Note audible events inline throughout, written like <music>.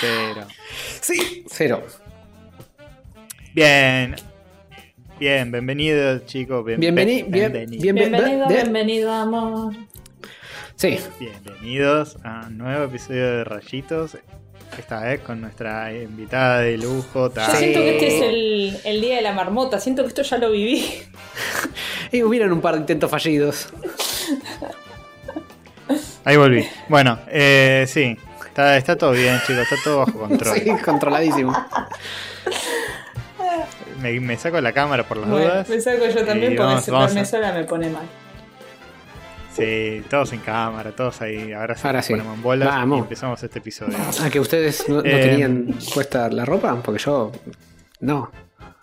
Cero. Sí, cero. Bien. Bien, bienvenidos chicos. Bien, Bienveni- bien- Bienvenido, de- bienvenido, amor. Sí, Bienvenidos a un nuevo episodio de Rayitos. Esta vez con nuestra invitada de lujo. Yo siento que este es el, el día de la marmota. Siento que esto ya lo viví. <laughs> y hubieron un par de intentos fallidos. Ahí volví. Bueno, eh, sí. Está, está todo bien, chicos. Está todo bajo control. Sí, controladísimo. Me, me saco la cámara por las Bueno, dudas. me saco yo también porque vamos- sentarme vamos a- sola me pone mal. Sí, todos en cámara, todos ahí. Ahora sí, Ahora sí. ponemos en bolas Vamos. y empezamos este episodio. Ah, que ustedes no, no Eh, tenían puesta la ropa, porque yo. No.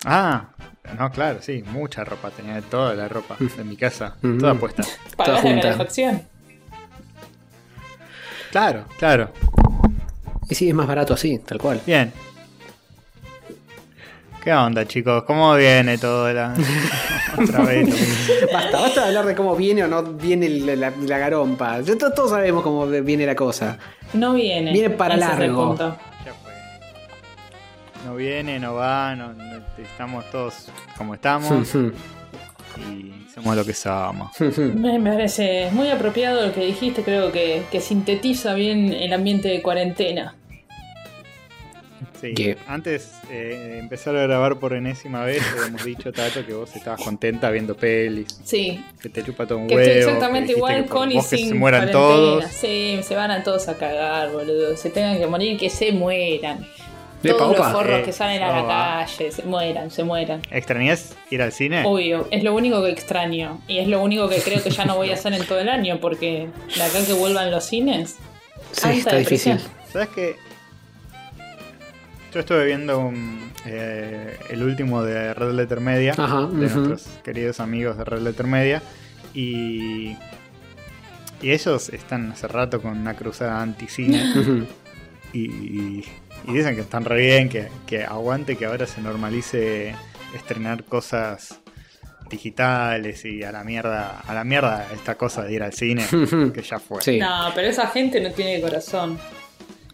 Ah, no, claro, sí, mucha ropa. Tenía toda la ropa de mi casa, Mm. toda puesta. Para la junta. calefacción. Claro, claro. Y sí, es más barato así, tal cual. Bien. ¿Qué onda, chicos? ¿Cómo viene todo la... <laughs> otra vez? Basta, basta de hablar de cómo viene o no viene la, la- la garompa. Todos sabemos cómo viene la cosa. No viene. Viene para largo. Ya fue. No viene, no va, no, no- estamos todos como estamos y somos lo que somos. <laughs> Me me parece muy apropiado lo que dijiste. Creo que, que sintetiza bien el ambiente de cuarentena. Sí. Antes eh, de empezar a grabar por enésima vez, <laughs> hemos dicho, Tato, que vos estabas contenta viendo pelis, Sí, que te chupa todo un que huevo. estoy exactamente que igual que con y vos que sin se mueran todos. Sí, se van a todos a cagar, boludo. Se tengan que morir, que se mueran. Epa, Todos opa. los forros Eh, que salen a la calle, se mueran, se mueran. ¿Extrañás ir al cine? Obvio, es lo único que extraño. Y es lo único que creo que ya no voy a hacer en todo el año, porque de acá que vuelvan los cines. Sí, está depresión. difícil. ¿Sabes qué? Yo estuve viendo un, eh, el último de Red Letter Media, Ajá, de nuestros queridos amigos de Red Letter Media, y, y ellos están hace rato con una cruzada anti-cine, y- y dicen que están re bien, que, que aguante que ahora se normalice estrenar cosas digitales y a la mierda, a la mierda esta cosa de ir al cine, <laughs> que ya fue. Sí. No, pero esa gente no tiene corazón.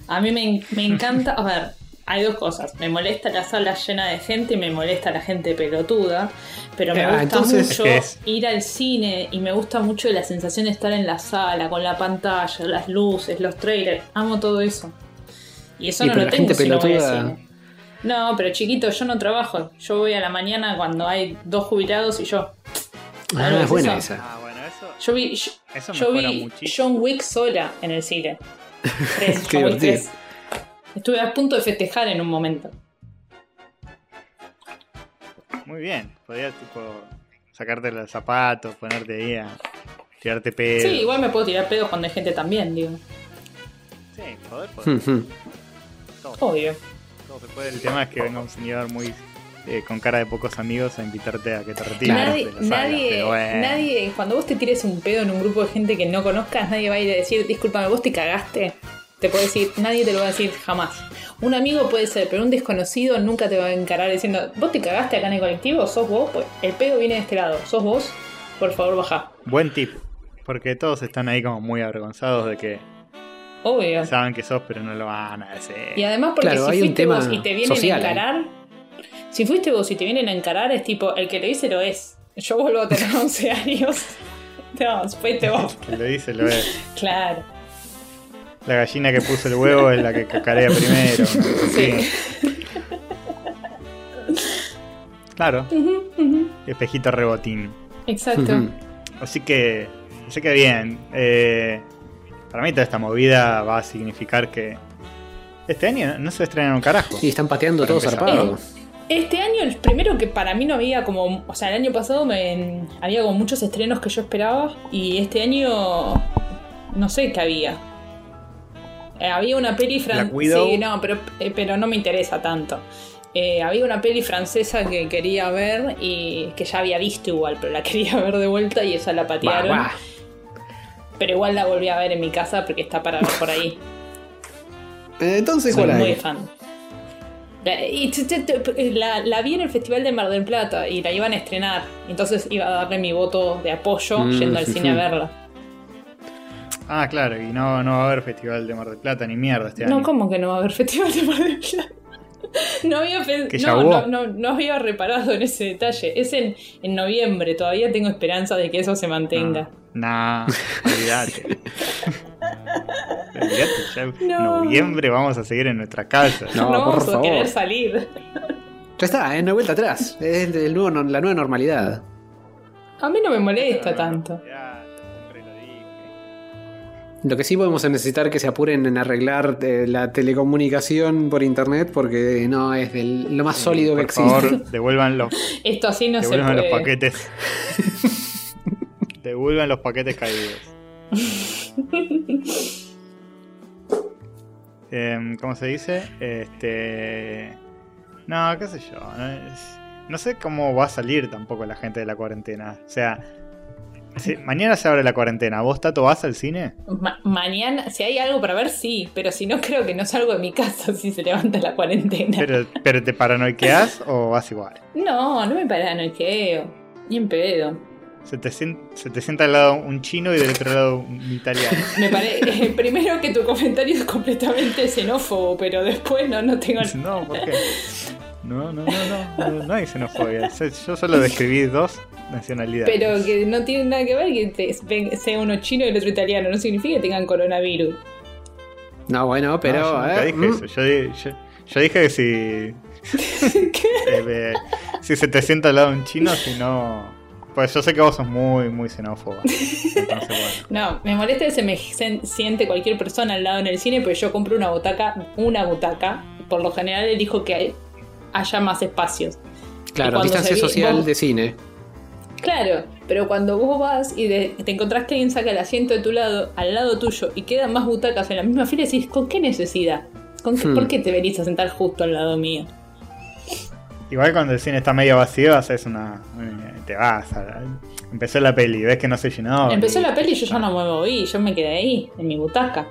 A mí me, me encanta. A ver, hay dos cosas. Me molesta la sala llena de gente y me molesta la gente pelotuda. Pero me Ah, gusta entonces, mucho ir al cine y me gusta mucho la sensación de estar en la sala, con la pantalla, las luces, los trailers. Amo todo eso. Y eso Y no pero lo la tengo gente si no pelotuda- cine. No, pero chiquito, yo no trabajo. Yo voy a la mañana cuando hay dos jubilados y yo. Ah, ¿No es buena eso? esa. Ah, bueno, eso... Yo vi, yo, Eso yo mejora vi. John Wick sola en el cine. <laughs> Tres, Qué John Wick divertido. 3. Estuve a punto de festejar en un momento. Muy bien, podías tipo sacarte los zapatos, ponerte ahí a tirarte pedo. Sí, igual me puedo tirar pedos cuando hay gente también, digo. Sí, poder, poder. Todo, Obvio. todo se puede. El tema es que venga un señor muy eh, con cara de pocos amigos a invitarte a que te retires. Nadie, de la sala. nadie, bueno. nadie, cuando vos te tires un pedo en un grupo de gente que no conozcas, nadie va a ir a decir, discúlpame, vos te cagaste. Te puede decir, nadie te lo va a decir jamás. Un amigo puede ser, pero un desconocido nunca te va a encarar diciendo, vos te cagaste acá en el colectivo, sos vos, pues el pedo viene de este lado, sos vos, por favor baja. Buen tip. Porque todos están ahí como muy avergonzados de que Obvio. saben que sos, pero no lo van a decir. Y además porque Claro, si fuiste vos y te vienen social a encarar, si fuiste vos y te vienen a encarar, es tipo, el que lo dice lo es. Yo vuelvo a tener <laughs> 11 años. No, fuiste vos. Que lo dice, lo es. <laughs> Claro. La gallina que puso el huevo es la que cacarea primero. ¿no? Sí. Claro. Espejito rebotín. Exacto. Así que, así que bien. eh, para mí toda esta movida va a significar que este año no se estrena un carajo. Y están pateando todo Para empezar. zarpado. Este año, el primero que para mí no había como. O sea, el año pasado me, había como muchos estrenos que yo esperaba. Y este año. No sé qué había. Eh, había una peli francesa. Sí, no, pero, eh, pero no me interesa tanto. Eh, había una peli francesa que quería ver y que ya había visto igual, pero la <laughs> quería ver de vuelta y esa la patearon. buah. Pero igual la volví a ver en mi casa porque está para ver por ahí. <laughs> Eh, Entonces, Soy ¿cuál muy hay? fan. Y t- t- t- La, la vi en el Festival de Mar del Plata y la iban a estrenar. Entonces iba a darle mi voto de apoyo Mm, yendo al cine a verla. Ah, claro, y no, no va a haber festival de Mar del Plata ni mierda este No, año. ¿cómo que no va a haber <laughs> festival de Mar del Plata? No había, no, hubo. no, no, no había reparado en ese detalle. Es en, en noviembre, todavía tengo esperanza de que eso se mantenga. Nah, <laughs> olvídate. <laughs> olvídate, ya en No. noviembre vamos a seguir en nuestra casa. No, No, por vamos a favor. querer salir. Ya está, ¿eh? no hay vuelta atrás. Es el nuevo, la nueva normalidad. A mí no me molesta tanto. Ya, siempre lo dije. Lo que sí podemos necesitar que se apuren en arreglar eh, la telecomunicación por internet porque no es del- lo más sólido que Por existe. favor, devuelvan los, <laughs> Esto así no se devuelvan los puede. paquetes. Devuelvan los paquetes caídos. <laughs> Em, ¿Cómo se dice? Este. No, qué sé yo. No, es- no sé cómo va a salir tampoco la gente de la cuarentena. O sea, si- mañana se abre la cuarentena. ¿Vos, Tato, vas al cine? Ma- mañana, si hay algo para ver, sí, pero si no, creo que no salgo de mi casa <laughs> si se levanta la cuarentena. ¿Pero, pero te paranoiqueás o vas igual? No, no me paranoiqueo. Ni en pedo. Se te, se te sienta al lado un chino y del otro lado un italiano. <laughs> Me parece. primero que tu comentario es completamente xenófobo, pero después no, no tengo. <laughs> No, ¿por qué? No, no, no, no, no, no hay xenofobia. Yo solo <laughs> describí dos nacionalidades. Pero que no tiene nada que ver que te- ven- sea uno chino y el otro italiano. No significa que tengan coronavirus. No, bueno, No, pero. yo nunca eh, dije mm, eso. Yo, di- yo- yo dije que si. eh, eh, si se te sienta al lado un chino, si no. Pues yo sé que vos sos muy, muy xenófoba. <laughs> Entonces, bueno. No, me molesta que se me siente cualquier persona al lado en el cine, pero yo compro una butaca, una butaca. Por lo general elijo que hay- haya más espacios. Claro, distancia vi- social vos- de cine. Claro, pero cuando vos vas y de- te encontrás que alguien saca el asiento de tu lado, al lado tuyo, y quedan más butacas en la misma fila, decís, ¿con qué necesidad? ¿Con qué- Hmm. ¿Por qué te venís a sentar justo al lado mío? Igual cuando el cine está medio vacío, haces una. eh, Te vas. a- empezó la peli, ves que no se llenó. Empezó y- la peli y yo ya no me moví, yo me quedé ahí, en mi butaca.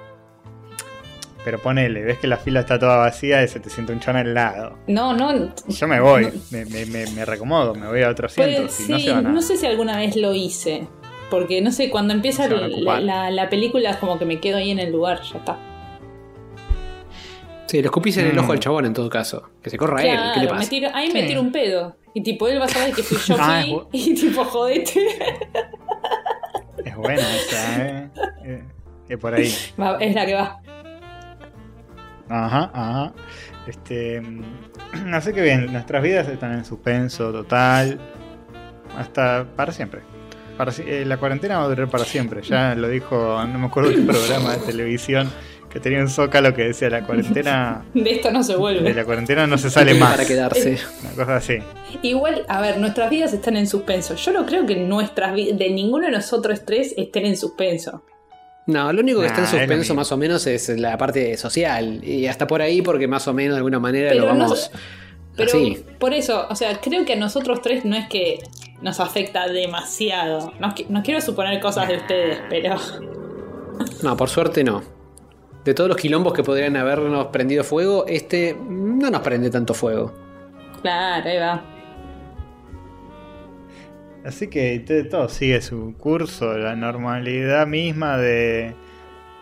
Pero ponele, ves que la fila está toda vacía y se te sienta un chon al lado. No, no. Yo me voy, No. me, me, me, me reacomodo, me voy a otro asiento. Pues, si sí, no se van a... no sé si alguna vez lo hice. Porque no sé, cuando empieza la- la película es como que me quedo ahí en el lugar, ya está. Sí, le escupís en el Mm. ojo al chabón en todo caso. Que se corra él, ¿qué le Claro, me pasa? tiro- ahí me tiro un pedo. Y tipo, él va a saber que fui yo <laughs> Ah, es <laughs> y tipo, jodete. Es buena esa, ¿eh? Eh, eh, por ahí. Va, es la que va. Ajá, ajá. Este. mm, <clears throat> Así que bien, nuestras vidas están en suspenso total. Hasta para siempre. Para, eh, la cuarentena va a durar para siempre. Ya lo dijo, no me acuerdo qué programa de televisión que tenía un zócalo que decía la cuarentena. <laughs> De esto no se De vuelve. la cuarentena no se sale más. Para quedarse. <laughs> Una cosa así. Igual, a ver, nuestras vidas están en suspenso. Yo no creo que nuestras vidas, de ninguno de nosotros tres, estén en suspenso. No, lo único que está en es suspenso más o menos es la parte social. Y hasta por ahí, porque más o menos de alguna manera Pero lo no vamos. sé- Pero así. por eso, o sea, creo que a nosotros tres no es que nos afecta demasiado. No, no quiero suponer cosas de ustedes, pero. No, por suerte no. De todos los quilombos que podrían habernos prendido fuego, este no nos prende tanto fuego. Claro, ahí va. Así que todo sigue su curso, la normalidad misma de...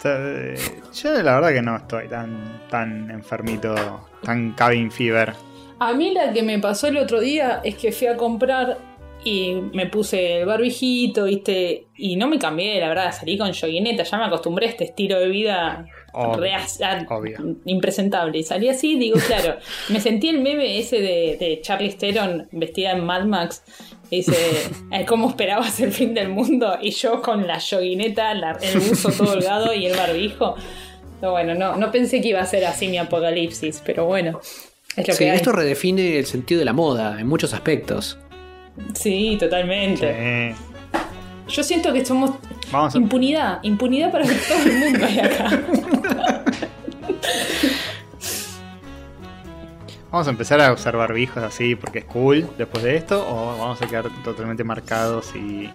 de- Yo la verdad que no estoy tan, tan enfermito, tan cabin fever. A mí la que me pasó el otro día es que fui a comprar y me puse el barbijito, ¿viste? Y no me cambié, la verdad, salí con yoguineta, ya me acostumbré a este estilo de vida Obvio, re- a- obvio. impresentable. Y salí así, digo, claro, me sentí el meme ese de, de Charlie Theron vestida en Mad Max. Dice, eh, ¿cómo esperabas el fin del mundo? Y yo con la yoguineta, la- el buzo todo holgado y el barbijo. Pero bueno, no, no pensé que iba a ser así mi apocalipsis, pero bueno, es lo Sí, que hay. esto redefine el sentido de la moda en muchos aspectos. Sí, totalmente. Yo siento que somos vamos a... impunidad, impunidad para todo el mundo hay acá. <laughs> Vamos a empezar a usar barbijos así porque es cool después de esto o vamos a quedar totalmente marcados y,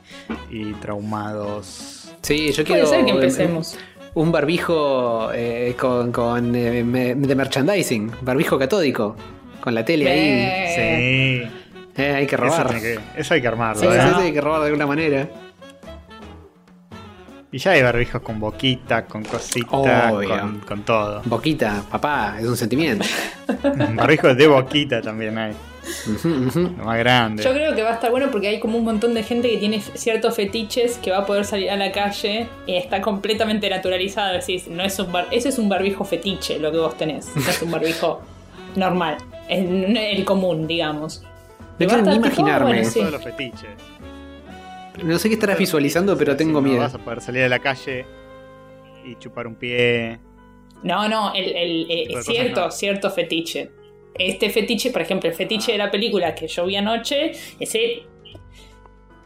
y traumados. Sí, yo Puede quiero ser que empecemos. un barbijo eh, con, con, eh, me- de merchandising, barbijo catódico, con la tele ahí. Eh, Sí. Eh, hay que robar. que- eso hay que armarlo. Sí, ¿eh? eso hay que robar de alguna manera. Y ya hay barbijos con boquita, con cosita, con, con todo. Boquita, papá, es un sentimiento. <laughs> Barbijos de boquita también hay. Lo más grande. Yo creo que va a estar bueno porque hay como un montón de gente que tiene ciertos fetiches que va a poder salir a la calle y está completamente naturalizado. Decís, no es un bar ese es un barbijo fetiche lo que vos tenés. No es un barbijo <laughs> normal. Es n- el común, digamos. No quiero ni imaginarme. bueno, sí. Todos los fetiches. No sé qué estarás visualizando, pero tengo Sí, no miedo. vas a poder salir a la calle y chupar un pie. No, no, el, el- eh, cierto, cosas no. cierto fetiche. Este fetiche, por ejemplo, el fetiche de la película que yo vi anoche, ese.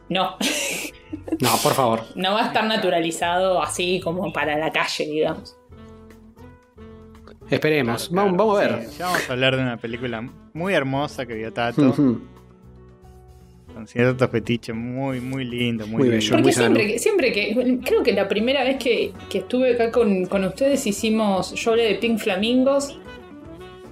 No, <laughs> No, por favor. no va a estar naturalizado así como para la calle, digamos. Esperemos. Claro, vamos, vamos a ver. sí, ya vamos a hablar de una película muy hermosa que vio Tato. Con ciertos fetiches muy, muy lindo. Muy, Muy bello. Porque muy siempre que, siempre que. Creo que la primera vez que, que estuve acá con, con ustedes hicimos. Yo hablé de Pink Flamingos.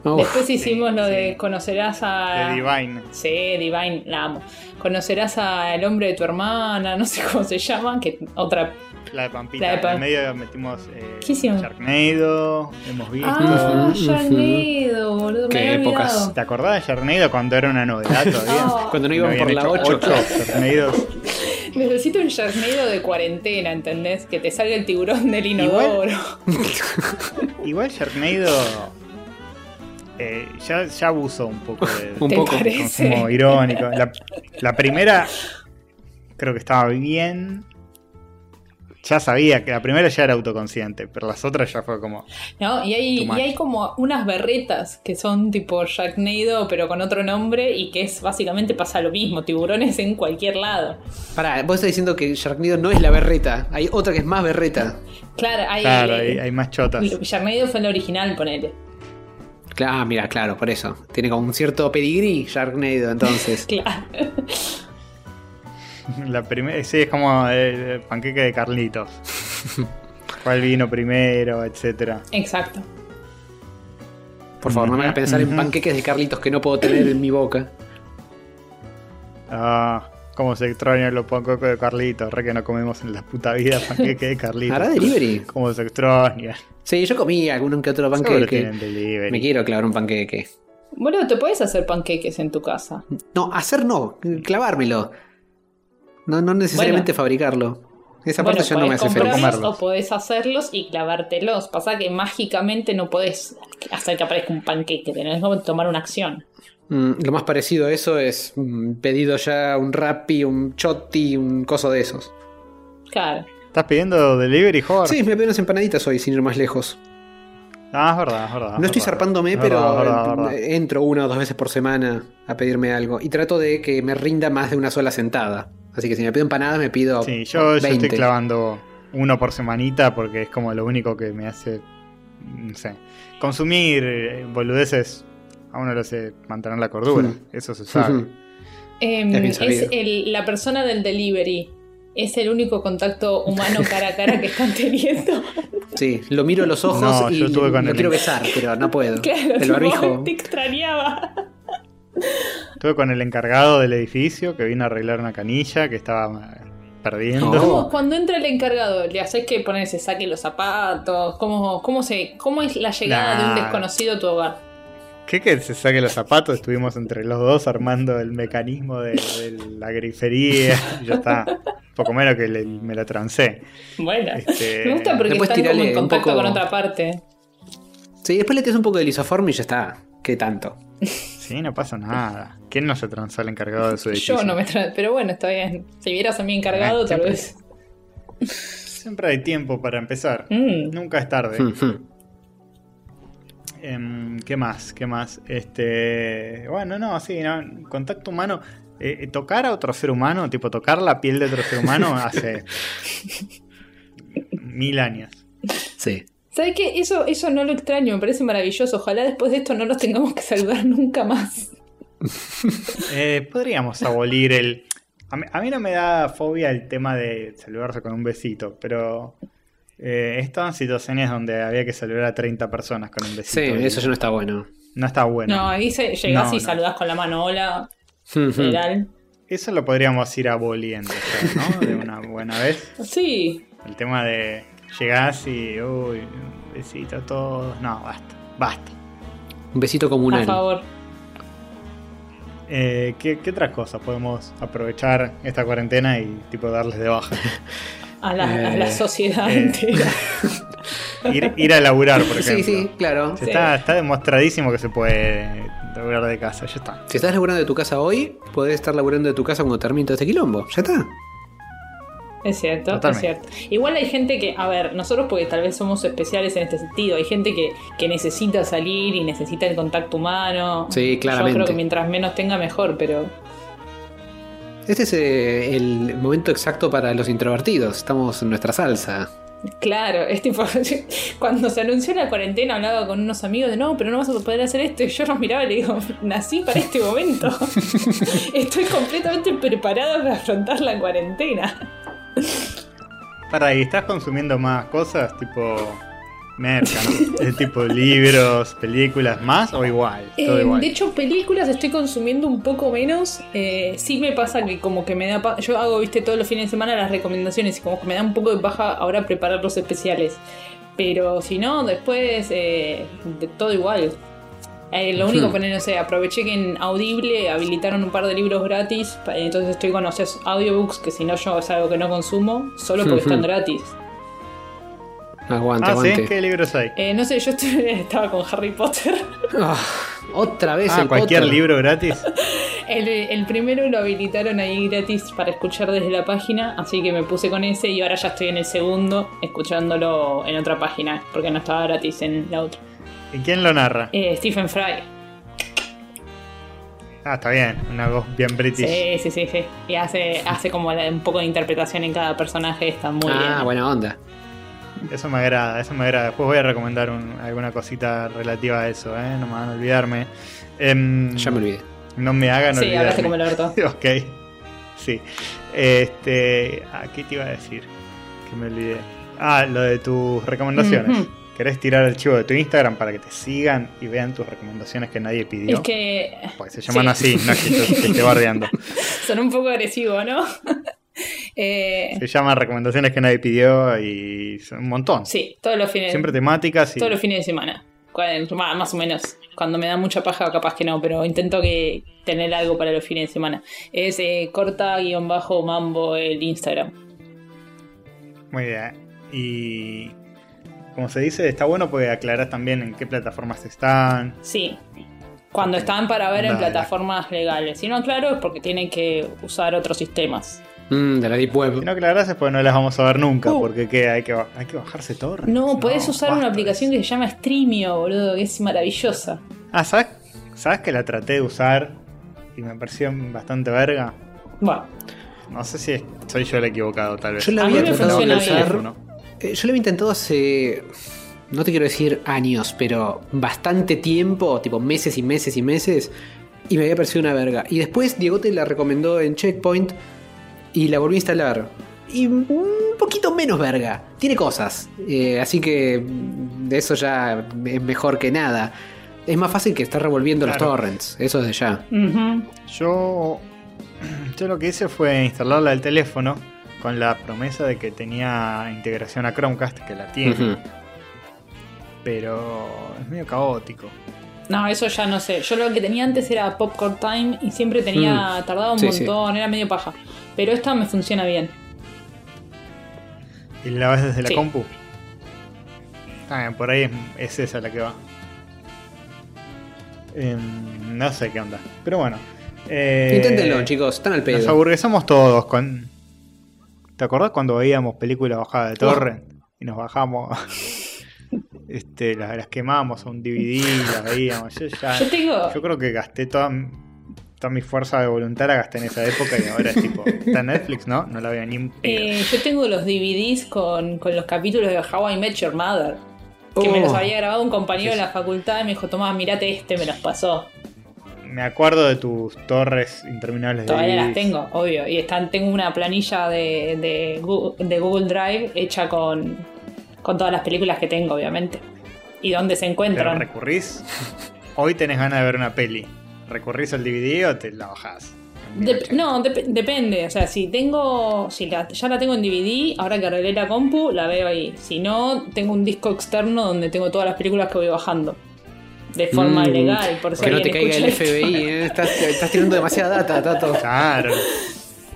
Uf, Después hicimos lo sí. de conocerás a. De Divine. Sí, Divine, la amo. Conocerás al hombre de tu hermana, <laughs> no sé cómo se llama, que otra. La de Pampita. La de Pam- En medio metimos eh, ¿Qué hicimos? Sharknado. Hemos visto. Ah, Sharknado, boludo, Qué me épocas. olvidado. ¿Te acordás de Sharknado cuando era una novedad <laughs> todavía? Oh, Cuando no iban por la hecho 8. ocho Sharknados. <laughs> necesito un Sharknado de cuarentena, ¿entendés? Que te salga el tiburón del inodoro. <laughs> Igual Sharknado eh, ya, ya abusó un poco de, Un ¿Te poco. de consumo irónico. La, la primera creo que estaba bien. Ya sabía que la primera ya era autoconsciente, pero las otras ya fue como. ¿No? Y hay, y hay como unas berretas que son tipo Sharknado, pero con otro nombre, y que es básicamente pasa lo mismo, tiburones en cualquier lado. Pará, vos estás diciendo que Sharknado no es la berreta. Hay otra que es más berreta. Claro, hay. Claro, hay, hay más chotas. Sharknado fue el original, ponele. Cla- Ah, mira, claro, por eso. Tiene como un cierto pedigrí Sharknado, entonces. <laughs> Claro. <laughs> La primera, sí, es como el panqueque de Carlitos. <laughs> ¿Cuál vino primero, etcétera? Exacto. Por favor, no me hagas pensar en panqueques de Carlitos que no puedo tener en mi boca. Ah, cómo se extrañan los panqueques de Carlitos. Re que no comemos en la puta vida panqueque de Carlitos. ¿Hará delivery? Cómo se extrañan. Sí, yo comí algún que otro panqueque. Me quiero clavar un panqueque. Boludo, te puedes hacer panqueques en tu casa. No, hacer no, clavármelo. No, no necesariamente Bueno. fabricarlo. Esa Bueno, parte ya no me hace feliz. o podés hacerlos y clavártelos. Pasa que mágicamente no podés hacer que aparezca un panqueque. Tenés que tomar una acción. Mm, lo más parecido a eso es mm, pedido ya un Rappi, un Chotti, un coso de esos. Claro. ¿Estás pidiendo delivery, Jorge? Sí, me pedí unas empanaditas hoy, sin ir más lejos. Ah, es verdad, es verdad. No estoy verdad. zarpándome, Es pero verdad. entro una o dos veces por semana a pedirme algo. Y trato de que me rinda más de una sola sentada. Así que si me pido empanadas, me pido Sí, yo, yo 20. estoy clavando uno por semanita porque es como lo único que me hace, no sé, consumir eh, boludeces a uno lo hace mantener la cordura. Ujú. Eso se sabe. Em, Es bien es el- la persona del delivery. Es el único contacto humano <laughs> cara a cara que están teniendo. Sí, lo miro a los ojos No, y yo con lo el- quiero besar, pero no puedo. Claro, El barbijo. te extrañaba. Estuve con el encargado del edificio que vino a arreglar una canilla que estaba eh, perdiendo. ¿Cómo, cuando entra el encargado, le haces que poner, se saque los zapatos? ¿Cómo, cómo, se, ¿Cómo es la llegada de un desconocido a tu hogar? ¿Qué que se saque los zapatos? Estuvimos entre los dos armando el mecanismo de, de la grifería. y Ya está. Poco menos que le- me la trancé. Bueno, Este, me gusta porque después están como en un contacto poco- con otra parte. Sí, después le tiras un poco de lisoform y ya está. ¿Qué tanto? Sí, no pasa nada. ¿Quién no se transó al encargado de su edificio? <laughs> Yo no me tra- Pero bueno, está bien. Si vieras a mí encargado, Ah, tal siempre. vez. Siempre hay tiempo para empezar. Mm. Nunca es tarde. Ujú. Em, ¿Qué más? ¿Qué más? Este. Bueno, no, sí, no, contacto humano. eh, eh, tocar a otro ser humano, tipo tocar la piel de otro ser humano <laughs> hace mil años. Sí. ¿Sabes qué? Eso, eso no lo extraño, me parece maravilloso. Ojalá después de esto no nos tengamos que saludar <laughs> nunca más. <laughs> Eh, podríamos abolir el. A mí, a mí no me da fobia el tema de saludarse con un besito, pero eh, en situaciones donde había que saludar a 30 personas con un Sí, besito. y eso ya no está bueno. no está bueno. No, ahí se- llegás No, y no. saludás con la mano, hola, general. Eso lo podríamos ir aboliendo, ya, ¿no? De una buena vez. Sí, El tema de llegás y, uy, besito a todos. No, basta, basta. Un besito comunal. favor. Eh, ¿qué, qué otras cosas podemos aprovechar esta cuarentena y tipo darles de baja? A la, a la Eh, sociedad eh. entera. <laughs> Ir, ir a laburar, por ejemplo. Sí, sí, claro. Se Sí. Está, está demostradísimo que se puede laburar de casa, ya está. Si estás laburando de tu casa hoy, podés estar laburando de tu casa cuando termine todo este quilombo. Ya está. Es cierto, Totalmente. es cierto. Igual hay gente que, a ver, nosotros porque tal vez somos especiales en este sentido, hay gente que, que necesita salir y necesita el contacto humano. Sí, Yo claramente. creo que mientras menos tenga mejor, pero Este es eh, el momento exacto para los introvertidos. Estamos en nuestra salsa. claro, es tipo, <laughs> cuando se anunció la cuarentena hablaba con unos amigos de no, pero no vas a poder hacer esto. Y yo los miraba y le digo, <laughs> nací para este momento. <laughs> Estoy completamente preparado para afrontar la cuarentena. <laughs> Para ahí, ¿estás consumiendo más cosas? Tipo. Merca, tipo libros, películas, más o igual? Todo Eh, igual. de hecho, películas estoy consumiendo un poco menos. Eh, sí me pasa que como que me da... pa- Yo hago, viste, todos los fines de semana las recomendaciones y como que me da un poco de paja ahora preparar los especiales. Pero si no, después eh, de todo igual. Eh, lo único que no sé, aproveché que en Audible habilitaron un par de libros gratis, entonces estoy con esos audiobooks que si no yo es algo que no consumo, solo porque están gratis. Aguante, ah, ¿sí? aguante. ¿Qué libros hay? Eh, no sé, yo <laughs> estaba con Harry Potter. Ah, otra vez Ah, el cualquier Potter. libro gratis. <laughs> El, el primero lo habilitaron ahí gratis para escuchar desde la página, así que me puse con ese y ahora ya estoy en el segundo escuchándolo en otra página, porque no estaba gratis en la otra. ¿Y quién lo narra? Eh, Stephen Fry. Ah, está bien, una voz bien british. Sí, sí, sí, sí. Y hace, hace como un poco de interpretación en cada personaje, está muy ah, bien. buena onda. Eso me agrada, eso me agrada. Después voy a recomendar un- alguna cosita relativa a eso, ¿eh? No me van a olvidarme. Em, Ya me olvidé. No me hagan Sí, olvidarme. hablaste como el orto. <laughs> ok. Sí. Este. ¿A qué te iba a decir? Que me olvidé. Ah, lo de tus recomendaciones. Ujú. ¿Querés tirar el chivo de tu Instagram para que te sigan y vean tus recomendaciones que nadie pidió? Es que Pues se llaman Sí. así, no es que te, esté bardeando. <laughs> son un poco agresivos, ¿no? <laughs> Eh, Se llaman recomendaciones que nadie pidió y son un montón. sí, todos los fines. Siempre temáticas y. Todos los fines de semana. Más o menos. Cuando me da mucha paja, capaz que no, pero intento que tener algo para los fines de semana. Es eh, corta-mambo el Instagram. Muy bien. Y. Como se dice, está bueno porque aclaras también en qué plataformas están. Sí. Cuando están para ver en plataformas legales. Si no, claro, es porque tienen que usar otros sistemas. Mm, de la Deep Web. Si no aclaras es porque no las vamos a ver nunca. Uh. Porque ¿qué? Hay, que, hay que bajarse torres. No, podés usar una aplicación que se llama Streamio, boludo, que es maravillosa. Ah, ¿sabes? ¿Sabes que la traté de usar y me pareció bastante verga? Bueno, No sé si soy yo el equivocado, tal vez. Yo la había tratado de usar. Eh, Yo lo había intentado hace. No te quiero decir años, pero bastante tiempo, tipo meses y meses y meses. Y me había parecido una verga. Y después Diego te la recomendó en Checkpoint y la volví a instalar. Y un poquito menos verga. Tiene cosas. Eh, así que de eso ya es mejor que nada. Es más fácil que estar revolviendo los torrents. Eso desde ya. Yo, <clears throat> yo lo que hice fue instalarla al teléfono con la promesa de que tenía integración a Chromecast, que la tiene, pero es medio caótico. No, eso ya no sé. Yo lo que tenía antes era Popcorn Time y siempre tenía. Mm. tardaba un Sí, sí. montón, era medio paja. Pero esta me funciona bien. ¿Y la ves desde la compu? Ah, por ahí es, es esa la que va. Em, no sé qué onda. Pero bueno. eh, Inténtenlo, chicos. Están al Nos pedo. aburguesamos todos con. ¿Te acordás cuando veíamos películas bajadas de torrent? Y nos bajamos. <laughs> este, las, las quemamos a un DVD, las veíamos. Yo ya. Yo tengo. Yo creo que gasté toda, toda mi fuerza de voluntad, la gasté en esa época y ahora es tipo. Está en Netflix, ¿no? No la veo ni un eh, yo tengo los DVDs con, con los capítulos de How I Met Your Mother. Que Oh. me los había grabado un compañero Sí, de la facultad y me dijo, Tomás, mirate este, me los pasó. Me acuerdo de tus torres interminables de Todavía las DVDs. tengo, obvio. Y están, tengo una planilla de, de, Google, de Google Drive hecha con, con todas las películas que tengo, obviamente. Y dónde se Pero encuentran. recurrís. <laughs> Hoy tenés ganas de ver una peli. ¿Recurrís al DVD o te la bajás? Dep- no, dep- depende. O sea, si tengo. Si la- ya la tengo en DVD, ahora que arreglé la compu, la veo ahí. Si no, tengo un disco externo donde tengo todas las películas que voy bajando. De forma Mm, ilegal, por si Que no te caiga el. FBI, ¿eh? estás, estás tirando demasiada data, Tato. Claro.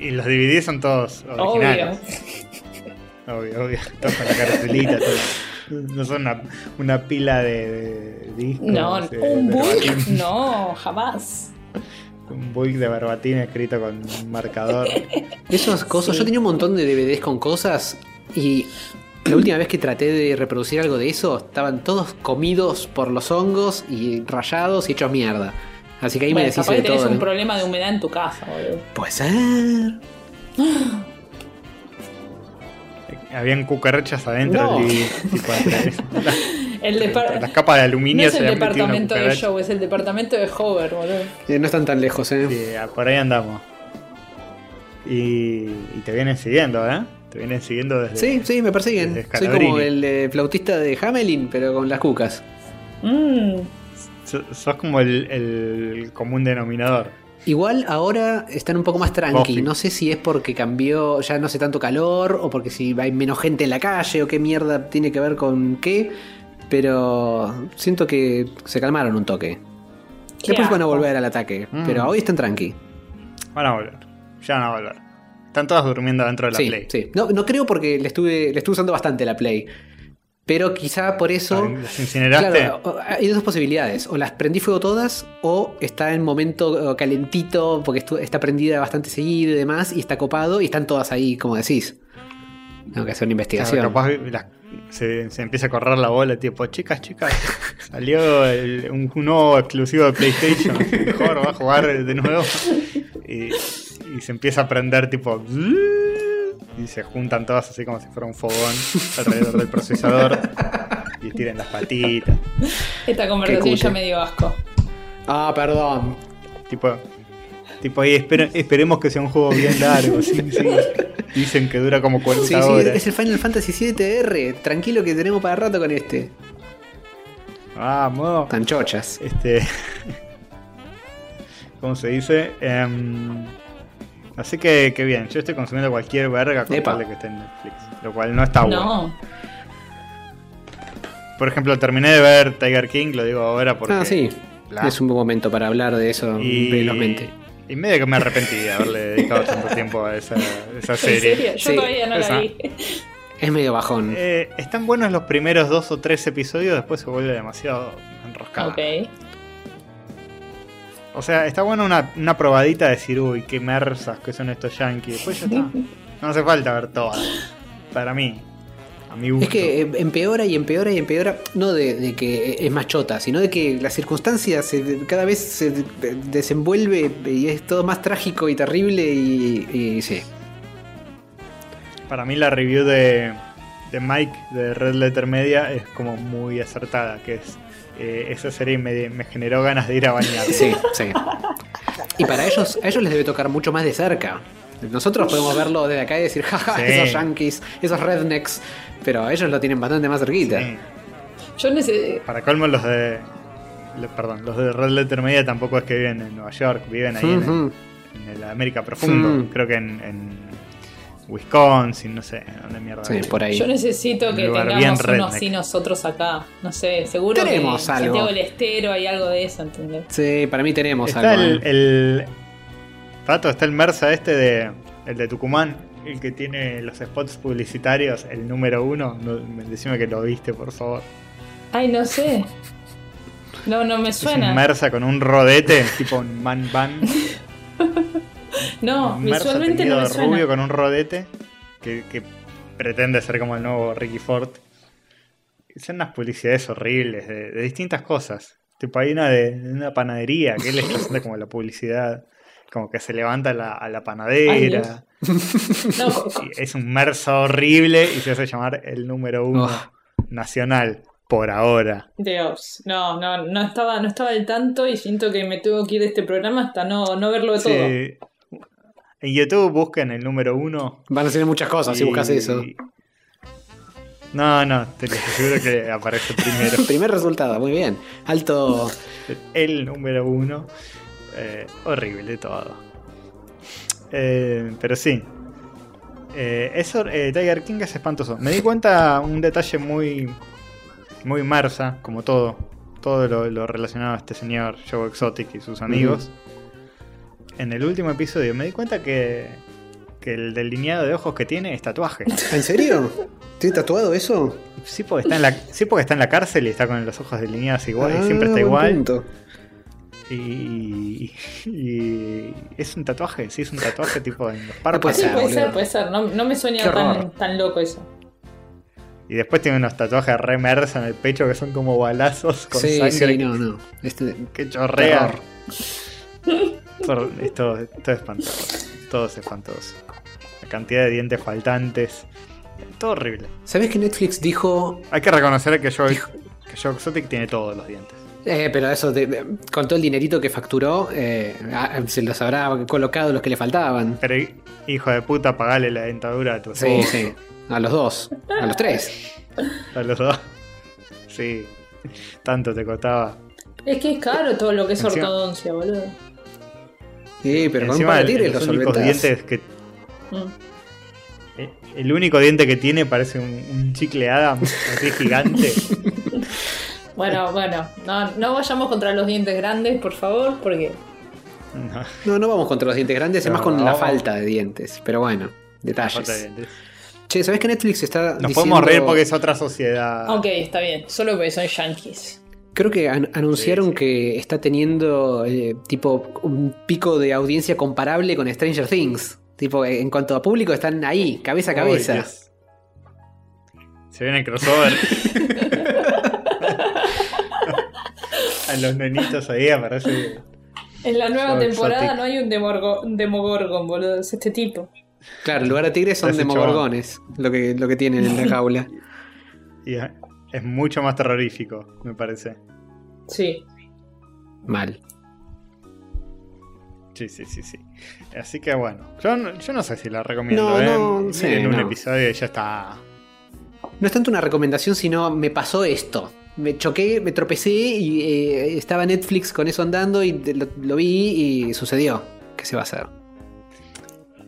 Y los DVD son todos originales. Obvio. Obvio, obvio. Todos con la cartelita, todo. No son una, una pila de, de discos. No, de- un de book, barbatín. no, jamás. Un book de barbatín escrito con un marcador. Esos cosas, Sí. yo tenía un montón de DVDs con cosas y la última vez que traté de reproducir algo de eso, estaban todos comidos por los hongos y rayados y hechos mierda. Así que ahí Bueno, me capaz de tenés todo. un ¿eh? problema de humedad en tu casa, boludo. Puede ser. <gasps> Habían cucarachas adentro No. <laughs> las, El depar- las capas de no aluminio es se el departamento de. Joe, es el departamento de Hover, boludo. Eh, no están tan lejos, ¿eh? Sí, ah, por ahí andamos. Y, y te vienen siguiendo, ¿eh? Te vienen siguiendo desde. Sí, sí, me persiguen. Soy como el eh, flautista de Hamelin, pero con las cucas. Mm, So- Sos como el, el común denominador. Igual ahora están un poco más tranqui. Buffy. No sé si es porque cambió, ya no hace tanto calor, o porque si hay menos gente en la calle, o qué mierda tiene que ver con qué. Pero siento que se calmaron un toque. Después van a volver al ataque, Mm. pero hoy están tranqui. Van a volver. Ya van a volver. Están todas durmiendo dentro de la Sí, Play. sí. No, no creo porque le estuve, le estuve usando bastante la Play. Pero quizá por eso. ¿Las incineraste? Claro, hay dos posibilidades. O las prendí fuego todas, o está en momento calentito, porque está prendida bastante seguido y demás, y está copado, y están todas ahí, como decís. Tengo que hacer una Claro, investigación. capaz se, se empieza a correr la bola, tipo, chicas, chicas, <laughs> salió el- un, un nuevo exclusivo de PlayStation, mejor va a jugar de nuevo. Y, y se empieza a prender, tipo, y se juntan todas así como si fuera un fogón alrededor del procesador y tiran las patitas. Esta conversación ya me dio asco. Ah, perdón. Tipo, tipo ahí esperemos que sea un juego bien largo, sí, sí. Dicen que dura como 40 Sí, sí, horas. es el Final Fantasy VII-R. Tranquilo que tenemos para rato con este. Vamos. Tan chochas. Este. <laughs> ¿Cómo se dice? Em, así que, que bien, yo estoy consumiendo cualquier verga con Epa. tal de que esté en Netflix. Lo cual no está bueno. No. Por ejemplo, terminé de ver Tiger King, lo digo ahora porque. Ah, sí. bla. Es un buen momento para hablar de eso y, velozmente. y medio que me arrepentí de haberle dedicado tanto <laughs> tiempo a esa, esa ¿En serie. serio? Yo Sí, todavía no esa. la vi. Es medio bajón. Eh, están buenos los primeros dos o tres episodios, después se vuelve demasiado enroscada. ok. O sea, está bueno una, una probadita de decir, uy, qué mersas que son estos yankees. Después ya está. No hace falta ver todas. Para mí. A mi gusto. Es que eh, empeora y empeora y empeora, no de, de que es más chota, sino de que las circunstancias se- cada vez se de- desenvuelve y es todo más trágico y terrible y, y sí. Para mí la review de, de Mike de Red Letter Media es como muy acertada. Que es. Eh, esa serie me, me generó ganas de ir a bañar. Sí, sí. Y para ellos, a ellos les debe tocar mucho más de cerca. Nosotros podemos verlo desde acá y decir, jaja, Sí. esos yankees, esos rednecks, pero ellos lo tienen bastante más cerquita. Sí. Yo necesito. Para colmo los de. Perdón, los de Red Letter Media tampoco es que viven en Nueva York, viven ahí en- Ujú. en, el América Profundo. Mm. Creo que en, en Wisconsin, no sé, dónde mierda. Sí, por ahí. Yo necesito que tengamos bien uno redneck. así nosotros acá. No sé, seguro Tenemos que en algo. Santiago del Estero hay algo de eso, ¿entendés? Sí, para mí tenemos Está algo. el, ¿eh? el- Pato, está el Mersa este de. El de Tucumán, el que tiene los spots publicitarios, el número uno. No, decime que lo viste, por favor. Ay, no sé. No, no me Es suena. un Mersa con un rodete, tipo un man van. <laughs> No, visualmente no me suena. rubio con un rodete que, que pretende ser como el nuevo Ricky Ford. Son unas publicidades horribles de, de distintas cosas. Tipo, hay una de, de una panadería que él está haciendo <laughs> como la publicidad. Como que se levanta a la, a la Ay, <laughs> panadera. No, es un mersa horrible y se hace llamar el número uno Oh. nacional por ahora. Dios, no, no, no estaba, no estaba al tanto y siento que me tengo que ir de este programa hasta no, no verlo de todo. En YouTube busquen el número uno. Van a ser muchas cosas si buscas eso. No, no, te lo aseguro que <laughs> aparece primero. <laughs> Primer resultado, muy bien. Alto. El número uno. Eh, horrible todo. Eh, pero sí. Eh, eso, eh, Tiger King es espantoso. Me di cuenta un detalle muy. Muy Marsa, como todo. Todo lo, lo relacionado a este señor Joe Exotic y sus amigos. En el último episodio me di cuenta que. Que el delineado de ojos que tiene es tatuaje. ¿En serio? ¿Tiene tatuado eso? Sí porque, está en la, sí, porque está en la cárcel y está con los ojos delineados igual. y Ah, siempre está buen igual. punto. Y, y es un tatuaje, sí, es un tatuaje tipo en los puede párpados. Sí, ser, puede boludo. ser, puede ser. No, no me suena tan, tan loco eso. Y después tiene unos tatuajes re en el pecho que son como balazos con Sí, sangre sí, no, no. Este, que chorrea. <laughs> Todo, es todo, todo espantoso. Todo es espantoso. La cantidad de dientes faltantes. Todo horrible. ¿Sabes que Netflix dijo Hay que reconocer que Joe, que Joe Exotic tiene todos los dientes. Eh, pero eso, de- de- con todo el dinerito que facturó, eh, ah, se los habrá colocado los que le faltaban. Pero hijo de puta, pagale la dentadura a tus Sí, ojos. sí. A los dos. A los tres. A los dos. Sí. Tanto te costaba. Es que es caro todo lo que es Encima- ortodoncia, boludo. Sí, pero con Encima, de el- tigres los los únicos solventás. dientes que Mm. Eh, El único diente que tiene parece un, un chicle Adam <laughs> así gigante. Bueno, bueno, no, no vayamos contra los dientes grandes, por favor, porque No, No, no vamos contra los dientes grandes, es más con la falta de dientes. Pero bueno, detalles. falta de dientes. Che, ¿sabés que Netflix está Nos diciendo- podemos reír porque es otra sociedad. Ok, está bien, solo porque son yankees. Creo que an- anunciaron Sí, sí. que está teniendo eh, tipo un pico de audiencia comparable con Stranger Things. Tipo, eh, en cuanto a público están ahí, cabeza a cabeza. Se viene el crossover. <laughs> A los nenitos ahí aparece. En la nueva So temporada exotic. no hay un, demorgo- un Demogorgon, boludo, es este tipo. Claro, en lugar de tigres son demogorgones, lo que, lo que tienen en la jaula. <laughs> Y es mucho más terrorífico, me parece. Sí. Mal. Sí, sí, sí, sí. Así que bueno, yo no, yo no sé si la recomiendo, No, ¿eh? no, sí, en un no. episodio y ya está. No es tanto una recomendación, sino me pasó esto. Me choqué, me tropecé y eh, estaba Netflix con eso andando y lo, lo vi y sucedió. ¿Qué se va a hacer?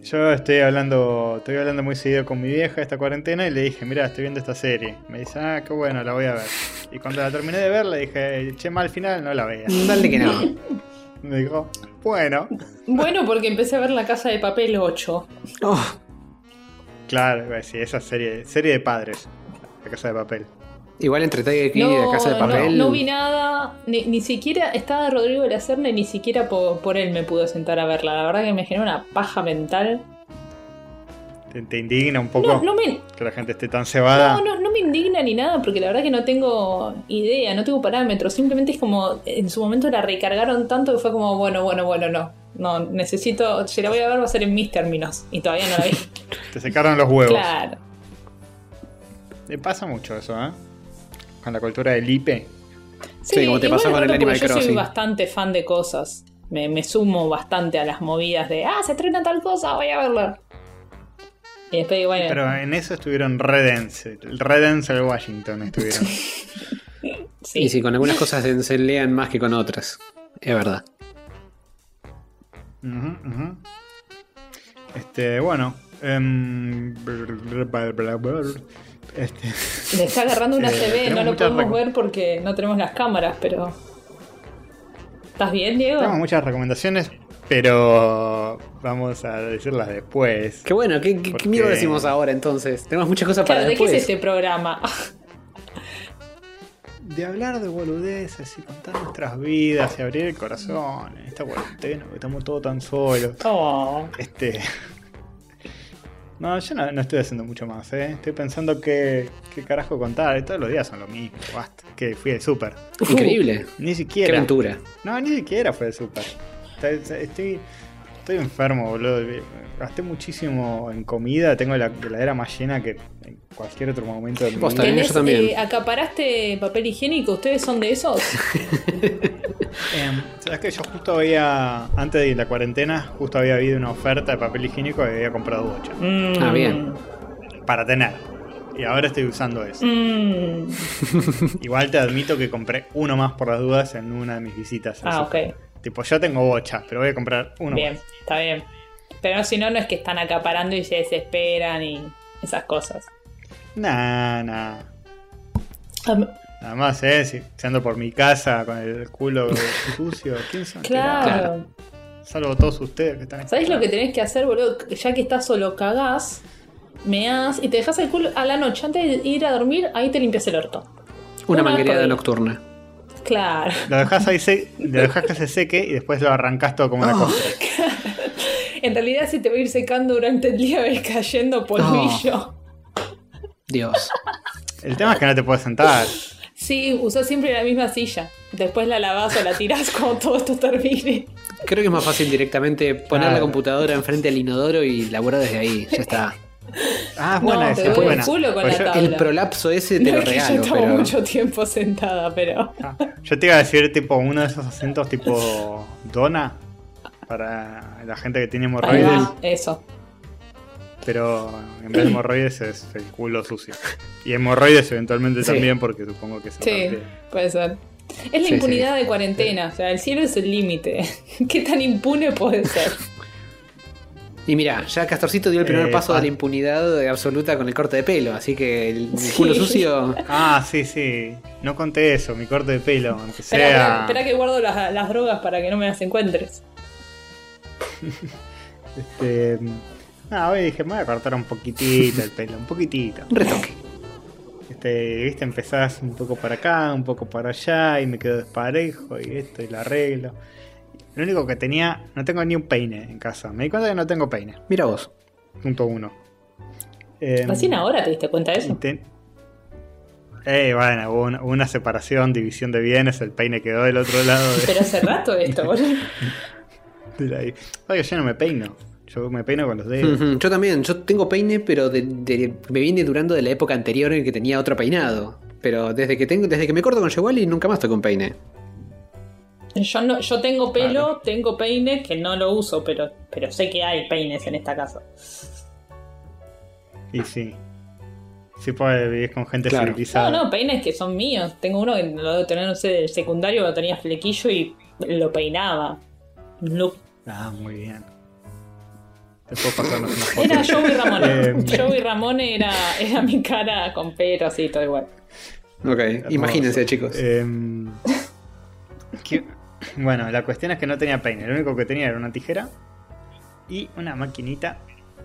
Yo estoy hablando, estoy hablando muy seguido con mi vieja esta cuarentena y le dije, mira, estoy viendo esta serie. Me dice, ah, qué bueno, la voy a ver. Y cuando la terminé de ver, le dije, che, mal final, no la veas. Dale que no. <laughs> Me dijo, bueno, Bueno, porque empecé a ver La Casa de Papel 8. Oh, claro, iba a decir, esa serie, serie de padres, La Casa de Papel. Igual entre Tiger King y la casa de no, papel. no vi nada, ni, ni siquiera estaba Rodrigo de la Serna y ni siquiera po- por, él me pude sentar a verla. La verdad que me generó una paja mental. ¿Te, te indigna un poco No, no me, que la gente esté tan cebada? no, no, no me indigna ni nada, porque la verdad que no tengo idea, no tengo parámetros. Simplemente es como, en su momento la recargaron tanto que fue como, bueno, bueno, bueno, no. No, necesito, si la voy a ver va a ser en mis términos. Y todavía no la vi. <laughs> Te secaron los huevos. claro. Me pasa mucho eso, ¿eh? Con la cultura del IPE. Sí, como te pasó con el Animal porque Yo soy Crossing. bastante fan de cosas. Me, me sumo bastante a las movidas de, ah, se estrena tal cosa, voy a verla. Y después digo, bueno, Pero en eso estuvieron Redence. Redence de Washington estuvieron. <laughs> sí. Y sí, con algunas cosas se, se lean más que con otras. Es verdad. Ujú, ujú. Este, bueno. em, este, Le está agarrando una <laughs> Eh, CB, no tenemos lo podemos ver porque no tenemos las cámaras, pero. ¿Estás bien, Diego? tenemos muchas recomendaciones, pero vamos a decirlas después. Qué bueno, ¿qué, qué, qué Porque- mierda decimos ahora entonces? Tenemos muchas cosas para Claro, ¿de qué después. es este programa? De hablar de boludeces y contar nuestras vidas y abrir el corazón en esta cuarentena, que estamos todos tan solos. Oh. Este. No, yo no, no estoy haciendo mucho más, ¿eh? Estoy pensando qué, qué carajo contar. Todos los días son lo mismo, basta. Que fui de súper. Increíble. Ni Qué siquiera. aventura. No, ni siquiera fue de súper. Estoy, estoy, estoy enfermo, boludo. Gasté muchísimo en comida. Tengo la heladera más llena que en cualquier otro momento de mi vida. ¿eh? ¿Tenés, yo también. eh, ¿Acaparaste papel higiénico? ¿Ustedes son de esos? <laughs> Em, ¿Sabes que yo justo había, antes de la cuarentena, justo había habido una oferta de papel higiénico y había comprado bocha. Ah, bien. Para tener. Y ahora estoy usando eso. Mm. <laughs> Igual te admito que compré uno más por las dudas en una de mis visitas. Ah, Así. ok. Tipo, yo tengo bocha, pero voy a comprar uno Bien, más. está bien. Pero si no, no es que están acaparando y se desesperan y esas cosas. Nah, nah. Nada más, ¿eh? Si, si ando por mi casa con el culo <laughs> sucio, ¿quién son? Claro. Salvo todos ustedes que están ¿Sabes lo que tenés que hacer, boludo? Ya que estás solo, cagás, meás y te dejas el culo a la noche. Antes de ir a dormir, ahí te limpias el orto. Una Una manguereada nocturna. Claro. Lo dejas ahí, se- lo dejas que se seque y después lo arrancas todo como una Oh. cosa. <laughs> En realidad se te va a ir secando durante el día, ves cayendo polvillo. Dios. El tema es que no te puedes sentar. Sí, usás siempre la misma silla. Después la lavás o la tirás <laughs> cuando todo esto termine. Creo que es más fácil directamente poner la computadora enfrente del inodoro y laborar desde ahí. Ya está. <laughs> Ah, es No, buena te esa, es duele buena. el culo con Pues la yo, tabla. El prolapso ese te No lo es que yo regalo, estaba pero. mucho tiempo sentada, pero. ah, yo te iba a decir tipo uno de esos asientos tipo <laughs> dona para la gente que tiene Ahí hemorroides, va, eso. Pero en vez de hemorroides es el culo sucio. Y hemorroides eventualmente Sí. también porque supongo que eso Sí, también. puede ser. Es la Sí, impunidad de cuarentena, o sea, el cielo es el límite. <laughs> ¿Qué tan impune puede ser? Y mira, ya Castorcito dio el primer Eh, paso pa- de la impunidad absoluta con el corte de pelo, así que el, culo sucio. <laughs> Ah, sí, sí. No conté eso, mi corte de pelo, aunque espera, sea. espera que guardo las, las drogas para que no me las encuentres. <laughs> Este, ah, hoy dije, me voy a cortar un poquitito el pelo, un poquitito. Un retoque. Este, viste, empezás un poco para acá, un poco para allá, y me quedo desparejo, y esto, y lo arreglo. Lo único que tenía, no tengo ni un peine en casa. Me di cuenta que no tengo peine. Mira vos. Punto uno. Recién ahora te diste cuenta de eso. ten- Eh, bueno, hubo una, separación, división de bienes, el peine quedó del otro lado de, Pero hace rato esto, <laughs> boludo. Oye, yo no me peino. Yo me peino con los dedos. Yo también, yo tengo peine, pero de- de- me viene durando de la época anterior en que tenía otro peinado. Pero desde que tengo, desde que me corto con Yewali nunca más estoy con peine. Yo, no, yo tengo pelo, tengo peine, que no lo uso, pero, pero sé que hay peines en esta casa. Y sí. Sí, puede vivir con gente Claro. No, civilizada. no, peines que son míos. Tengo uno que lo debo tener, no sé, del secundario, lo tenía flequillo y lo peinaba. Un look. Ah, muy bien. Después pasarnos una foto. Era Joey <laughs> Ramón. Eh, Joey Ramón era, era mi cara con pelo así, todo igual. Ok, imagínense, chicos. Em, <laughs> bueno, la cuestión es que no tenía peine. Lo único que tenía era una tijera y una maquinita.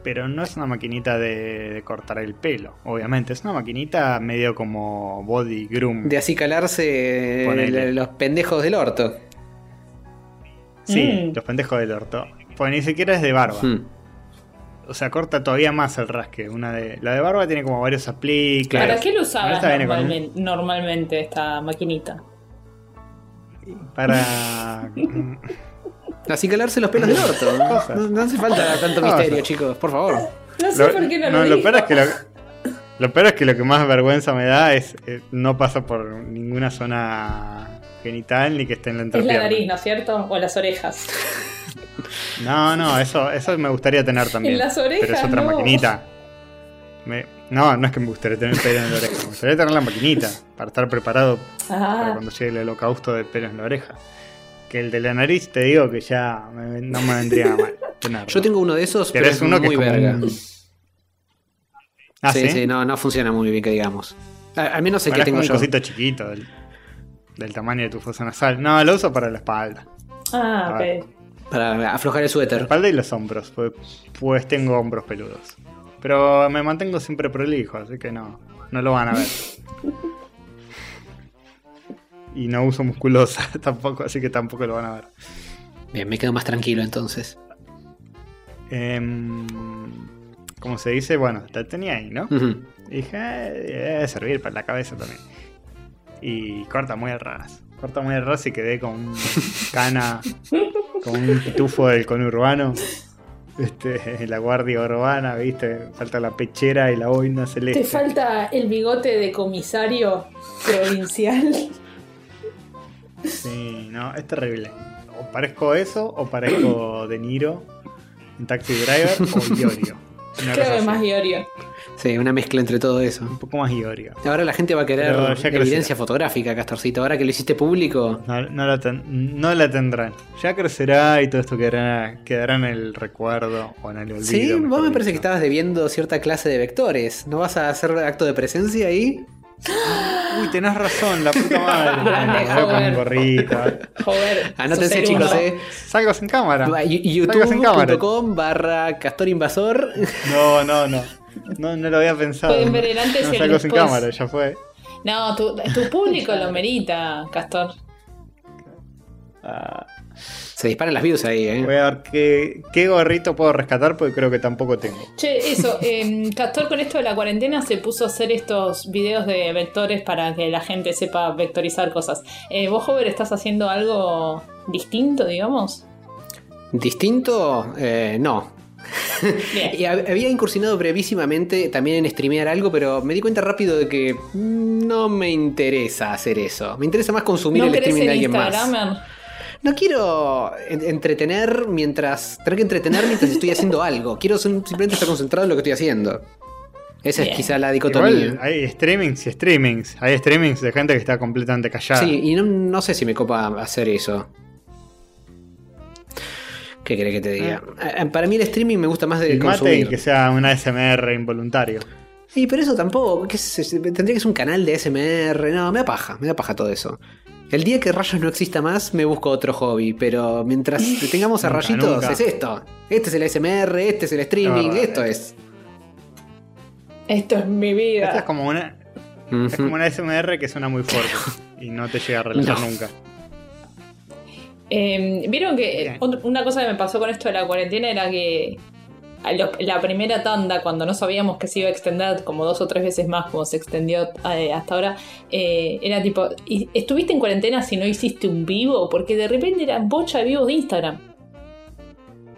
Pero no es una maquinita de, de cortar el pelo, obviamente. Es una maquinita medio como body groom. De acicalarse Ponele. los pendejos del orto. Sí, Mm. los pendejos del orto. Pues ni siquiera es de barba. Hmm. O sea, corta todavía más el rasque. Una de, la de barba tiene como varios apliques. ¿Para qué lo usabas esta con normalmente, esta maquinita? Para. <laughs> Acicalarse los pelos del orto. No, no hace falta tanto misterio, chicos, por favor. No sé por qué no, lo, lo peor es que lo, lo peor es que lo que más vergüenza me da es eh, no pasa por ninguna zona genital ni que esté en la Es la entrepierna. nariz, ¿no es cierto? O las orejas. <laughs> No, no, eso, eso me gustaría tener también. En las orejas, pero es otra no. maquinita. Me- no, no es que me gustaría tener pelo en la oreja, me gustaría tener la maquinita para estar preparado para cuando llegue el holocausto de pelo en la oreja. Que el de la nariz te digo que ya me- no me vendría mal tenerlo. Yo tengo uno de esos, pero ¿Querés es uno que muy es como verga. un- Ah, sí, ¿sí? sí, no, no funciona muy bien, que digamos. Al menos el Ahora que es tengo como un yo. cosito chiquito del, del tamaño de tu fosa nasal. No, lo uso para la espalda. ah, ok. Para aflojar el La suéter. espalda y los hombros, pues, pues tengo hombros peludos. Pero me mantengo siempre prolijo, así que no, no lo van a ver. <laughs> Y no uso musculosa <laughs> tampoco, así que tampoco lo van a ver. Bien, me quedo más tranquilo entonces. Em, como se dice, bueno, la tenía ahí, ¿no? Ujú. Y dije, eh, debe servir para la cabeza también. Y corta muy al ras. Corta muy al ras y quedé con un <laughs> cana, con un pitufo del conurbano. Este, <laughs> la guardia urbana, ¿viste? Falta la pechera y la boina celeste. Te falta el bigote de comisario provincial. Sí, no, es terrible. O parezco eso o parezco De Niro en Taxi Driver o Iorio. Creo que más Iorio. Sí, una mezcla entre todo eso. Un poco más Iorio. Ahora la gente va a querer evidencia fotográfica, Castorcito. Ahora que lo hiciste público. No, no la ten- no la tendrán. Ya crecerá y todo esto quedará, quedará en el recuerdo o en el olvido. Sí, vos me parece que estabas debiendo cierta clase de vectores. ¿No vas a hacer acto de presencia ahí? <gasps> Uy, tenés razón, la puta madre. <laughs> Joder. un gorrito. Joder. Anótense, chicos, eh. Salgo sin cámara. youtube.com barra Castor Invasor. No, no, no. No, no lo había pensado. Pueden ver el antes no, y el salgo sin cámara, ya fue. No, tu, tu público lo merita, Castor. Ah, Se disparan las views ahí, eh. voy a ver qué, qué gorrito puedo rescatar porque creo que tampoco tengo. Che, eso, <laughs> eh, Castor con esto de la cuarentena se puso a hacer estos videos de vectores para que la gente sepa vectorizar cosas. Eh, ¿Vos, Hover, estás haciendo algo distinto, digamos? ¿Distinto? Eh, no. <laughs> Y hab- había incursionado brevísimamente también en streamear algo, pero me di cuenta rápido de que no me interesa hacer eso. Me interesa más consumir ¿No el streaming de alguien más. No quiero en- entretener mientras. Tener que entretener mientras estoy haciendo algo. Quiero sim- simplemente estar concentrado en lo que estoy haciendo. Esa Bien. es quizá la dicotomía. Igual hay streamings y streamings. Hay streamings de gente que está completamente callada. Sí, y no, no sé si me copa hacer eso. ¿Qué querés que te diga? Eh, Para mí el streaming me gusta más de Filmate y consumir. que sea una SMR involuntario. Sí, pero eso tampoco. Tendría que ser un canal de SMR. No, me da paja, me da paja todo eso. El día que Rayos no exista más, me busco otro hobby. Pero mientras tengamos a Nunca, Rayitos, nunca. es esto. Este es el SMR, este es el streaming, esto es. Esto es mi vida. Esta es como una, es como una SMR que suena muy fuerte y no te llega a relajar No. nunca. Eh, Vieron que Bien. una cosa que me pasó con esto de la cuarentena era que la primera tanda, cuando no sabíamos que se iba a extender como dos o tres veces más, como se extendió eh, hasta ahora, eh, era tipo, ¿y- ¿estuviste en cuarentena si no hiciste un vivo? Porque de repente eran bocha de vivos de Instagram.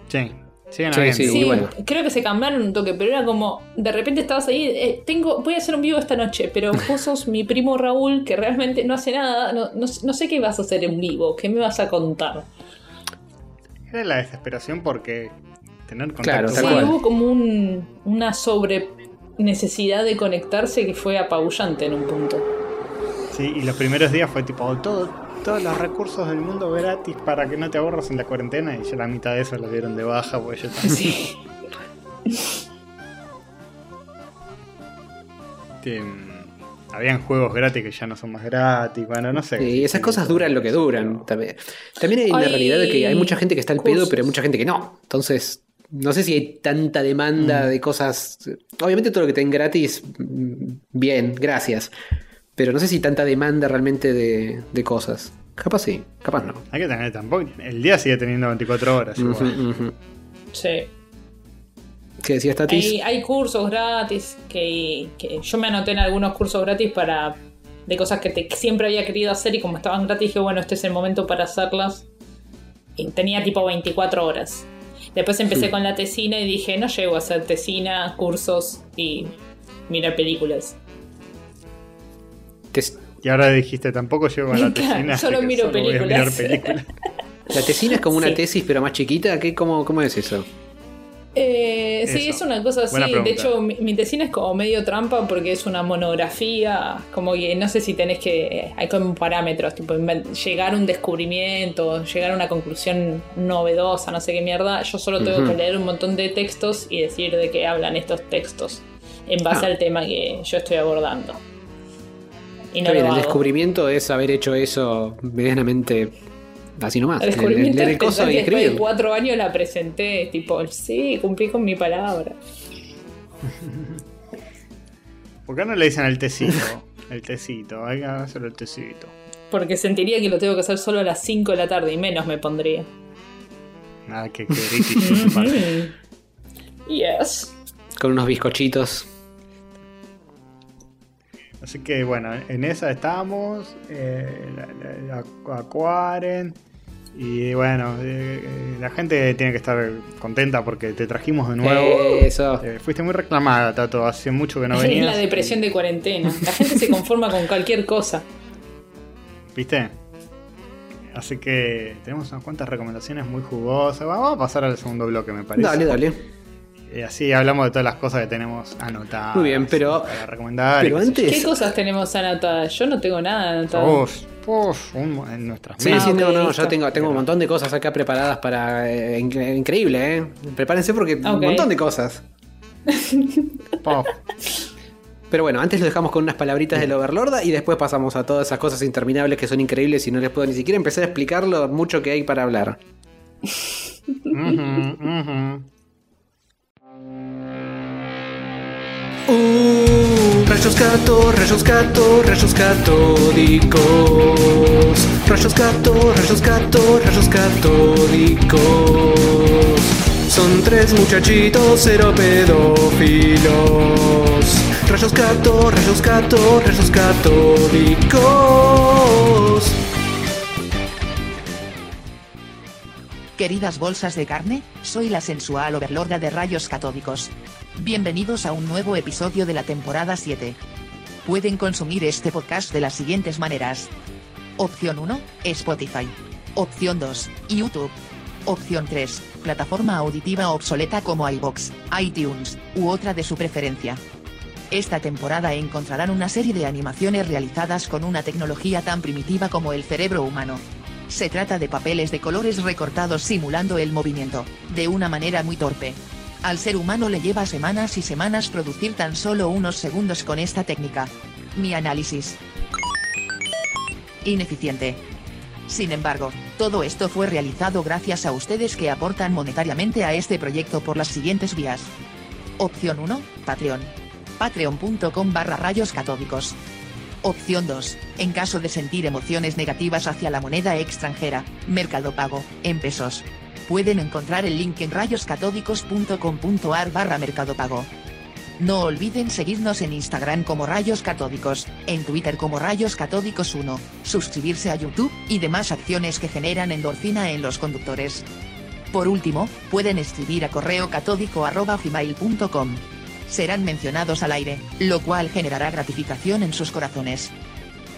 Sí, siguen Sí, sí. Sí, y bueno. creo que se cambiaron un toque, pero era como, de repente estabas ahí, eh, tengo, voy a hacer un vivo esta noche, pero vos sos mi primo Raúl que realmente no hace nada, no, no- no sé qué vas a hacer en vivo, qué me vas a contar. Era la desesperación porque tener Claro, contacto tal Sí, cual. hubo como un, una sobre necesidad de conectarse que fue apabullante en un punto. Sí, y los primeros días fue tipo todo, todos los recursos del mundo gratis para que no te aburras en la cuarentena y ya la mitad de eso lo dieron de baja ya está. Sí. Este, habían juegos gratis que ya no son más gratis, bueno, no sé. Y esas cosas duran lo que duran. También, también hay la Hay realidad de que hay mucha gente que está al pedo, cursos. pero hay mucha gente que no. Entonces, no sé si hay tanta demanda Mm. de cosas. Obviamente todo lo que te den gratis, mm, bien, gracias. Pero no sé si tanta demanda realmente de, de cosas. Capaz sí, capaz no. Hay que tener tampoco. El día sigue teniendo 24 horas. igual. Ujú, ujú. Sí. ¿Qué decías, Tatis? Hay, hay cursos gratis que, que yo me anoté en algunos cursos gratis para de cosas que, te- siempre había querido hacer y como estaban gratis dije, bueno, este es el momento para hacerlas. Y tenía tipo 24 horas. Después empecé Sí. con la tesina y dije, no llego a hacer tesina, cursos y mirar películas. Te- Y ahora dijiste, tampoco llego a la <laughs> tesina. solo miro voy a mirar películas. películas. <laughs> ¿La tesina es como una Sí. tesis pero más chiquita? ¿Qué, cómo, ¿Cómo es eso? Eh, sí, Eso. es una cosa así. De hecho, mi, mi tesina es como medio trampa porque es una monografía. Como que no sé si tenés que. Hay como parámetros, tipo llegar a un descubrimiento, llegar a una conclusión novedosa, no sé qué mierda. Yo solo tengo que leer un montón de textos y decir de qué hablan estos textos en base Ah. al tema que yo estoy abordando. Y no Está bien, lo el descubrimiento es haber hecho eso medianamente así nomás. El descubrimiento es el que después de escribir. cuatro años la presenté, tipo, sí, cumplí con mi palabra. ¿Por qué no le dicen el tecito? <laughs> El tecito, hay que hacer el tecito. Porque sentiría que lo tengo que hacer solo a las 5 de la tarde y menos me pondría. Nada, que, que british de su parte. Mm. Yes. Con unos bizcochitos. Así que bueno, en esa estamos. Eh, la, Aquaren. Y bueno, eh, eh, la gente tiene que estar contenta porque te trajimos de nuevo. Eso. Eh, fuiste muy reclamada, Tato. Hace mucho que no es venías. la depresión de cuarentena. La gente se conforma con cualquier cosa. ¿Viste? Así que tenemos unas cuantas recomendaciones muy jugosas. Vamos a pasar al segundo bloque, me parece. Dale, dale. Y así hablamos de todas las cosas que tenemos anotadas. Muy bien, pero- Para recomendar. pero qué sé antes- ¿Qué cosas tenemos anotadas? Yo no tengo nada anotado. Uf, uf, un- en nuestras Sí, Ah, sí, no, no, listo. yo tengo, tengo un montón de cosas acá preparadas para... eh, incre- increíble, ¿eh? Prepárense porque un montón de cosas. <laughs> Puf. Pero bueno, antes lo dejamos con unas palabritas del Overlorda y después pasamos a todas esas cosas interminables que son increíbles y no les puedo ni siquiera empezar a explicar lo mucho que hay para hablar. <laughs> Ujú, ujú. Uh, rayos gato, rayos gato, rayos catódicos. Rayos gato, rayos gato, rayos catódicos. Son tres muchachitos cero pedófilos. Rayos gato, rayos gato, rayos catódicos. Queridas bolsas de carne, soy la sensual overlorda de rayos catódicos. Bienvenidos a un nuevo episodio de la temporada 7. Pueden consumir este podcast de las siguientes maneras. Opción 1, Spotify. Opción 2, YouTube. Opción 3, plataforma auditiva obsoleta como iBox, iTunes, u otra de su preferencia. Esta temporada encontrarán una serie de animaciones realizadas con una tecnología tan primitiva como el cerebro humano. Se trata de papeles de colores recortados simulando el movimiento, de una manera muy torpe. Al ser humano le lleva semanas y semanas producir tan solo unos segundos con esta técnica. Mi análisis. Ineficiente. Sin embargo, todo esto fue realizado gracias a ustedes que aportan monetariamente a este proyecto por las siguientes vías. Opción 1, Patreon. Patreon.com barra rayos catódicos. Opción 2. En caso de sentir emociones negativas hacia la moneda extranjera, Mercado Pago, en pesos. Pueden encontrar el link en rayoscatódicos.com.ar barra Mercado Pago. No olviden seguirnos en Instagram como Rayos Catódicos, en Twitter como Rayos Catódicos 1, suscribirse a YouTube y demás acciones que generan endorfina en los conductores. Por último, pueden escribir a correo. Serán mencionados al aire, lo cual generará gratificación en sus corazones.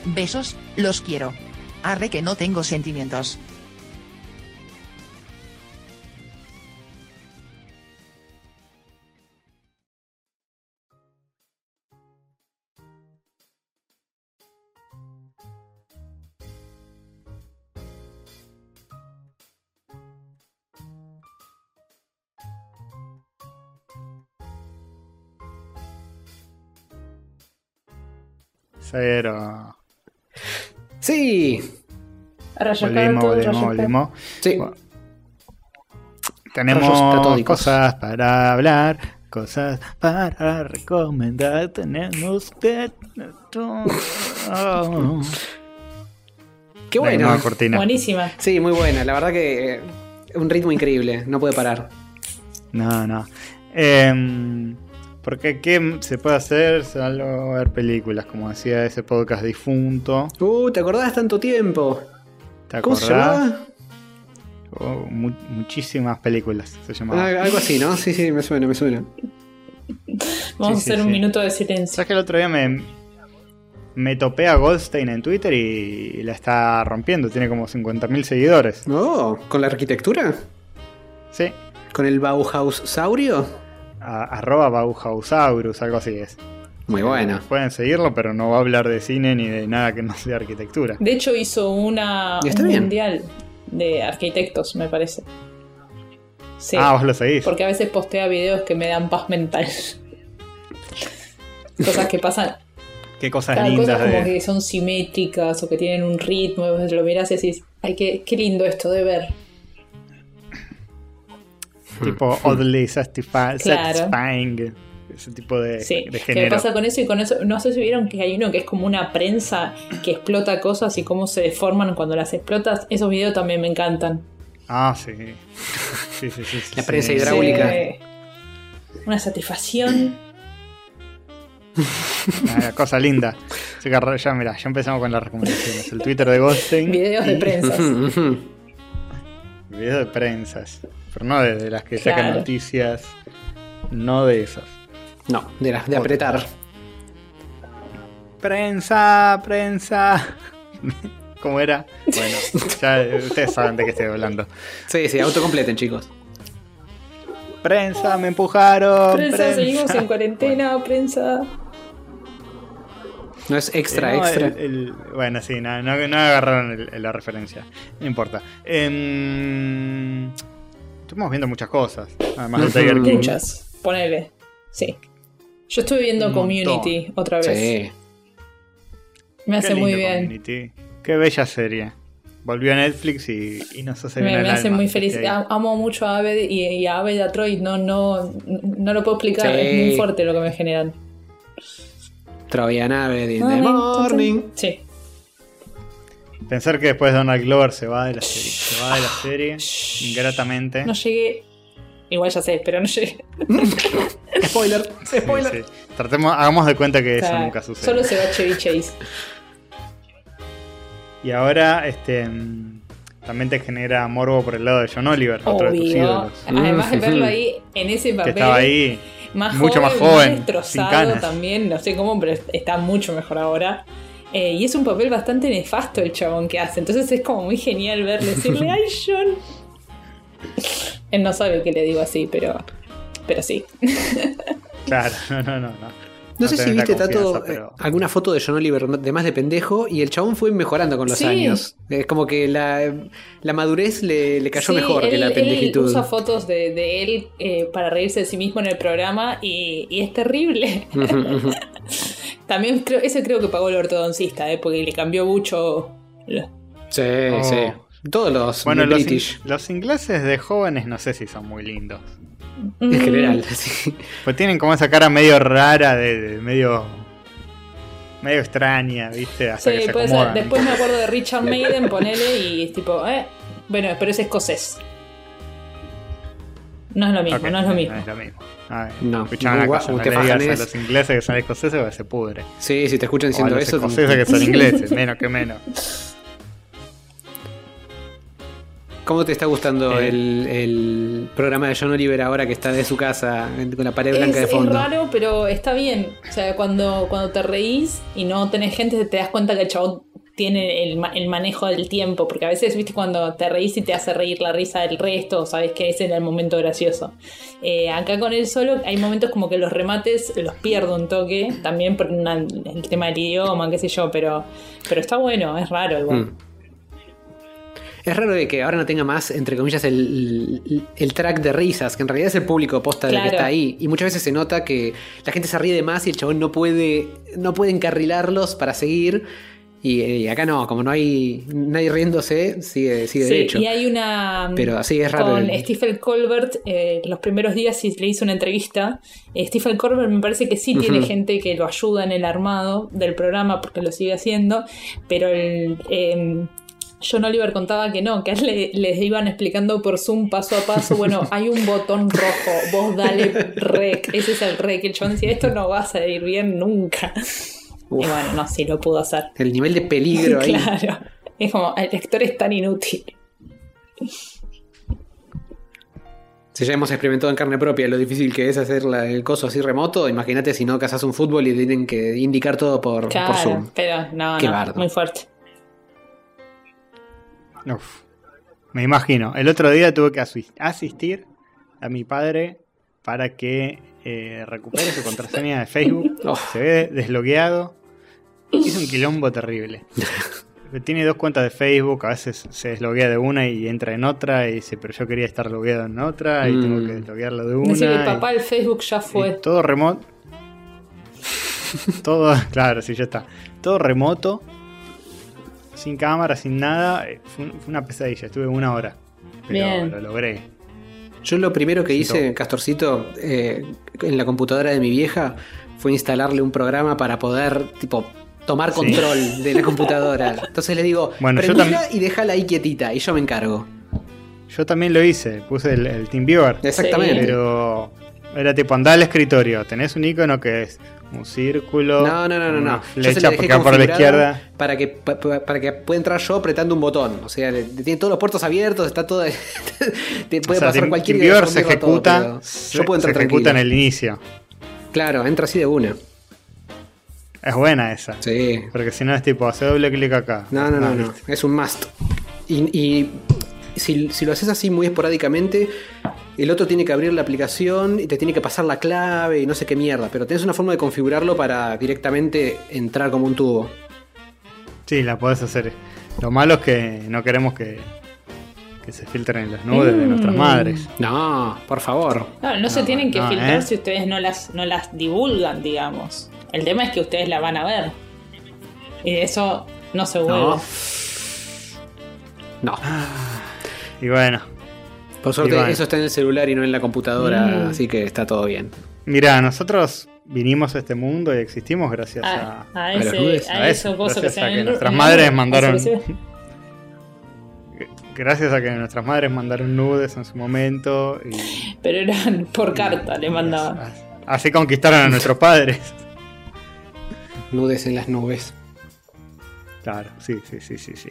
Besos, los quiero. Arre que no tengo sentimientos. Cero. Sí, Volvimos, volvimos, volvimos. sí. Bueno, Tenemos cosas para hablar, cosas para recomendar. Tenemos que. Oh. Qué cortina. Buenísima. Sí, muy buena. La verdad que eh, un ritmo increíble. No puede parar. No, no. Em, porque ¿qué se puede hacer? Salvo ver películas, como decía ese podcast difunto. Uh, ¿te acordás tanto tiempo? ¿Te ¿Cómo se acordás? llamaba? Oh, mu- muchísimas películas se llamaba. Ah, algo así, ¿no? Sí, sí, me suena, me suena. Vamos Sí, a hacer sí, un sí. minuto de silencio. ¿Sabes que el otro día me, me topé a Goldstein en Twitter y la está rompiendo? Tiene como 50.000 seguidores. Oh, ¿con la arquitectura? Sí. ¿Con el Bauhaus Saurio? A- arroba Bauhausaurus, algo así es. Muy buena. Pueden seguirlo, pero no va a hablar de cine ni de nada que no sea arquitectura. De hecho, hizo una, un mundial de arquitectos, me parece. Sí. Ah, vos lo seguís. Porque a veces postea videos que me dan paz mental. Cosas que pasan. Qué cosas Cada lindas cosas como de... que son simétricas o que tienen un ritmo. Y vos lo mirás y decís, ay, qué, qué lindo esto de ver. Tipo oddly Claro. satisfying. Ese tipo de, Sí, de ¿qué género. pasa con eso? Y con eso, no sé si vieron que hay uno que es como una prensa que explota cosas y cómo se deforman cuando las explotas. Esos videos también me encantan. Ah, sí. Sí, sí, sí. sí, La sí. prensa hidráulica. Sí. Una satisfacción. Una cosa linda. Ya, mira, ya empezamos con las recomendaciones. El Twitter de Goldstein. Videos de prensas. Videos de prensas. Pero no de, de las que sacan Claro. noticias. No de esas. No, de, la- de apretar. Prensa, prensa. <laughs> ¿Cómo era? Bueno, <laughs> ya ustedes saben de qué estoy hablando. Sí, sí, autocompleten, chicos. Prensa, me empujaron. Prensa, seguimos en cuarentena, prensa. No es extra, Eh, no, extra. el- el- bueno, sí, no, no, no agarraron el- la referencia. No importa. Em, estuvimos viendo muchas cosas. Además de. Tiger King. Muchas. Ponele. Sí. Yo estuve viendo Un Community otra vez. Sí. Me hace muy bien. Community. Qué bella serie. Volvió a Netflix y, y nos hace bien Me, hace alma muy feliz. Amo mucho a Abed y, y a Abed y a Troy. No, no, no lo puedo explicar. Sí. Es muy fuerte lo que me generan. Troyan Abbott in the morning. Sí. Pensar que después Donald Glover se va de la serie. Se va de la serie <gasps> ingratamente. No llegué. Igual ya sé, pero no llegué. <laughs> Spoiler. Sí, sí. Tratemos, hagamos de cuenta que O eso nunca sucede. Solo se va Chevy Chase. Y ahora, este. También te genera morbo por el lado de John Oliver, otro de tus ídolos. Además de <laughs> verlo ahí en ese Que papel. estaba ahí. más mucho joven, más joven, sin destrozado canas. también, no sé cómo, pero está mucho mejor ahora. Eh, y es un papel bastante nefasto el chabón que hace. Entonces es como muy genial verle decirle, <laughs> ¡ay, John! Él no sabe que le digo así, pero, pero sí. <laughs> Claro, no, no, no. no. No, sé si la viste, Tato, pero- eh, alguna foto de John Oliver de más de pendejo y el chabón fue mejorando con los Sí. años. Es como que la, la madurez le, le cayó Sí, mejor que él- la Él pendejitud. usa fotos de, de él eh, para reírse de sí mismo en el programa y, y es terrible. <laughs> También creo, ese creo que pagó el ortodoncista, eh, porque le cambió mucho. sí, Oh. sí. Todos los Bueno, los, in- los ingleses de jóvenes no sé si son muy lindos. en Mm, general. sí. Pues tienen como esa cara medio rara, de, de medio. medio extraña, ¿viste? Hasta que Sí, se puede ser. acomodan. Después me acuerdo de Richard <laughs> Maiden, ponele y es tipo, eh. Bueno, pero es escocés. No es lo mismo, no es lo mismo. No es lo mismo. A ver, No. una cosa, no le digas a los ingleses que son escoceses porque se pudre. Sí, si te escuchan O a diciendo los eso. escoceses que son ingleses, menos que menos. <laughs> ¿Cómo te está gustando Eh. el, el programa de John Oliver ahora que está de su casa con la pared Es, blanca de es fondo? raro, pero está bien. O sea, cuando, cuando te reís y no tenés gente, te das cuenta que el chabón tiene el, ma- el manejo del tiempo. Porque a veces, viste, cuando te reís y te hace reír la risa del resto, sabes que ese era el momento gracioso. Eh, acá con él solo hay momentos como que los remates los pierdo un toque. También por una- el tema del idioma, qué sé yo, pero, pero está bueno, es raro igual. Mm. Es raro de que ahora no tenga más, entre comillas, el, el- el track de risas, que en realidad es el público posta del que Claro. está ahí. Y muchas veces se nota que la gente se ríe de más y el chabón no puede, no puede encarrilarlos para seguir. Y, y acá no, como no hay nadie riéndose, sigue, sigue Sí, derecho. y hay una. Pero así es raro. Con el- Stephen Colbert, eh, los primeros días sí le hizo una entrevista. Eh, Stephen Colbert me parece que sí tiene gente que lo ayuda en el armado del programa porque lo sigue haciendo, pero el. eh, John Oliver contaba que no, que a él le- les iban explicando por Zoom paso a paso, bueno, <laughs> hay un botón rojo, vos dale rec, ese es el rec. El chabón decía, esto no va a salir bien nunca. Uf. Y bueno, no, sí lo pudo hacer. El nivel de peligro <laughs> ahí. Claro. Es como, el lector es tan inútil. Si ya hemos experimentado en carne propia lo difícil que es hacer la- el coso así remoto, imagínate si no cazas un fútbol y tienen que indicar todo por, por Claro, Zoom. pero no, Qué no, bardo. muy fuerte. Uf, me imagino. El otro día tuve que asis- asistir a mi padre para que eh, recupere su contraseña de Facebook. <laughs> Oh. Se ve desbloqueado. Es un quilombo terrible. <laughs> Tiene dos cuentas de Facebook, a veces se desloguea de una y entra en otra, y dice, pero yo quería estar logueado en otra, y tengo Mm. que desloguearlo de una. Decirle, y- papá, el Facebook ya y fue. todo remoto. <laughs> todo, claro, sí, ya está. Todo remoto, sin cámara, sin nada. eh, Fue, un- fue una pesadilla, estuve una hora. Pero Bien. lo logré. Yo lo primero que hice, todo. Castorcito, eh, en la computadora de mi vieja, fue instalarle un programa para poder, tipo, tomar Sí. control de la <laughs> computadora. Entonces le digo, Bueno, y déjala ahí quietita, y yo me encargo. Yo también lo hice, puse el, el TeamViewer. Exactamente. Pero era tipo, andá al escritorio, tenés un icono que es un círculo, No, no, no, no, una no. Se flecha por la izquierda. Para que, pa- pa- para que pueda entrar yo apretando un botón. O sea, le- tiene todos los puertos abiertos, está todo. <laughs> te puede O sea, pasar cualquier TeamViewer se todo, ejecuta, se, yo puedo se entrar ejecuta en el inicio. Claro, entra así de una. Es buena esa. Sí. Porque si no es tipo, hace doble clic acá. No, no, no, no. Es un must. Y, y si, si lo haces así muy esporádicamente, el otro tiene que abrir la aplicación y te tiene que pasar la clave y no sé qué mierda, pero tenés una forma de configurarlo para directamente entrar como un tubo. Sí, la podés hacer. Lo malo es que no queremos que, que se filtren las nudes de nuestras Mm. madres. No, por favor. No, no, se tienen que no, filtrar ¿eh? si ustedes no las, no las divulgan, digamos. El tema es que ustedes la van a ver. Y de eso no se vuelve. No. No. Y bueno, Por suerte bueno. eso está en el celular y no en la computadora, Mm. así que está todo bien. mira, nosotros vinimos a este mundo y existimos gracias A, a, a los ese, a a eso que gracias se que en- nuestras madres mandaron- que gracias a que nuestras madres mandaron nudes en su momento y Pero eran por carta, le mandaban. Así- Así conquistaron a nuestros padres. Nudes en las nubes. Claro, sí, sí, sí, sí, sí.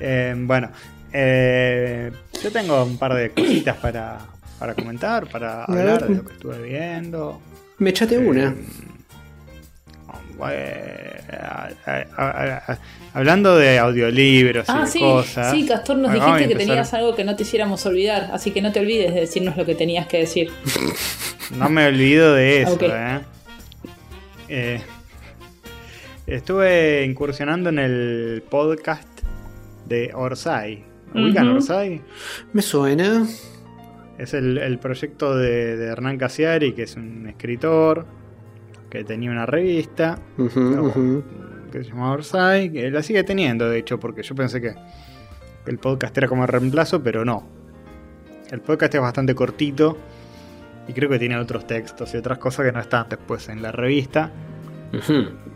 Eh, bueno, eh, yo tengo un par de cositas para, para comentar, para hablar de lo que estuve viendo. Me echate una. Eh, bueno, a- a- a- a- hablando de audiolibros y Ah, de sí, cosas. sí, Castor, nos bueno, dijiste que tenías algo que no te hiciéramos olvidar, así que no te olvides de decirnos lo que tenías que decir. No me olvido de eso, Ok. eh. Eh, Estuve incursionando en el podcast de Orsay. ¿Ubican. Orsay? Me suena. Es el, el proyecto de, de Hernán Casiari, que es un escritor que tenía una revista que se llama Orsay, que la sigue teniendo, de hecho, porque yo pensé que el podcast era como el reemplazo, pero no. El podcast es bastante cortito y creo que tiene otros textos y otras cosas que no están después en la revista.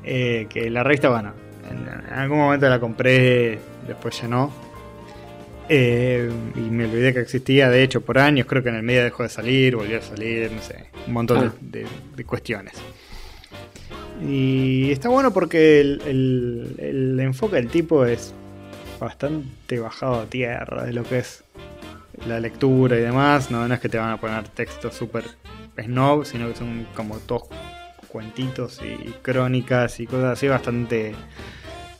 Eh, que la revista, bueno, en, en algún momento la compré, después ya no. Eh, y me olvidé que existía, de hecho, por años. Creo que en el medio dejó de salir, volvió a salir, no sé, un montón de- Ah. de, de cuestiones. Y está bueno porque el, el- el enfoque del tipo es bastante bajado a tierra de lo que es la lectura y demás. No, no es que te van a poner textos súper snob, sino que son como todos cuentitos y crónicas y cosas así bastante eh,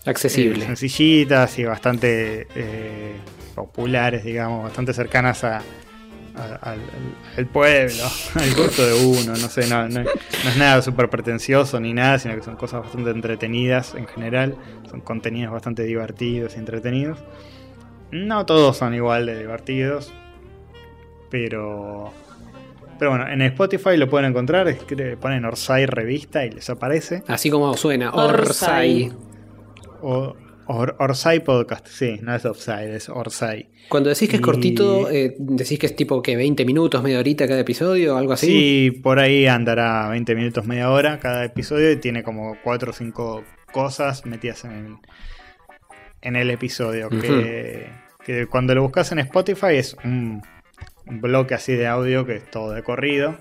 Accesible. sencillitas y bastante eh, populares, digamos, bastante cercanas a, a- al, al- al pueblo, <laughs> al gusto de uno, no sé, no, no- no es nada súper pretencioso ni nada, sino que son cosas bastante entretenidas en general, son contenidos bastante divertidos y entretenidos. No todos son igual de divertidos, pero... Pero bueno, en Spotify lo pueden encontrar, escri- ponen Orsay Revista y les aparece. Así como suena. Orsay. Or- Orsay Podcast, sí, no es Offside, es Orsay. Cuando decís que es Y- cortito, eh, decís que es tipo que 20 minutos, media horita cada episodio, algo así. Sí, por ahí andará 20 minutos, media hora cada episodio y tiene como 4 o 5 cosas metidas en el, en el episodio. que, que cuando lo buscas en Spotify es un, un bloque así de audio que es todo de corrido,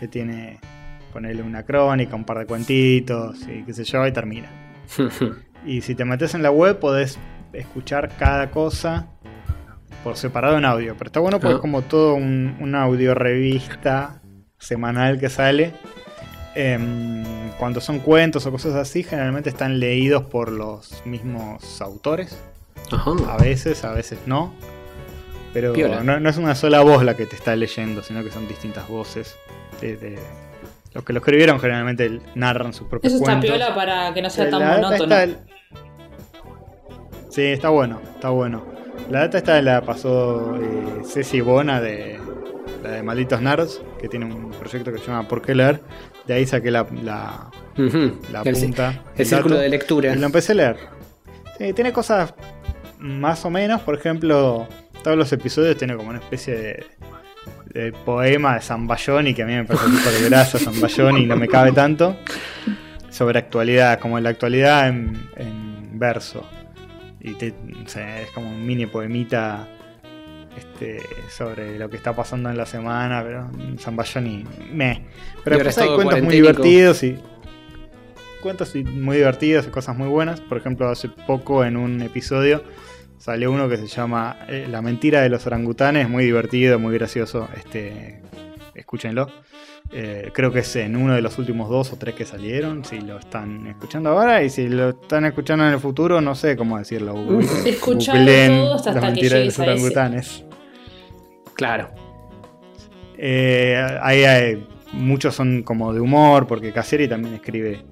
que tiene ponerle una crónica, un par de cuentitos y qué sé yo, y termina. <laughs> Y si te metes en la web podés escuchar cada cosa por separado en audio. Pero está bueno porque Ah. es como todo un, una audio revista semanal que sale. Em, cuando son cuentos o cosas así, generalmente están leídos por los mismos autores. A Ajá. veces, a veces no. Pero no, no es una sola voz la que te está leyendo, sino que son distintas voces. de- de- los que lo escribieron generalmente narran sus propios Eso está cuentos. piola para que no sea Eh, tan la monótono. está el- Sí, está bueno, está bueno. La data esta la pasó eh, Ceci Bona de la de Malditos Nerds, que tiene un proyecto que se llama ¿Por qué leer? De ahí saqué la, la, la el, punta. el círculo dato, de lectura. Y lo empecé a leer. Sí, tiene cosas más o menos, por ejemplo, todos los episodios tienen como una especie de, de poema de Zambayoni, que a mí me parece súper grasa Zambayoni y no me cabe tanto, sobre actualidad, como la actualidad en, en verso. Y te- sé, es como un mini poemita este, sobre lo que está pasando en la semana, pero Zambayoni, me. Pero después es hay cuentos muy divertidos y cuentos muy divertidos y cosas muy buenas. Por ejemplo, hace poco en un episodio salió uno que se llama eh, La mentira de los orangutanes, muy divertido, muy gracioso. Este, escúchenlo. Eh, creo que es en uno de los últimos dos o tres que salieron. Si lo están escuchando ahora y si lo están escuchando en el futuro, no sé cómo decirlo. Todos hasta La que mentira de los orangutanes. Claro. Eh, ahí hay- muchos son como de humor, porque Cassieri también escribe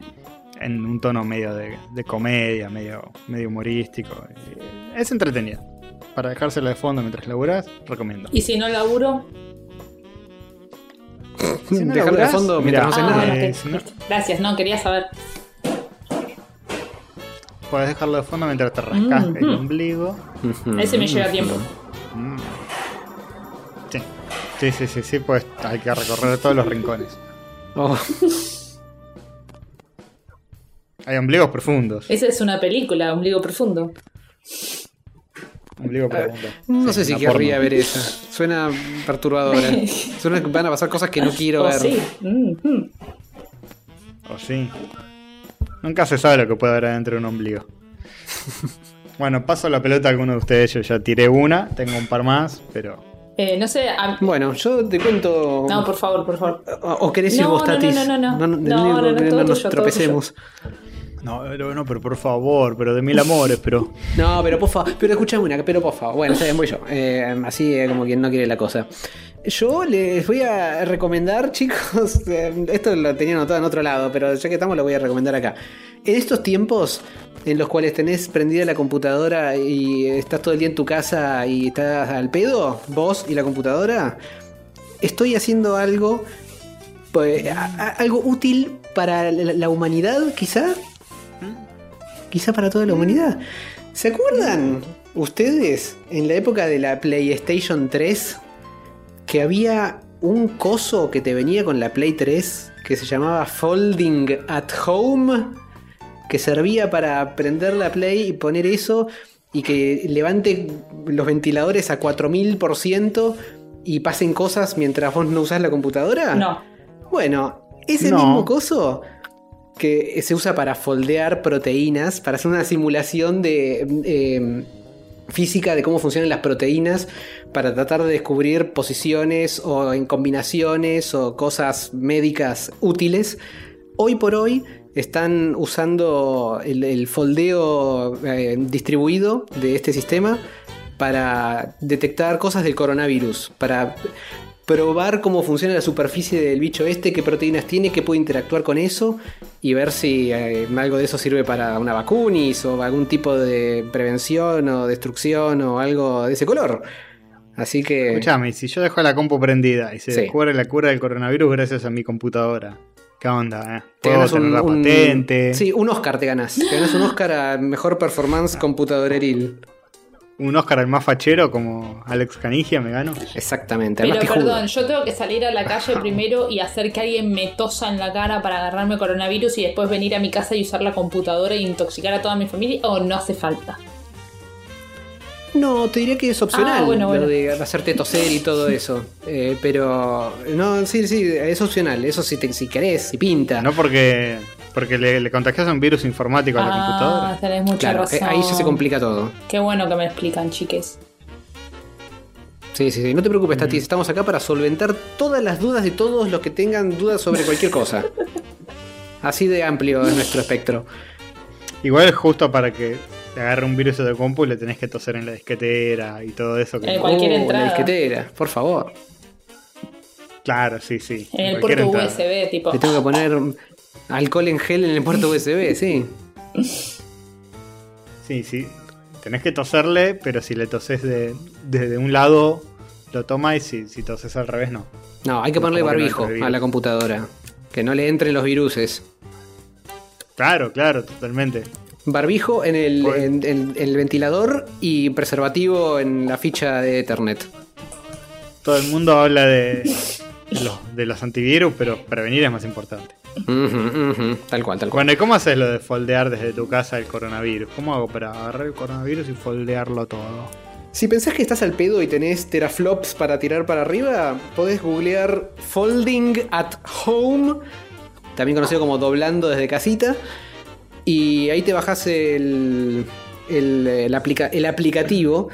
en un tono medio de, de comedia, medio, medio humorístico. Es entretenido. Para dejárselo de fondo mientras laburás, recomiendo. Y si no laburo. Si no <laughs> Dejarlo de fondo mientras no Ah, nada. eh, no-. Gracias, no, quería saber. Puedes dejarlo de fondo mientras te rascas Mm, el mm. ombligo. <laughs> Ese me lleva tiempo. Mm. Sí. Sí, sí, sí, sí, pues hay que recorrer todos los rincones. Oh, <laughs> Hay ombligos profundos. Esa es una película, Ombligo Profundo. Ombligo profundo. no Sí, sé si querría porno. ver esa. Suena perturbadora. <laughs> Suena que van a pasar cosas que no quiero Oh, ver. sí. Mm, mm. O sí. Nunca se sabe lo que puede haber adentro de un ombligo. <laughs> bueno, paso la pelota a alguno de ustedes. Yo ya tiré una, tengo un par más, pero. Eh, no sé. a- Bueno, yo te cuento. No, por favor, por favor. o, o querés ir No, vos, no, no, Tatis. no, no, no. No, No, no, nos tropecemos. No, pero, no, pero por favor, pero de mil amores, pero. <laughs> No, pero por favor, pero escuchame una, pero por favor. Bueno, está voy yo. Eh, así eh, como quien no quiere la cosa. Yo les voy a recomendar, <laughs> chicos, eh, esto lo tenía anotado en otro lado, pero ya que estamos lo voy a recomendar acá. En estos tiempos en los cuales tenés prendida la computadora y estás todo el día en tu casa y estás al pedo, vos y la computadora, estoy haciendo algo, pues, algo útil para la, la humanidad, quizá. Quizá para toda la humanidad. ¿Se acuerdan ustedes en la época de la PlayStation 3 que había un coso que te venía con la Play 3 que se llamaba Folding at Home? Que servía para prender la Play y poner eso y que levante los ventiladores a 4000% y pasen cosas mientras vos no usás la computadora? No. Bueno, ese No. mismo coso que se usa para foldear proteínas, para hacer una simulación de eh, física de cómo funcionan las proteínas, para tratar de descubrir posiciones o en combinaciones o cosas médicas útiles. Hoy por hoy están usando el, foldeo eh, distribuido de este sistema para detectar cosas del coronavirus, para probar cómo funciona la superficie del bicho este, qué proteínas tiene, qué puede interactuar con eso y ver si eh, algo de eso sirve para una vacunis o algún tipo de prevención o destrucción o algo de ese color. Así que... Escuchame, si yo dejo la compu prendida y se Sí. descubre la cura del coronavirus gracias a mi computadora, ¿qué onda? Eh? Te ¿Puedo ganas tener un, la un- patente? Sí, un Oscar te ganas. Te ganas un Oscar a mejor performance computadoreril. ¿Un Oscar al más fachero como Alex Canigia me gano? Exactamente, Pero perdón, yo tengo que salir a la calle primero y hacer que alguien me tosa en la cara para agarrarme coronavirus y después venir a mi casa y usar la computadora e intoxicar a toda mi familia o no hace falta. No, te diría que es opcional Ah, bueno, bueno. lo de hacerte toser y todo eso. Eh, pero no, sí, sí, es opcional. Eso si, te, si querés, si pinta. No porque, porque le, le contagias un virus informático a la Ah, computadora. tenés mucha claro, razón. eh, ahí ya se complica todo. Qué bueno que me explican, chiques. Sí, sí, sí. No te preocupes, Tati. Estamos acá para solventar todas las dudas de todos los que tengan dudas sobre cualquier cosa. <laughs> Así de amplio es nuestro espectro. Igual es justo para que te agarre un virus de tu compu le tenés que toser en la disquetera y todo eso. Que Eh, Cualquier Oh, entrada. La disquetera, por favor. Claro, sí, sí. En el puerto entrada. USB, tipo. Le tengo que poner alcohol en gel en el puerto <laughs> USB, sí. Sí, sí. Tenés que toserle, pero si le toses de, desde un lado, lo toma y si, si toses al revés, no. No, hay que No, ponerle como que no barbijo a la computadora. Que no le entren los viruses. Claro, claro, totalmente. Barbijo en el, Pues- en- en el ventilador y preservativo en la ficha de Ethernet. Todo el mundo habla de, los, de los antivirus, pero prevenir es más importante. Tal cual, tal cual. Bueno, ¿y cómo haces lo de foldear desde tu casa el coronavirus? ¿Cómo hago para agarrar el coronavirus y foldearlo todo? Si pensás que estás al pedo y tenés teraflops para tirar para arriba, podés googlear Folding at Home, también conocido como doblando desde casita, y ahí te bajás el, el, el aplica- el aplicativo.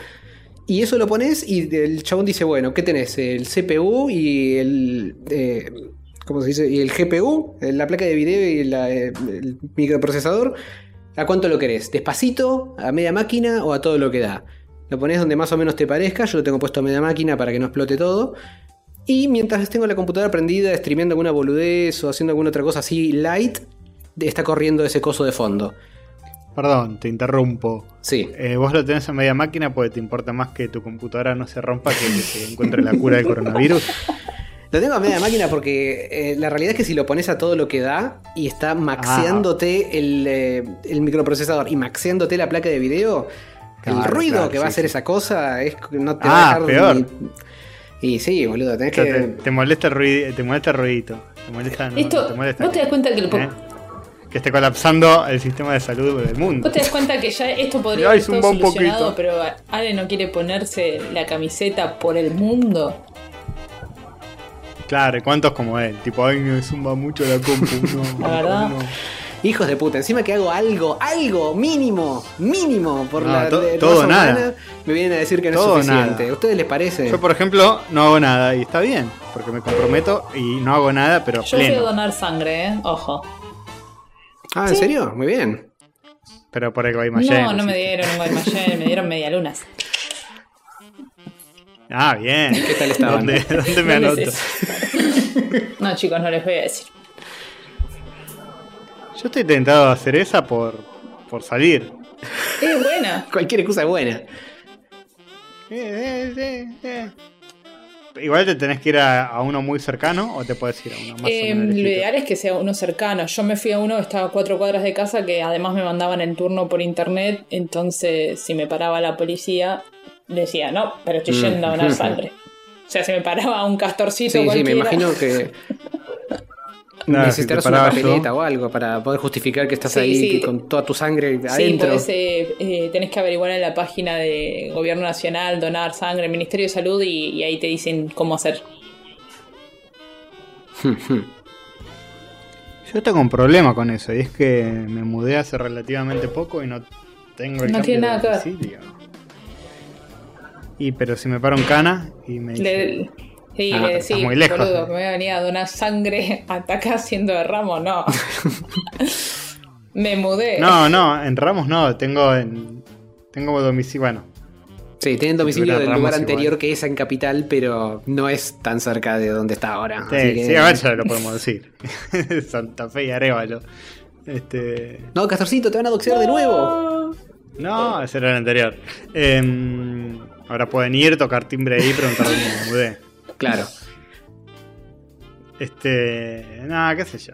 Y eso lo pones y el chabón dice, bueno, ¿qué tenés? El CPU y el... eh, ¿Cómo se dice? Y el GPU, la placa de video y la, eh, el microprocesador. ¿A cuánto lo querés? ¿Despacito? ¿A media máquina o a todo lo que da? Lo pones donde más o menos te parezca. Yo lo tengo puesto a media máquina para que no explote todo. Y mientras tengo la computadora prendida, streameando alguna boludez o haciendo alguna otra cosa así light, está corriendo ese coso de fondo. Perdón, te interrumpo. Sí. Eh, vos lo tenés en media máquina porque te importa más que tu computadora no se rompa que que se encuentre la cura del coronavirus. <laughs> Lo tengo a media máquina porque eh, la realidad es que si lo pones a todo lo que da y está maxeándote el, eh, el microprocesador y maxeándote la placa de video, Claro, el ruido claro, que va a hacer sí. esa cosa es que no te Ah, va a dejar peor. ni- Y sí, boludo, tenés O sea, que. te, te molesta el ruido, te molesta el ruidito. Te molesta, no, Esto, te molesta vos te das cuenta que el ¿eh? que esté colapsando el sistema de salud del mundo. Vos te das cuenta que ya esto <laughs> podría un solucionado, poquito. pero Ale no quiere ponerse la camiseta por el mundo. Claro, ¿y ¿cuántos como él? Tipo, ay, me zumba mucho la compu. <laughs> No, La verdad. no. Hijos de puta, encima que hago algo, algo, mínimo, mínimo por No, la to- de- todo nada. humana, me vienen a decir que no Todo es suficiente. nada. ¿A ustedes les parece? Yo, por ejemplo, no hago nada y está bien, porque me comprometo y no hago nada, pero Yo pleno. donar sangre, ¿eh? Ojo. Ah, ¿en serio? Muy bien. Pero por el Guaymallén. No, no me dieron un Guaymallén, me dieron medialunas. <laughs> Ah, bien. ¿Qué tal estaban? ¿Dónde, <laughs> dónde me No anoto? <laughs> No, chicos, no les voy a decir. Yo estoy tentado a hacer esa por, por salir. Es buena. <laughs> Cualquier excusa es buena. Eh, eh, eh, eh. Igual te tenés que ir a, a uno muy cercano o te puedes ir a uno más Eh, o menos lo ideal es que sea uno cercano. Yo me fui a uno que estaba a cuatro cuadras de casa, que además me mandaban el turno por internet. Entonces, si me paraba la policía, decía, no, pero estoy yendo a donar Mm. sangre. O sea, si me paraba un castorcito Sí, sí, me cualquiera- imagino que <laughs> Nada, si necesitarás una yo- papeleta o algo para poder justificar que estás Sí, ahí sí. con toda tu sangre Sí, adentro. podés, eh, eh, tenés que averiguar en la página de Gobierno Nacional, donar sangre, Ministerio de Salud y, y ahí te dicen cómo hacer. <laughs> Yo tengo un problema con eso y es que me mudé hace relativamente poco y no tengo el No cambio tiene nada de que ver. Y pero si me paro en cana y me dice, Le, sí, Ah, le decís, muy lejos. boludo, me voy a venir a donar sangre <laughs> hasta acá haciendo de ramo, no. <laughs> me mudé. No, no, en Ramos no, tengo en tengo domicilio, bueno, Sí, tienen domicilio del Ramos lugar anterior igual. que es en Capital, pero no es tan cerca de donde está ahora. sí, así que- sí, a ver ya lo <laughs> podemos decir. Santa Fe y Arevalo. Este, No, Castorcito, te van a doxear de nuevo. no, ese era el anterior. Em, ahora pueden ir, tocar timbre ahí y preguntar dónde me mudé. Claro. Este, nada, qué sé yo.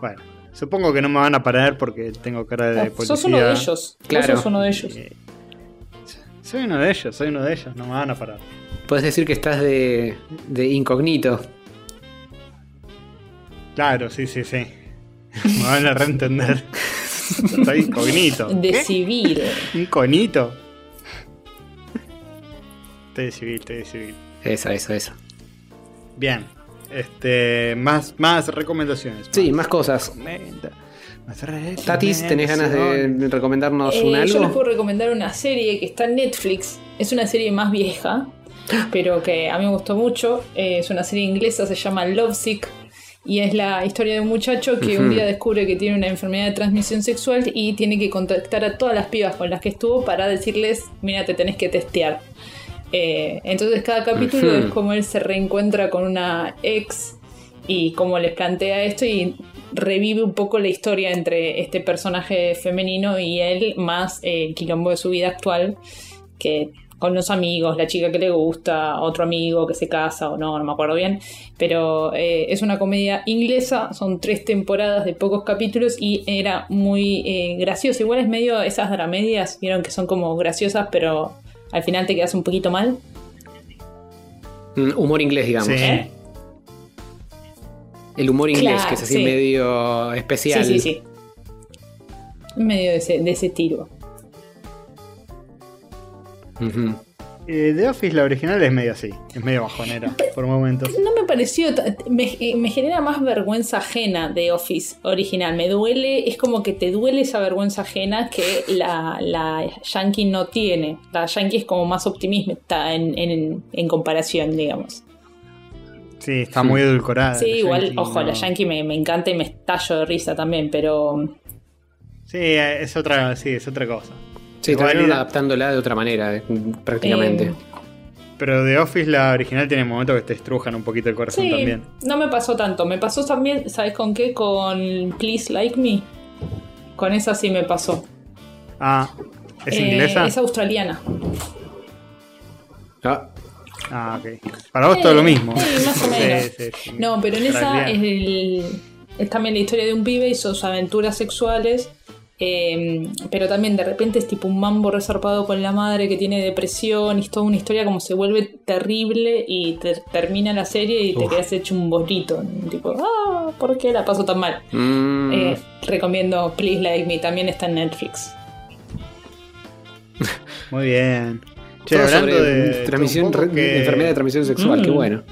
Bueno, supongo que no me van a parar porque tengo cara de policía. sos uno de ellos. Vos Claro. sos uno de ellos. Eh, soy uno de ellos, soy uno de ellos, no me van a parar. Puedes decir que estás de, de incógnito. Claro, sí, sí, sí. Me van a reentender. <laughs> Soy incognito. De ¿Qué? civil. ¿Incognito? Estoy de civil, estoy de civil. Eso, eso, eso. Bien. Este, más, más recomendaciones. Sí, más cosas. Tatis, ¿tenés ganas de recomendarnos Eh, un yo les algo? puedo recomendar una serie que está en Netflix. Es una serie más vieja, pero que a mí me gustó mucho. Eh, es una serie inglesa, se llama Lovesick. Y es la historia de un muchacho que un día descubre que tiene una enfermedad de transmisión sexual y tiene que contactar a todas las pibas con las que estuvo para decirles, mira, te tenés que testear. Eh, entonces cada capítulo es como él se reencuentra con una ex y cómo les plantea esto y revive un poco la historia entre este personaje femenino y él, más el quilombo de su vida actual, que con los amigos, la chica que le gusta, otro amigo que se casa o no, no me acuerdo bien, pero eh, es una comedia inglesa, son tres temporadas de pocos capítulos y era muy eh, gracioso, igual es medio esas dramedias, vieron que son como graciosas, pero al final te quedas un poquito mal. Mm, Humor inglés, digamos. Sí. ¿Eh? El humor inglés, Claro, que es así sí. medio especial. Sí, sí, sí. Medio de ese, de ese tiro. Ujú. Eh, The Office, la original, es medio así. Es medio bajonera por momentos. No me pareció. Me, eh, me genera más vergüenza ajena de Office original. Me duele. Es como que te duele esa vergüenza ajena que la, la Yankee no tiene. La Yankee es como más optimista en, en, en comparación, digamos. Sí, está muy edulcorada. Sí, igual, Yankee, ojo, no. la Yankee me, me encanta y me estallo de risa también, pero. Sí, es otra, sí, es otra cosa. Sí, Igual terminaron adaptándola de otra manera, eh, prácticamente. eh, Pero The Office, la original, tiene momentos que te estrujan un poquito el corazón Sí, también. no me pasó tanto. Me pasó también, ¿sabes con qué? Con Please Like Me. Con esa sí me pasó. Ah, ¿es Eh, inglesa? Es australiana. Ah, Ah, ok. Para vos todo lo mismo. Sí, más o <laughs> menos. Sí, sí, sí. No, pero en esa es, el- es también la historia de un pibe y sus aventuras sexuales. Eh, pero también de repente es tipo un mambo resarpado con la madre que tiene depresión y es toda una historia como se vuelve terrible y te- termina la serie y te quedas hecho un bolito. Tipo, ah, ¿por qué la paso tan mal? mm, Eh, recomiendo Please Like Me, también está en Netflix. <laughs> Muy bien. Che, hablando sobre de. transmisión, un poco re- que- enfermedad de transmisión sexual, Mm. qué bueno.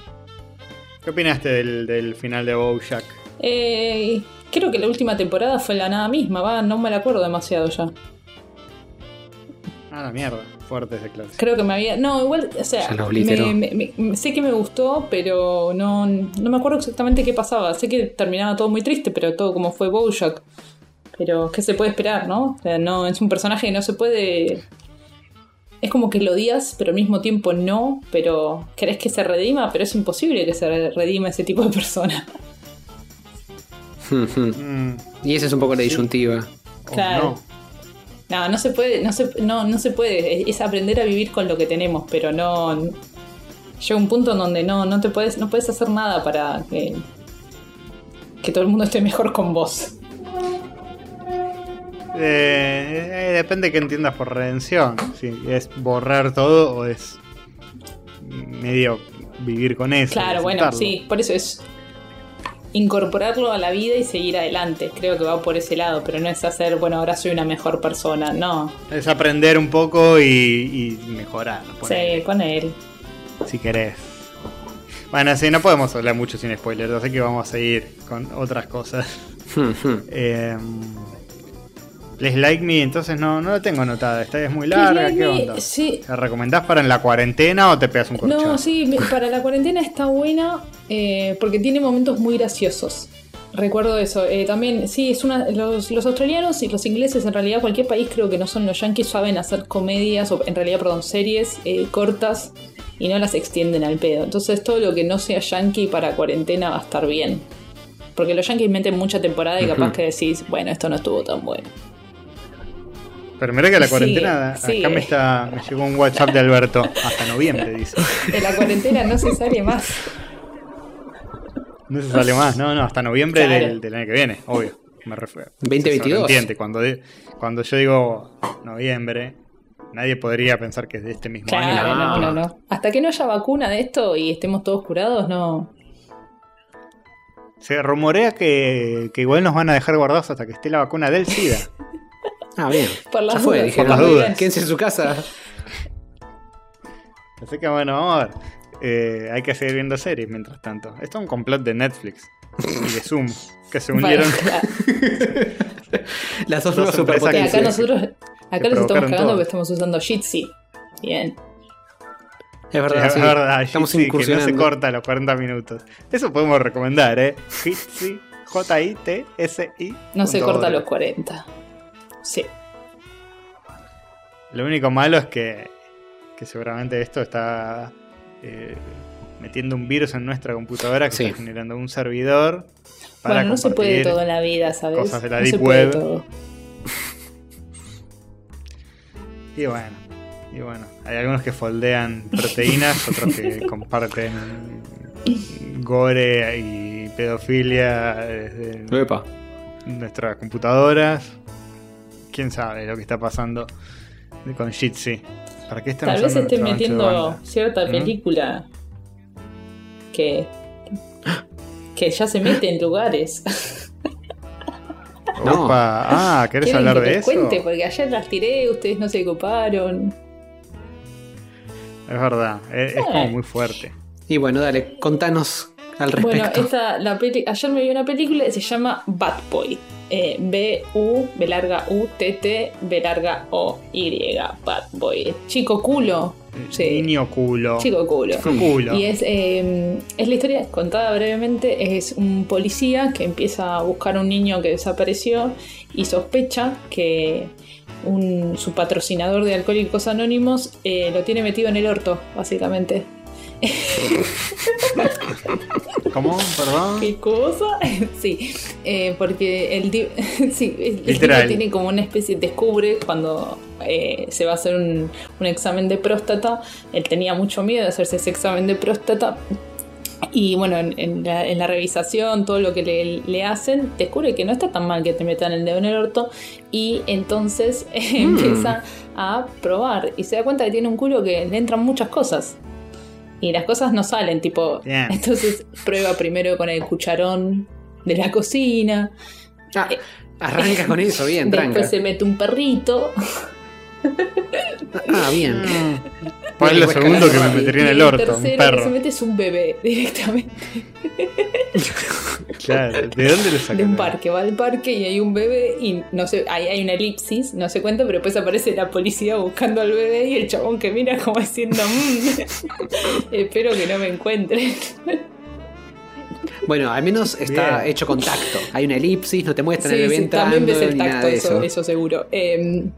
¿Qué opinaste del, del final de Bojack? Eh, creo que la última temporada fue la nada misma, va, no me la acuerdo demasiado ya. Ah, la mierda. Fuerte ese clase. Creo que me había. No, igual, o sea, me- me- me- sé que me gustó, pero no, no me acuerdo exactamente qué pasaba. Sé que terminaba todo muy triste, pero todo como fue Bojack. Pero, ¿qué se puede esperar, no? O sea, no, es un personaje que no se puede. Es como que lo odias, pero al mismo tiempo no. Pero querés que se redima, pero es imposible que se redima ese tipo de persona. Mm, y esa es un poco la disyuntiva. o Claro. no. No, no se puede, no se, no, no se puede. Es aprender a vivir con lo que tenemos, pero no. Llega un punto en donde no, no te puedes, no puedes hacer nada para que, que todo el mundo esté mejor con vos. Eh, eh, depende que entiendas por redención. Si es borrar todo o es medio vivir con eso. Claro, bueno, sí, por eso es incorporarlo a la vida y seguir adelante. Creo que va por ese lado, pero no es hacer, bueno, ahora soy una mejor persona, no. Es aprender un poco y, y mejorar. ponele, Sí, con él. Si querés. Bueno, sí, no podemos hablar mucho sin spoilers, así que vamos a seguir con otras cosas. <laughs> Eh, Please Like Me, entonces no, no la tengo anotada. Esta es muy larga, ¿qué onda? sí. ¿La recomendás para en la cuarentena o te pegas un corchazo? No, sí, para la cuarentena está buena eh, porque tiene momentos muy graciosos. Recuerdo eso. Eh, también, sí, es una. Los, los australianos y los ingleses, en realidad, cualquier país creo que no son los yankees, saben hacer comedias, o en realidad, perdón, series eh, cortas y no las extienden al pedo. Entonces, todo lo que no sea yankee para cuarentena va a estar bien. Porque los yankees meten mucha temporada y capaz que decís, bueno, esto no estuvo tan bueno. Pero mira que la cuarentena, sí. acá me, está, me llegó un WhatsApp de Alberto. Hasta noviembre, dice. <laughs> En la cuarentena no se sale más. No se sale más, no, no, hasta noviembre Claro. del, del año que viene, obvio. Me refiero. 2022. <laughs> Se sobreentiende. Cuando, cuando yo digo noviembre, nadie podría pensar que es de este mismo año. Claro, no. no, no, no. Hasta que no haya vacuna de esto y estemos todos curados, no. Se rumorea que, que igual nos van a dejar guardados hasta que esté la vacuna del SIDA. <laughs> Ah, bien. Por las ya fue, dudas, por las dudas. Quédense en su casa. Así que bueno, vamos a ver. Eh, hay que seguir viendo series mientras tanto. Esto es un complot de Netflix y de Zoom, que se <laughs> unieron. claro. <laughs> Las dos nuevas superpotencias. acá nosotros, acá los estamos cagando todo. porque estamos usando Jitsi. Bien. Es verdad, es sí. verdad, Estamos sí, que no incursionando. se corta a los 40 minutos. Eso podemos recomendar, ¿eh? Jitsi, J-I-T-S-I. No se corta a los 40. Sí. Lo único malo es que, que seguramente esto está eh, metiendo un virus en nuestra computadora que Sí. está generando un servidor. Para Bueno, no se puede compartir todo en la vida, ¿sabes? cosas de la no se Deep puede Web. todo. <laughs> Y bueno, y bueno, hay algunos que foldean proteínas, <laughs> otros que comparten gore y pedofilia desde Epa. nuestras computadoras. Quién sabe lo que está pasando con Jitsi. ¿Para qué están Tal vez de metiendo cierta ¿Mm? película que. que ya se mete en lugares. <laughs> No. Opa, ah, ¿querés ¿Quieren hablar que de eso? cuente? Porque ayer las tiré, ustedes no se ocuparon. Es verdad, es, es como muy fuerte. Y bueno, dale, contanos al respecto. Bueno, esta, la peli- ayer me vi una película que se llama Bad Boy. Eh, B-U, B larga U, T-T, B larga O, Y. Bad Boy. Chico culo. Sí. Niño culo. Chico culo. Chico culo. Y es, eh, es la historia contada brevemente. Es un policía que empieza a buscar a un niño que desapareció y sospecha que un- su patrocinador de Alcohólicos Anónimos eh, lo tiene metido en el orto, básicamente. <laughs> ¿Cómo? Perdón. ¿Qué cosa? <laughs> sí, eh, porque el, <laughs> sí, Literal. tiene como una especie, descubre cuando eh, se va a hacer un, un examen de próstata, él tenía mucho miedo de hacerse ese examen de próstata. Y bueno, en, en la, en la revisación, todo lo que le, le hacen, descubre que no está tan mal que te metan el dedo en el orto. Y entonces eh, empieza a probar y se da cuenta que tiene un culo que le entran muchas cosas. Y las cosas no salen, tipo. Bien. Entonces prueba primero con el cucharón de la cocina. Ah, arranca con eso, bien, <laughs> tranca. Después se mete un perrito. <laughs> Ah, bien. Pues es lo segundo que me metería en el orto, un tercero que se perro. mete es un bebé <laughs> directamente. Claro, ¿de dónde lo sacan? de un parque, va al parque y hay un bebé y no sé, ahí hay una elipsis, no se cuenta, pero después aparece la policía buscando al bebé y el chabón que mira como diciendo, "Mm, <laughs> espero que no me encuentren. Bueno, al menos está Bien. hecho con tacto. Hay una elipsis, no te muestran Sí, el bebé sí, entrando también ves el ni nada tacto, de eso, eso. seguro. Em,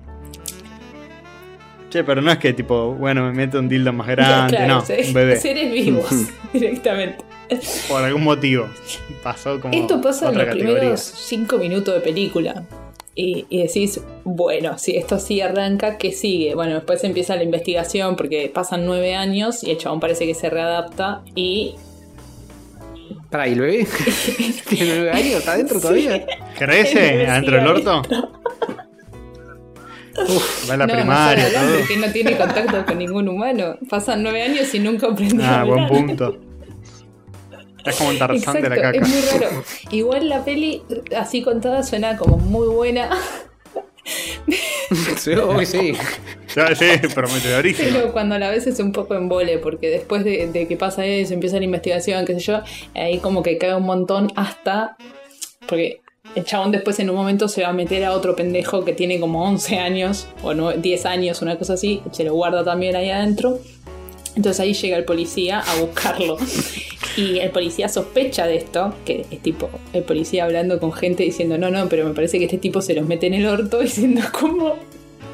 Che, pero no es que tipo, bueno, me meto un dildo más grande, <laughs> claro, no, se- un bebé. <laughs> seres vivos <laughs> directamente. Por algún motivo. Pasó como. Esto pasa en los categoría. primeros cinco minutos de película. Y, y decís, bueno, si esto sí arranca, ¿qué sigue? Bueno, después empieza la investigación porque pasan nueve años y el chabón parece que se readapta y Pará, ¿y el bebé? ¿Tiene nueve años? ¿Está adentro todavía? ¿Crece adentro del sigue orto? va a la no, primaria, no todo. porque no tiene contacto con ningún humano. Pasan nueve años y nunca aprendió a Ah, hablar. buen punto. Es como un tarzán de la caca. es muy raro. Igual la peli, así contada, suena como muy buena. <laughs> Sí, uy, sí. Ya, Sí, prometedorísimo. Pero cuando la ves es un poco en vole, porque después de, de que pasa eso, empieza la investigación, qué sé yo, ahí como que cae un montón hasta. Porque el chabón después en un momento se va a meter a otro pendejo que tiene como 11 años, o no, 10 años, una cosa así, se lo guarda también ahí adentro. Entonces ahí llega el policía a buscarlo. Y el policía sospecha de esto, que es tipo el policía hablando con gente diciendo, no, no, pero me parece que este tipo se los mete en el orto, <laughs> diciendo, ¿cómo,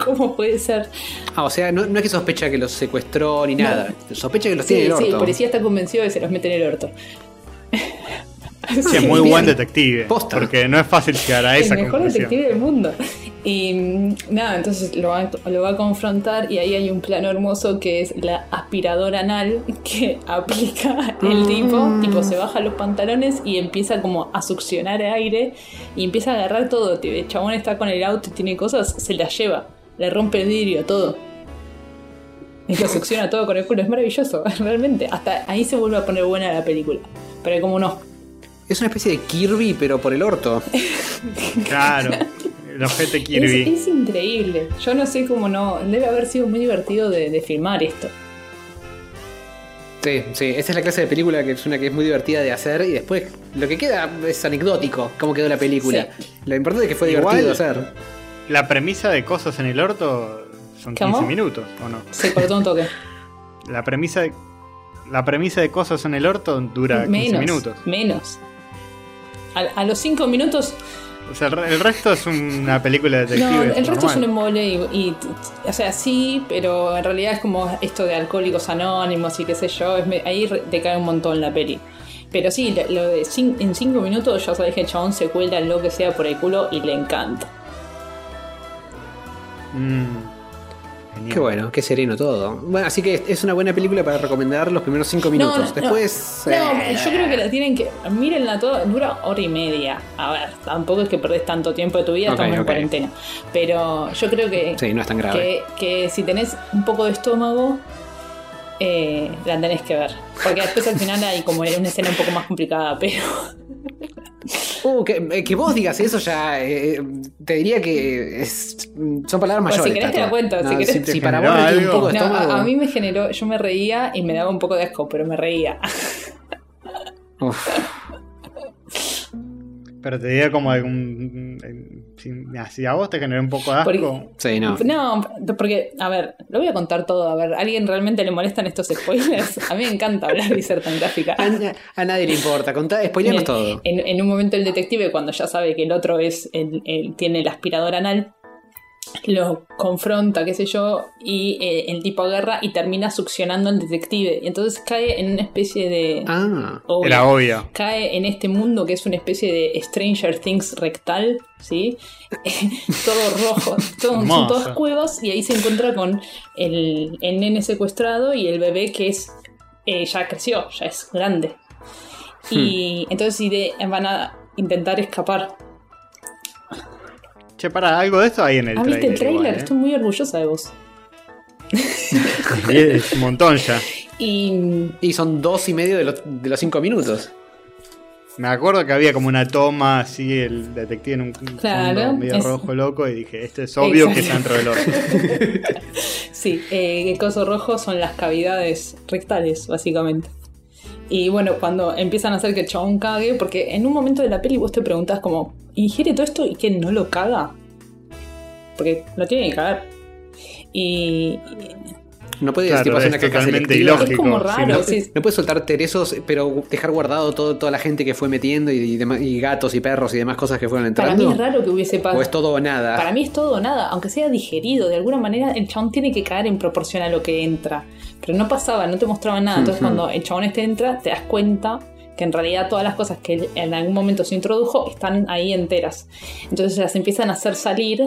cómo puede ser? Ah, o sea, no, no es que sospecha que los secuestró ni No. nada. Sospecha que los Sí, tiene en el sí, orto. el policía está convencido de que se los mete en el orto. <laughs> Sí, es muy bien. buen detective. Posta. Porque no es fácil llegar a el esa mejor conclusión. detective del mundo. Y mm, nada, entonces lo va, lo va a confrontar y ahí hay un plano hermoso que es la aspiradora anal <laughs> que aplica el tipo, tipo se baja los pantalones y empieza como a succionar aire y empieza a agarrar todo. El chabón está con el auto y tiene cosas, se las lleva, le rompe el vidrio, todo. Y lo succiona todo con el culo, es maravilloso, <laughs> realmente. Hasta ahí se vuelve a poner buena la película. Pero como no, Es una especie de Kirby, pero por el orto. <laughs> Claro. El ojete Kirby. Es, es increíble. Yo no sé cómo no. Debe haber sido muy divertido de, de filmar esto. Sí, sí, esa es la clase de película que es una que es muy divertida de hacer y después lo que queda es anecdótico, cómo quedó la película. Lo importante es que fue Igual- divertido de hacer. La premisa de cosas en el orto son 15 ¿Cómo? minutos, ¿o no? Se cortó un toque. La premisa de, la premisa de cosas en el orto dura 15 menos. minutos. Menos. A, a los 5 minutos. O sea, el, re- el resto es una película de No, detectives. el resto es un embole y, y- O sea, sí, pero en realidad es como esto de alcohólicos anónimos y qué sé yo. es ahí re- decae un montón la peli. Pero sí, lo, de cin- en 5 minutos ya sabes que el chabón se cuela lo que sea por el culo y le encanta. Mm, genial. Qué bueno, qué sereno todo. Bueno, así que es una buena película para recomendar los primeros cinco minutos. No, no, Después. No, eh, yo creo que la tienen que. Mírenla toda, dura hora y media. A ver, tampoco es que perdés tanto tiempo de tu vida, Ok, estamos en cuarentena. Pero yo creo que, Sí, no es tan grave. que, que si tenés un poco de estómago, eh, la tenés que ver. Porque después al final hay como una escena un poco más complicada, pero. Uh, que, eh, que vos digas eso ya. eh, te diría que es- son palabras Pues si mayores. querés te la cuento, si querés si, te si para vos requiere un algo. poco de No, estómago. a, a mí me generó. Yo me reía y me daba un poco de asco, pero me reía. Uf. Pero te diría como algún. Si, si a vos te generó un poco de asco. Porque- Sí, no. No, porque, a ver, lo voy a contar todo. A ver, ¿a alguien realmente le molestan estos spoilers? <laughs> A mí me encanta hablar y ser tan gráfica. A, a nadie le importa. Contá, spoileanos todo. En, en un momento el detective, cuando ya sabe que el otro es el, el- tiene el aspirador anal, lo confronta, qué sé yo, y eh, el tipo agarra y termina succionando al detective. Y entonces cae en una especie de... Ah. Era obvio. cae en este mundo que es una especie de Stranger Things rectal, ¿sí? <laughs> todo rojo, todo, son todas cuevas y ahí se encuentra con el, el nene secuestrado y el bebé que es eh, ya creció, ya es grande. Y entonces ide- van a intentar escapar. Che, para, algo de esto hay en el ¿Ah, viste el trailer. trailer? igual, ¿eh? Estoy muy orgullosa de vos. <laughs> Es un montón ya. Y Y son dos y medio de los, de los cinco minutos. Me acuerdo que había como una toma así, el detective en un Claro, fondo medio es- rojo loco y dije, esto es obvio que está Exacto. dentro del orto. <laughs> Sí, eh, el coso rojo son las cavidades rectales, básicamente. Y bueno, cuando empiezan a hacer que el cague, porque en un momento de la peli vos te preguntás como, ¿ingiere todo esto y que no lo caga? Porque lo tiene que cagar. Y No puedes Claro, tipo, hacer es una caca totalmente selectiva. ilógico. es como si raro. no- sí. No puedes soltar teresos, pero dejar guardado todo, toda la gente que fue metiendo y, y dema- y gatos y perros y demás cosas que fueron Para entrando. mí es raro que hubiese pasado. o es todo o nada. Para mí es todo o nada, aunque sea digerido, de alguna manera el chabón tiene que caer en proporción a lo que entra. Pero no pasaba, no te mostraban nada. Entonces cuando el chabón este entra, te das cuenta que en realidad todas las cosas que en algún momento se introdujo están ahí enteras. Entonces las empiezan a hacer salir.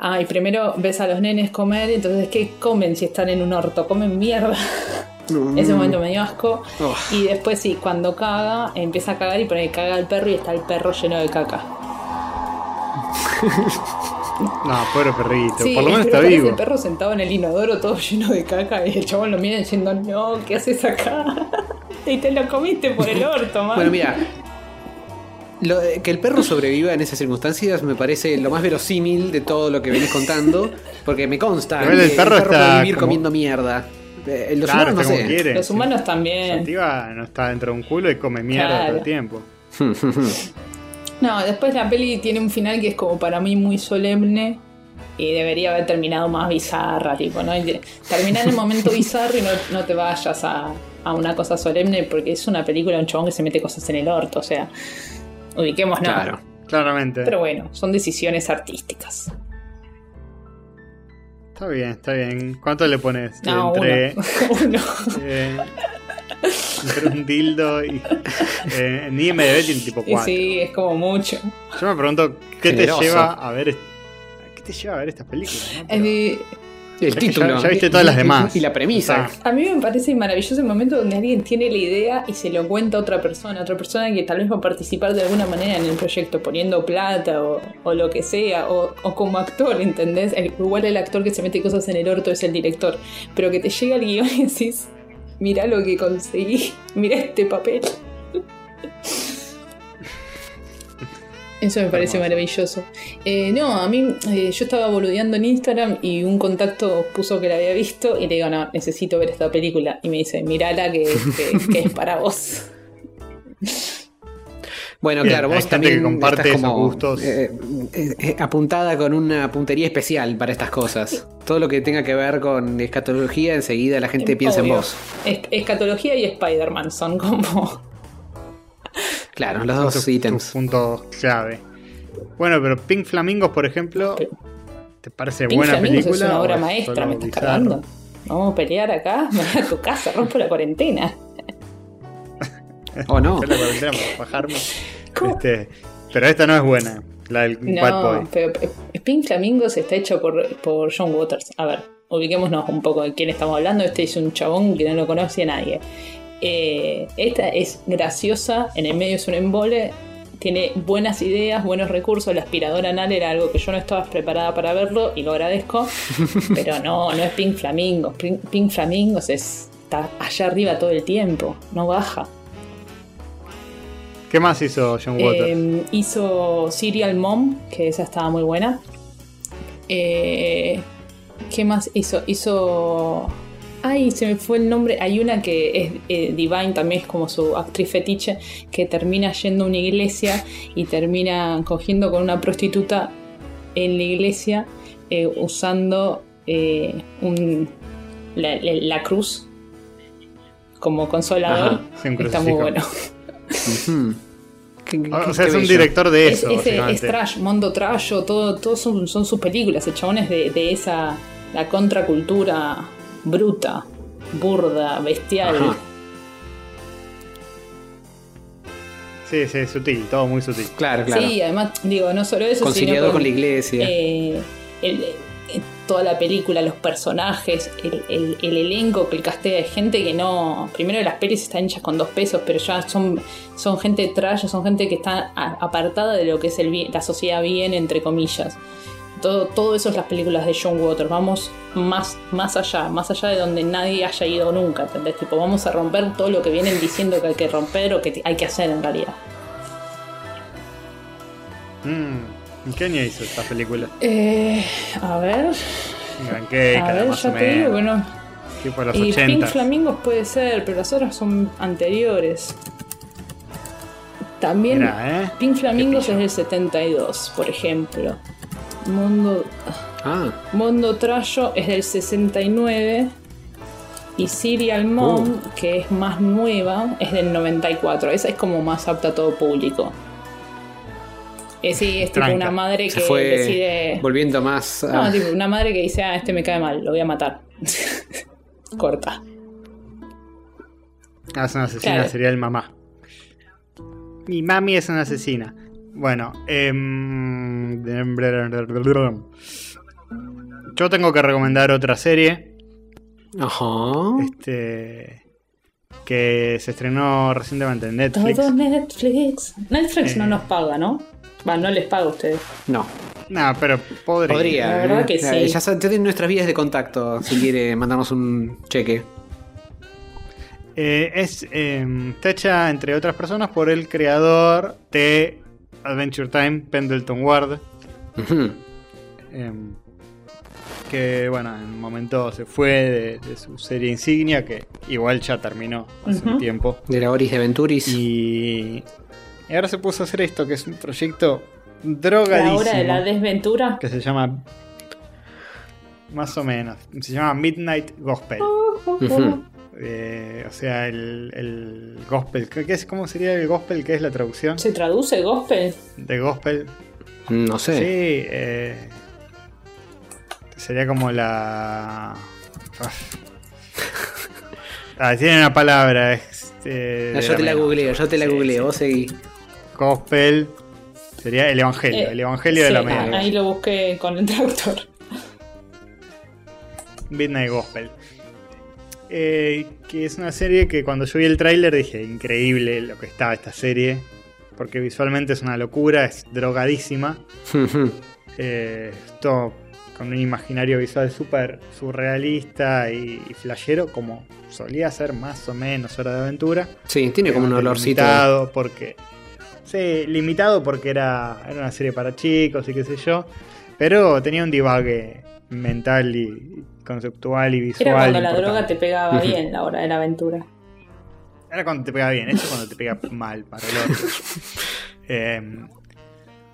Ah, y primero ves a los nenes comer, entonces ¿qué comen si están en un orto? Comen mierda. Mm. Ese momento me dio asco. Oh. Y después sí, cuando caga, empieza a cagar y por ahí caga el perro y está el perro lleno de caca. <laughs> No, pobre perrito. Sí, Por lo menos está vivo. el perro sentado en el inodoro todo lleno de caca y el chabón lo mira diciendo, no, ¿qué haces acá? <laughs> y te lo comiste por el orto, man. Bueno, mira. Lo- que el perro sobreviva en esas circunstancias me parece lo más verosímil de todo lo que venís contando. Porque me consta que el perro está puede vivir como- comiendo mierda. Eh, los Claro, humanos no sé. quiere. Los sí. humanos también. Sativa no está dentro de un culo y come mierda Claro. todo el tiempo. <laughs> No, después la peli tiene un final que es como para mí muy solemne y debería haber terminado más bizarra, tipo, ¿no? Terminar en el momento bizarro y no, no te vayas a, a una cosa solemne porque es una película de un chabón que se mete cosas en el orto, o sea, ubiquemos, no. Claro. Claramente. Pero bueno, son decisiones artísticas. Está bien, está bien. ¿Cuánto le pones? No, entre, uno. <laughs> Uno. eh, entre un dildo y. <laughs> Eh, en IMDB tiene tipo Y 4. sí, es como mucho. Yo me pregunto, ¿qué Generoso. te lleva a ver ¿Qué te lleva a ver estas películas? no? Pero- Eh, El título. ya- ya viste todas las demás. Y la premisa. A mí me parece maravilloso el momento donde alguien tiene la idea y se lo cuenta a otra persona, otra persona que tal vez va a participar de alguna manera en el proyecto, poniendo plata o, o lo que sea, o, o como actor, ¿entendés? El- igual el actor que se mete cosas en el orto es el director, pero que te llega el guion y <laughs> decís, mirá lo que conseguí, <laughs> mirá este papel. Eso me parece maravilloso. Eh, no, a mí eh, yo estaba boludeando en Instagram y un contacto puso que la había visto y le digo, no, necesito ver esta película. Y me dice, mirala que, que- que es para vos. <laughs> Bueno, Bien, claro, vos también que comparte estás esos como gustos. eh, eh, eh, apuntada con una puntería especial para estas cosas. Todo lo que tenga que ver con escatología, enseguida la gente piensa en vos. Es- Escatología y Spider-Man son como... Claro, los dos tus- tus ítems. puntos clave. Bueno, pero Pink Flamingos, por ejemplo, ¿te parece Pink buena Flamingos película? es una obra es maestra, me estás cargando. Vamos a pelear acá, <laughs> me voy a tu casa, rompo la cuarentena. ¿O no? Yo la cuarentena para bajarme. <laughs> ¿Cómo? Este, pero esta no es buena, la del Bad Boy. No, pero eh, Pink Flamingos está hecho por, por John Waters. A ver, ubiquémonos un poco de quién estamos hablando. Este es un chabón que no lo conoce a nadie. Eh, esta es graciosa, en el medio es un embole, tiene buenas ideas, buenos recursos. La aspiradora anal era algo que yo no estaba preparada para verlo y lo agradezco. <laughs> pero no, no es Pink Flamingos. Pink, Pink Flamingos es, está allá arriba todo el tiempo, no baja. ¿Qué más hizo John Waters? Eh, hizo Serial Mom, que esa estaba muy buena. Eh, ¿Qué más hizo? Hizo Ay, se me fue el nombre. Hay una que es eh, Divine, también es como su actriz fetiche, que termina yendo a una iglesia y termina cogiendo con una prostituta en la iglesia eh, usando eh, un, la, la- la cruz como consolador. Ajá, Está muy bueno. Qué- qué- O sea, es un bello. director de Es, eso. es, es básicamente. trash, mundo trash, todo, todo son, son sus películas. El chabón es de, de esa, la contracultura bruta, burda, bestial. Ajá. Sí, sí, sutil, todo muy sutil. Claro, claro. Sí, además, digo, no solo eso, Conciliador sino con la iglesia. eh, el- eh, toda la película, los personajes, el, el- el elenco que el castea de gente que no. Primero, las pelis están hechas con dos pesos, pero ya son, son gente trash, son gente que está apartada de lo que es el la sociedad bien, entre comillas. Todo, todo eso es las películas de John Waters. Vamos más, más allá, más allá de donde nadie haya ido nunca. ¿entendés? Tipo, vamos a romper todo lo que vienen diciendo que hay que romper o que hay que hacer en realidad. Mm, ¿En qué año hizo esta película? Eh, a ver. En A ver, más ya o te digo que no. Los Y 80. Pink Flamingos puede ser, pero las otras son anteriores. También Mirá, ¿eh? Pink Flamingos es del 72, por ejemplo. Mundo, Ah, Mundo Trasho es del 69. Y Serial Mom, Uh. que es más nueva, es del 94. Esa es como más apta a todo público. Eh, sí, es tipo Tranca. una madre se que fue decide. volviendo más. No, a- tipo, una madre que dice, ah, este me cae mal, lo voy a matar. <laughs> Corta. Ah, es una asesina Claro. sería el mamá. Mi mami es una asesina. Bueno, em, yo tengo que recomendar otra serie Ajá. este, que se estrenó recientemente en Netflix. Todo Netflix. Netflix no Eh. nos paga, ¿no? Va, no les paga a ustedes. No. No, pero podría. Podría. La verdad ¿eh? que Ya- sí. Ya saben, tienen nuestras vías de contacto si quiere mandarnos un cheque. Eh, es, em, está hecha, entre otras personas, por el creador de Adventure Time, Pendleton Ward. Em, que, bueno, en un momento se fue de, de su serie insignia, que igual ya terminó hace un tiempo. De la Oris de Venturis. Y, y ahora se puso a hacer esto, que es un proyecto La drogadísimo. hora de la desventura. que se llama. Más o menos. Se llama Midnight Gospel. Eh, o sea, el, el gospel. ¿qué es, ¿Cómo sería el gospel? ¿Qué es la traducción? ¿Se traduce gospel? De gospel. No Sí. sé. eh, sería como la. Ah, tiene una palabra. Este, Ah, yo te la googleo, yo te la Sí, googleo, sí. vos seguí. Gospel. Sería el evangelio. Eh, el evangelio de sí, la ah, media. Ahí lo busqué con el traductor. Midnight Gospel. Eh, que es una serie que cuando yo vi el tráiler dije, increíble lo que está esta serie. Porque visualmente es una locura, es drogadísima. <laughs> Eh, todo con un imaginario visual súper surrealista y, y flashero, como solía ser más o menos Hora de Aventura. Sí, tiene como un olorcito. Limitado porque. Sí, limitado porque era, era una serie para chicos y qué sé yo. Pero tenía un divague mental y conceptual y visual. Era cuando la importante. droga te pegaba bien la hora de la aventura. Era cuando te pega bien, esto es cuando te pega mal para el otro. <laughs> Eh,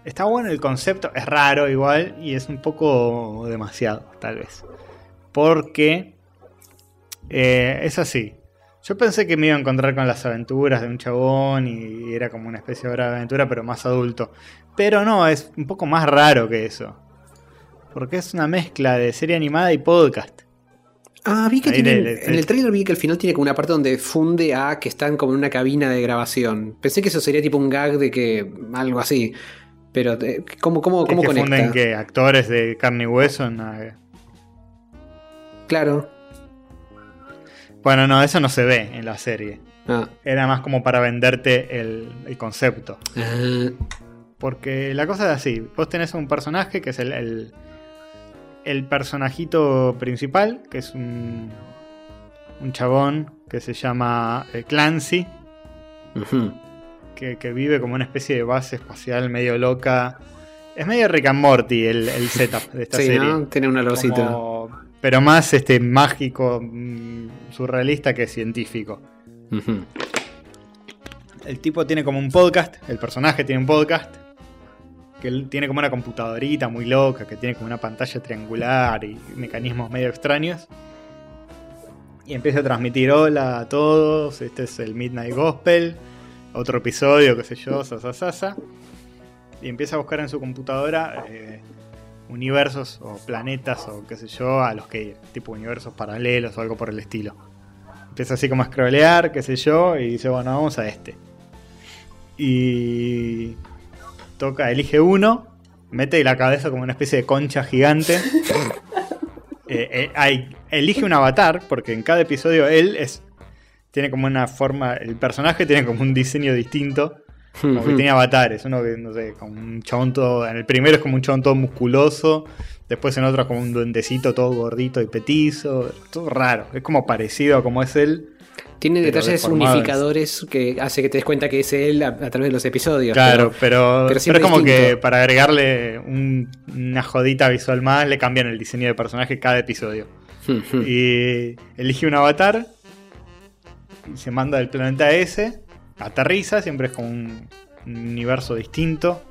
está bueno el concepto, es raro igual y es un poco demasiado, tal vez. Porque eh, es así. Yo pensé que me iba a encontrar con las aventuras de un chabón y era como una especie de hora de aventura, pero más adulto. Pero no, es un poco más raro que eso. Porque es una mezcla de serie animada y podcast. Ah, vi que Ahí tienen- le- le- en el trailer vi que al final tiene como una parte donde funde a que están como en una cabina de grabación. Pensé que eso sería tipo un gag de que algo así. Pero, eh, ¿cómo, cómo, cómo que conecta? funden que actores de carne y hueso una- Claro. Bueno, no, eso no se ve en la serie. Ah. Era más como para venderte el, el concepto. Ah, Porque la cosa es así. Vos tenés un personaje que es el, el, el personajito principal, que es un, un chabón que se llama eh, Clancy, que, que vive como una especie de base espacial medio loca. Es medio Rick and Morty el, el setup de esta <laughs> Sí, serie. ¿no? Tiene un olorcito. Como pero más este mágico, mm, surrealista que científico. El tipo tiene como un podcast, el personaje tiene un podcast, que tiene como una computadorita muy loca, que tiene como una pantalla triangular y mecanismos medio extraños. Y empieza a transmitir hola a todos, este es el Midnight Gospel, otro episodio, qué sé yo, sasa, Y empieza a buscar en su computadora eh, universos o planetas o qué sé yo, a los que tipo universos paralelos o algo por el estilo. Empieza así como a scrollear, qué sé yo, y dice, bueno, vamos a este. Y toca, elige uno, mete la cabeza como una especie de concha gigante. <laughs> Eh, eh, elige un avatar, porque en cada episodio él es. Tiene como una forma. El personaje tiene como un diseño distinto. Como que tiene avatares. Uno que, no sé, como un chabón todo. En el primero es como un chabón todo musculoso. Después en otro es como un duendecito todo gordito y petizo. Todo raro. Es como parecido a como es él. Tiene detalles unificadores que hace que te des cuenta que es él a, a través de los episodios. Claro, pero, pero pero, es como que para agregarle un- una jodita visual más, le cambian el diseño de personaje cada episodio. <laughs> Y elige un avatar, y se manda del planeta ese, aterriza, siempre es como un, un universo distinto,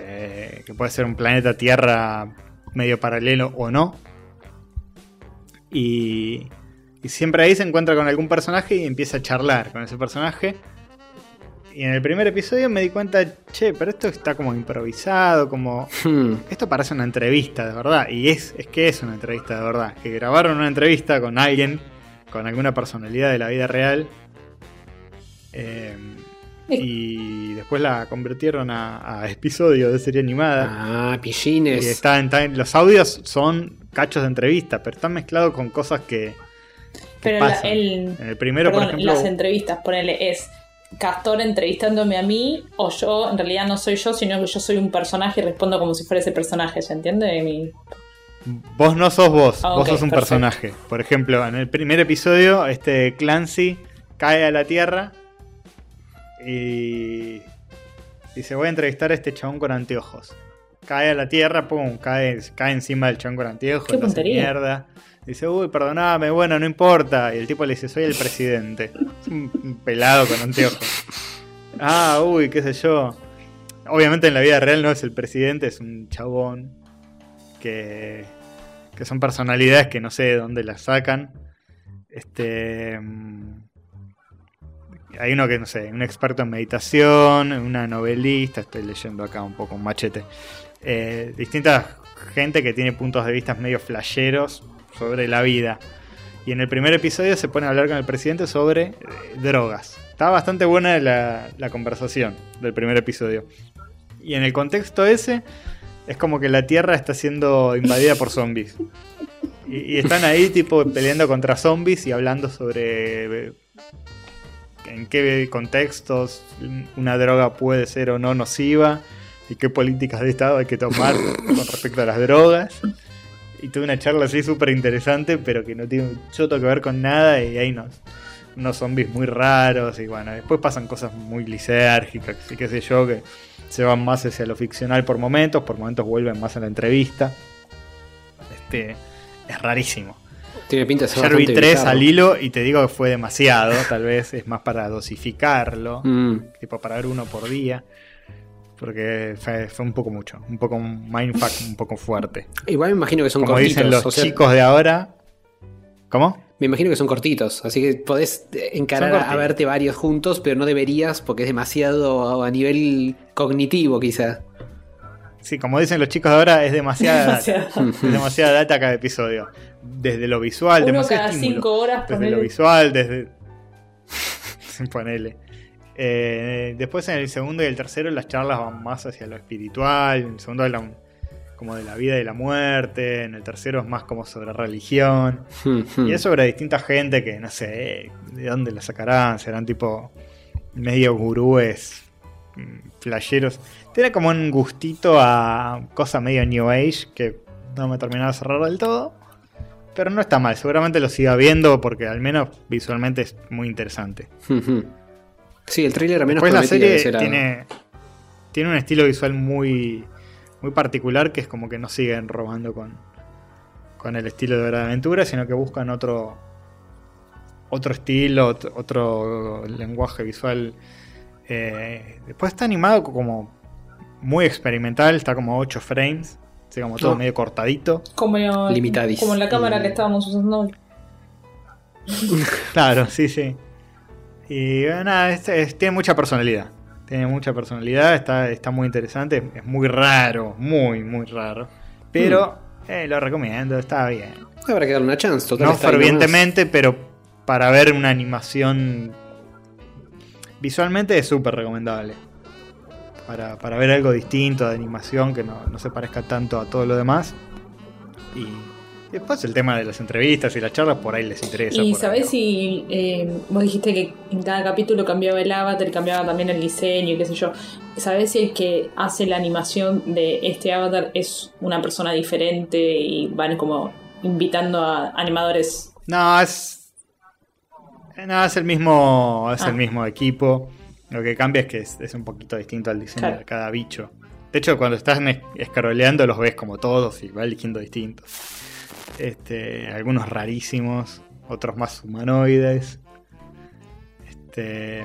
eh, que puede ser un planeta Tierra medio paralelo o no. Y, y siempre ahí se encuentra con algún personaje y empieza a charlar con ese personaje. Y en el primer episodio me di cuenta, che, pero esto está como improvisado, como Hmm. esto parece una entrevista de verdad. Y es, es que es una entrevista de verdad. Que grabaron una entrevista con alguien, con alguna personalidad de la vida real. eh, y después la convirtieron a, a episodio de serie animada. Ah, y pillines. está en- está en- los audios son cachos de entrevista, pero están mezclados con cosas que, Pero la- el, en el primero, perdón, por ejemplo. las entrevistas, ponele, es Castor entrevistándome a mí, o yo, en realidad no soy yo, sino que yo soy un personaje y respondo como si fuera ese personaje, ¿se entiende? Mi- Vos no sos vos, Ah, vos sos un perfecto. personaje. Por ejemplo, en el primer episodio, este Clancy cae a la tierra y dice: Voy a entrevistar a este chabón con anteojos. Cae a la tierra, pum, cae, cae encima del chabón con anteojos, Qué mierda. Dice, uy, perdoname, bueno, no importa. Y el tipo le dice, soy el presidente. Es un pelado con anteojos. Ah, uy, qué sé yo. Obviamente en la vida real no es el presidente, es un chabón que, que son personalidades que no sé de dónde las sacan. Este. mm, Hay uno que, no sé, un experto en meditación, una novelista, estoy leyendo acá un poco un machete. Eh, distinta gente que tiene puntos de vista medio flasheros sobre la vida. Y en el primer episodio se pone a hablar con el presidente sobre eh, drogas. Está bastante buena la, conversación del primer episodio. Y en el contexto ese, es como que la Tierra está siendo invadida por zombies. Y, y están ahí, tipo, peleando contra zombies y hablando sobre eh, en qué contextos una droga puede ser o no nociva y qué políticas de Estado hay que tomar con respecto a las drogas. Y tuve una charla así súper interesante, pero que no tiene un choto que ver con nada y hay unos, unos zombies muy raros y bueno, después pasan cosas muy lisérgicas y qué sé yo, que se van más hacia lo ficcional por momentos, por momentos vuelven más a la entrevista. Este, es rarísimo. Tiene pinta de ser Ayer vi bastante tres bizarro. al hilo y te digo que fue demasiado, tal vez es más para dosificarlo, Mm. tipo para ver uno por día. Porque fue, fue un poco mucho, un poco un mindfuck un poco fuerte. Igual me imagino que son Como cortitos. dicen los o sea, chicos de ahora. ¿Cómo? Me imagino que son cortitos, así que podés encarar a, verte varios juntos, pero no deberías porque es demasiado a nivel cognitivo quizá. Sí, como dicen los chicos de ahora, es demasiada data. <laughs> Demasiado. Es <laughs> demasiada data cada episodio. Desde lo visual, Uno demasiado cada estímulo. cinco horas Desde ponele. lo visual, desde. <laughs> Sin ponerle. Eh, después en el segundo y el tercero las charlas van más hacia lo espiritual. En el segundo hablan como de la vida y la muerte. En el tercero es más como sobre religión. Hmm, Y es sobre distinta gente que no sé de dónde la sacarán. Serán tipo medio gurúes, mm, flasheros. Tiene como un gustito a cosa medio New Age que no me terminaba de cerrar del todo. Pero no está mal, seguramente lo siga viendo porque al menos visualmente es muy interesante. Sí, el trailer al menos Después la serie ese lado. tiene, tiene un estilo visual muy, muy particular que es como que no siguen robando con, con el estilo de Hora de Aventura, sino que buscan otro, otro estilo, ot- otro lenguaje visual. Eh, después está animado como muy experimental, está como 8 frames, así como todo No. medio cortadito. Como, Limitadis. como la cámara que estábamos usando hoy. Claro, sí, sí. Y eh, nada, es- es- tiene mucha personalidad. Tiene mucha personalidad, está, está muy interesante, es muy raro, muy, muy raro. Pero eh, lo recomiendo, está bien. Habrá que darle una chance. Total, no fervientemente, pero para ver una animación visualmente es súper recomendable. Para, para ver algo distinto de animación que no, no se parezca tanto a todo lo demás. Y después el tema de las entrevistas y las charlas por ahí les interesa. Y sabés si eh, vos dijiste que en cada capítulo cambiaba el avatar y cambiaba también el diseño y qué sé yo. ¿Sabés si el que hace la animación de este avatar es una persona diferente y van como invitando a animadores? No, es. No, es el mismo. Es Ah. el mismo equipo. Lo que cambia es que es, es un poquito distinto al diseño Claro. de cada bicho. De hecho, cuando estás es- escaroleando los ves como todos y va eligiendo distintos. Este, algunos rarísimos, otros más humanoides. Este.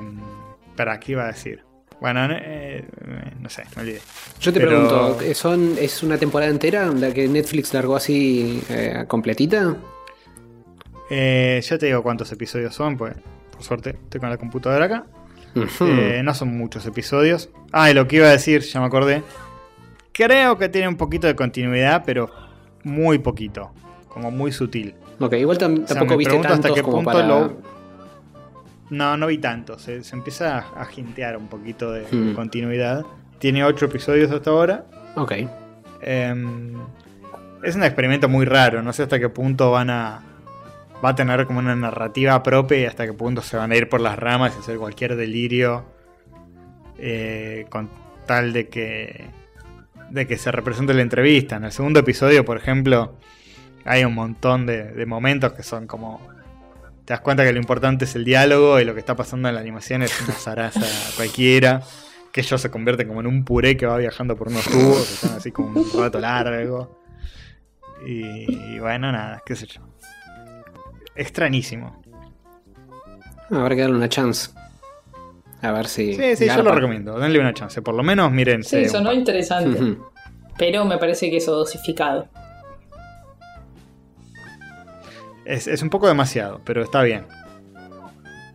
¿Para qué iba a decir? Bueno, no, eh, no sé, me olvidé. Yo te Pero- pregunto, ¿eh, ¿son, ¿es una temporada entera la que Netflix largó así eh, completita? Eh, ya te digo cuántos episodios son, pues por suerte estoy con la computadora acá. No son muchos episodios. Ah, y lo que iba a decir, ya me acordé. Creo que tiene un poquito de continuidad, pero muy poquito. Como muy sutil. ok, igual tam- O sea, tampoco viste pregunto hasta tantos qué como punto para... lo- No, no vi tanto. Se, se empieza a, a jintear un poquito de, de Mm. continuidad. Tiene ocho episodios hasta ahora. Ok. Em, es un experimento muy raro. No sé hasta qué punto van a. Va a tener como una narrativa propia y hasta qué punto se van a ir por las ramas y hacer cualquier delirio. eh, con tal de que. de que se represente la entrevista. En el segundo episodio, por ejemplo, hay un montón de, de momentos que son como. Te das cuenta que lo importante es el diálogo y lo que está pasando en la animación es una zaraza <laughs> cualquiera. Que ellos se convierten como en un puré que va viajando por unos tubos, que están así como un rato largo. Y, y bueno, nada, qué sé yo. Extrañísimo. Habrá que darle una chance. A ver si... Sí, sí, yo lo recomiendo. Denle una chance. Por lo menos miren. Sí, sonó interesante. Ujú. Pero me parece que eso dosificado. Es, es un poco demasiado, pero está bien.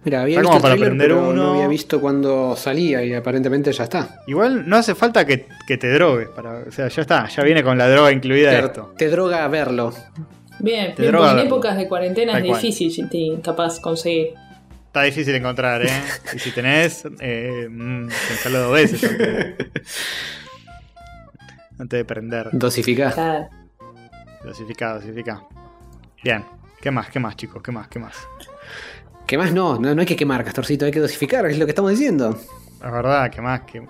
Mira, había Está visto como para aprender uno. no había visto cuando salía y aparentemente ya está. Igual no hace falta que, que te drogues. Para, o sea, ya está. Ya viene con la droga incluida Te, esto. te droga verlo. Bien, Te bien, droga en verlo. épocas de cuarentena Tal es difícil te- capaz conseguir. Está difícil encontrar, ¿eh? Y si tenés, eh, mm, pensalo dos veces antes de, prender. Dosificar. Claro. Dosificado, dosificado. Bien. ¿Qué más? ¿Qué más, chicos? ¿Qué más? ¿Qué más? ¿Qué más? No, no, no hay que quemar, Castorcito, hay que dosificar, es lo que estamos diciendo. Es verdad, ¿qué más? ¿Qué,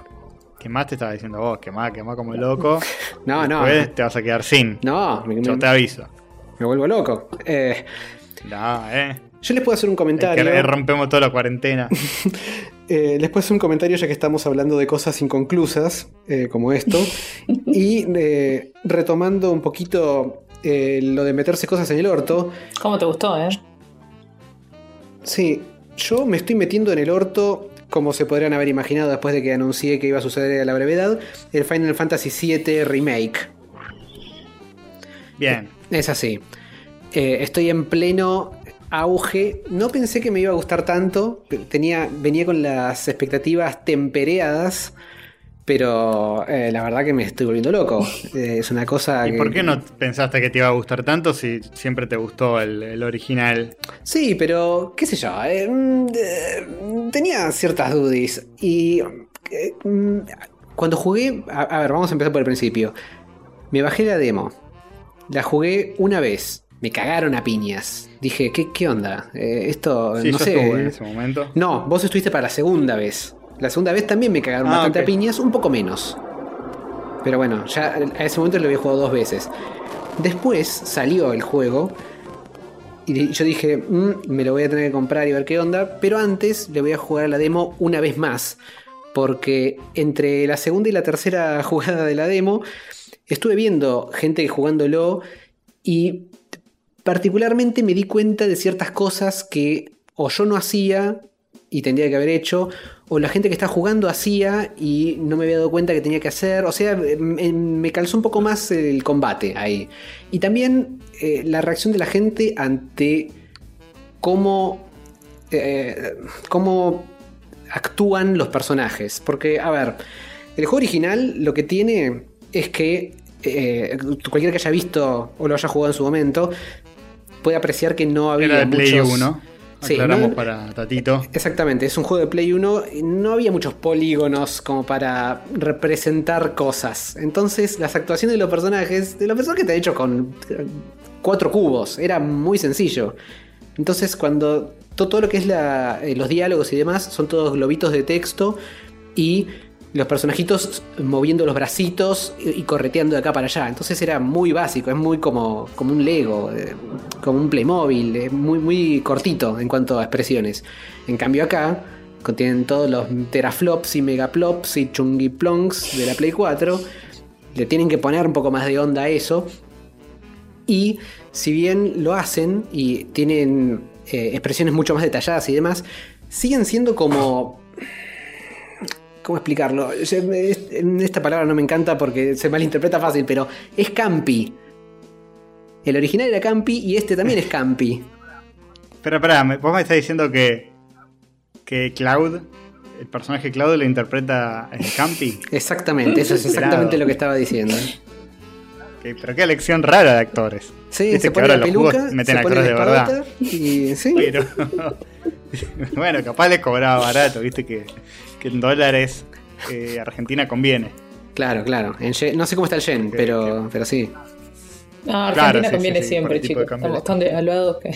qué más te estaba diciendo vos? ¿Qué más? ¿Qué más como loco? <laughs> No, no. Después te vas a quedar sin. No, me, Yo te aviso. me vuelvo loco. Eh, No, eh. yo les puedo hacer un Es comentario. que rompemos toda la cuarentena. <laughs> Eh, les puedo hacer un comentario ya que estamos hablando de cosas inconclusas, eh, como esto. <laughs> y eh, retomando un poquito eh, lo de meterse cosas en el orto. ¿Cómo te gustó, eh? Sí, yo me estoy metiendo en el orto, como se podrían haber imaginado después de que anuncié que iba a suceder a la brevedad, el Final Fantasy VII Remake. Bien. Es así. Eh, estoy en pleno auge. No pensé que me iba a gustar tanto. Tenía, venía con las expectativas tempereadas. Pero eh, la verdad que me estoy volviendo loco. Eh, es una cosa ¿Y que- por qué no pensaste que te iba a gustar tanto si siempre te gustó el, el original? Sí, pero qué sé yo. eh, mm, tenía ciertas dudas. Y mm, cuando jugué... A, a ver, vamos a empezar por el principio. Me bajé la demo. La jugué una vez. Me cagaron a piñas. Dije, ¿qué, qué onda? Eh, esto, Sí, no yo sé. estuve en ese momento. No, vos estuviste para la segunda vez. La segunda vez también me cagaron Ah, bastante a piñas, un poco menos. Pero bueno, ya a ese momento lo había jugado dos veces. Después salió el juego. Y yo dije, "Mm, me lo voy a tener que comprar y ver qué onda. Pero antes le voy a jugar a la demo una vez más. Porque entre la segunda y la tercera <laughs> jugada de la demo, estuve viendo gente jugándolo. Y particularmente me di cuenta de ciertas cosas que o yo no hacía y tendría que haber hecho, o la gente que está jugando hacía y no me había dado cuenta que tenía que hacer. O sea, me, me calzó un poco más el combate ahí. Y también eh, la reacción de la gente ante cómo, eh, cómo actúan los personajes. Porque, a ver, el juego original lo que tiene es que eh, cualquiera que haya visto o lo haya jugado en su momento puede apreciar que no había muchos aclaramos para Tatito. Exactamente, es un juego de Play 1. No había muchos polígonos como para representar cosas. Entonces, las actuaciones de los personajes, de los personajes te han hecho con eh, cuatro cubos, era muy sencillo. Entonces, cuando todo, lo que es eh, los diálogos y demás son todos globitos de texto y los personajitos moviendo los bracitos y, correteando de acá para allá. Entonces era muy básico, es muy como, como un Lego, eh, como un Playmobil, es muy, muy cortito en cuanto a expresiones. En cambio acá contienen todos los teraflops y megaplops y chungiplongs de la Play 4. Le tienen que poner un poco más de onda a eso. Y si bien lo hacen y tienen eh, expresiones mucho más detalladas y demás, siguen siendo como... ¿Cómo explicarlo? Es- es- Esta palabra no me encanta porque se malinterpreta fácil, pero es campi. El original era campi y este también es campi. Pero espera, vos me estás diciendo que, que Cloud, el personaje Cloud lo interpreta en Campi. Exactamente, eso es exactamente lo que estaba diciendo. Que- pero qué elección rara de actores. Sí, Viste se que pone ahora la los juegos peluca, meten se pone la actores de verdad. y sí. Pero <laughs> bueno, capaz le cobraba barato, viste que, que en dólares eh, Argentina conviene. Claro, claro. En yen- no sé cómo está el yen, pero, pero sí. No, Argentina Claro, sí, conviene sí, sí, siempre, chicos. Estamos tan devaluados que.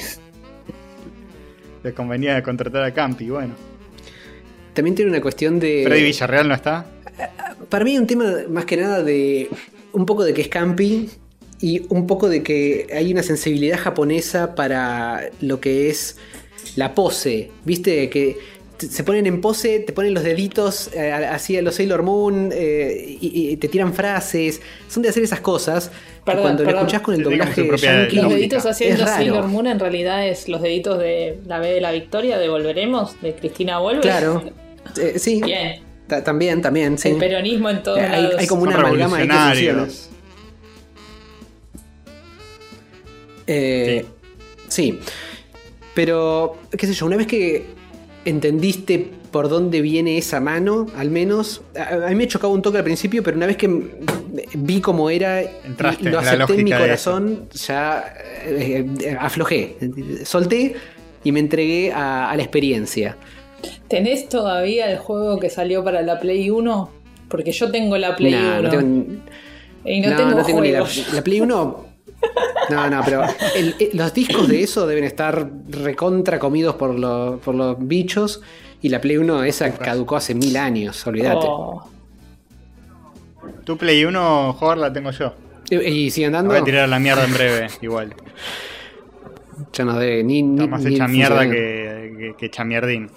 Le convenía contratar a Campi, bueno. También tiene una cuestión de. Freddy Villarreal no está. Para mí hay un tema más que nada de un poco de que es campi y un poco de que hay una sensibilidad japonesa para lo que es la pose. ¿Viste? Que se ponen en pose, te ponen los deditos eh, así a los Sailor Moon eh, y, y te tiran frases. Son de hacer esas cosas. Perdón, cuando lo escuchás con el Sí, doblaje propia yankee, Los deditos es haciendo. Sailor Moon en realidad es los deditos de la B de la Victoria, de Volveremos, de Cristina Vuelve. Claro. Eh, sí. Bien. También, también, sí. El peronismo en todos Eh, hay, lados. hay como una amalgama funciona. revolucionarios. Eh, sí. Pero, qué sé yo, una vez que entendiste por dónde viene esa mano, al menos, a, a mí me chocaba un toque al principio, pero una vez que vi cómo era Entraste y lo acepté en mi corazón, ya eh, eh, aflojé, solté y me entregué a, a la experiencia. ¿Tenés todavía el juego que salió para la Play 1? Porque yo tengo la Play Nah, 1. no tengo, y no, no, tengo, no tengo ni la, juegos. la Play 1. No, no, pero el- el- los discos de eso deben estar recontra comidos por, lo- por los bichos. Y la Play 1 esa caducó hace mil años, olvídate. Oh. Tu Play 1, jugar la tengo yo. Y, y sigue La andando. voy a tirar a la mierda en breve, igual. Ya no debe ni. ni Está más ni hecha mierda que, que, que chamierdín.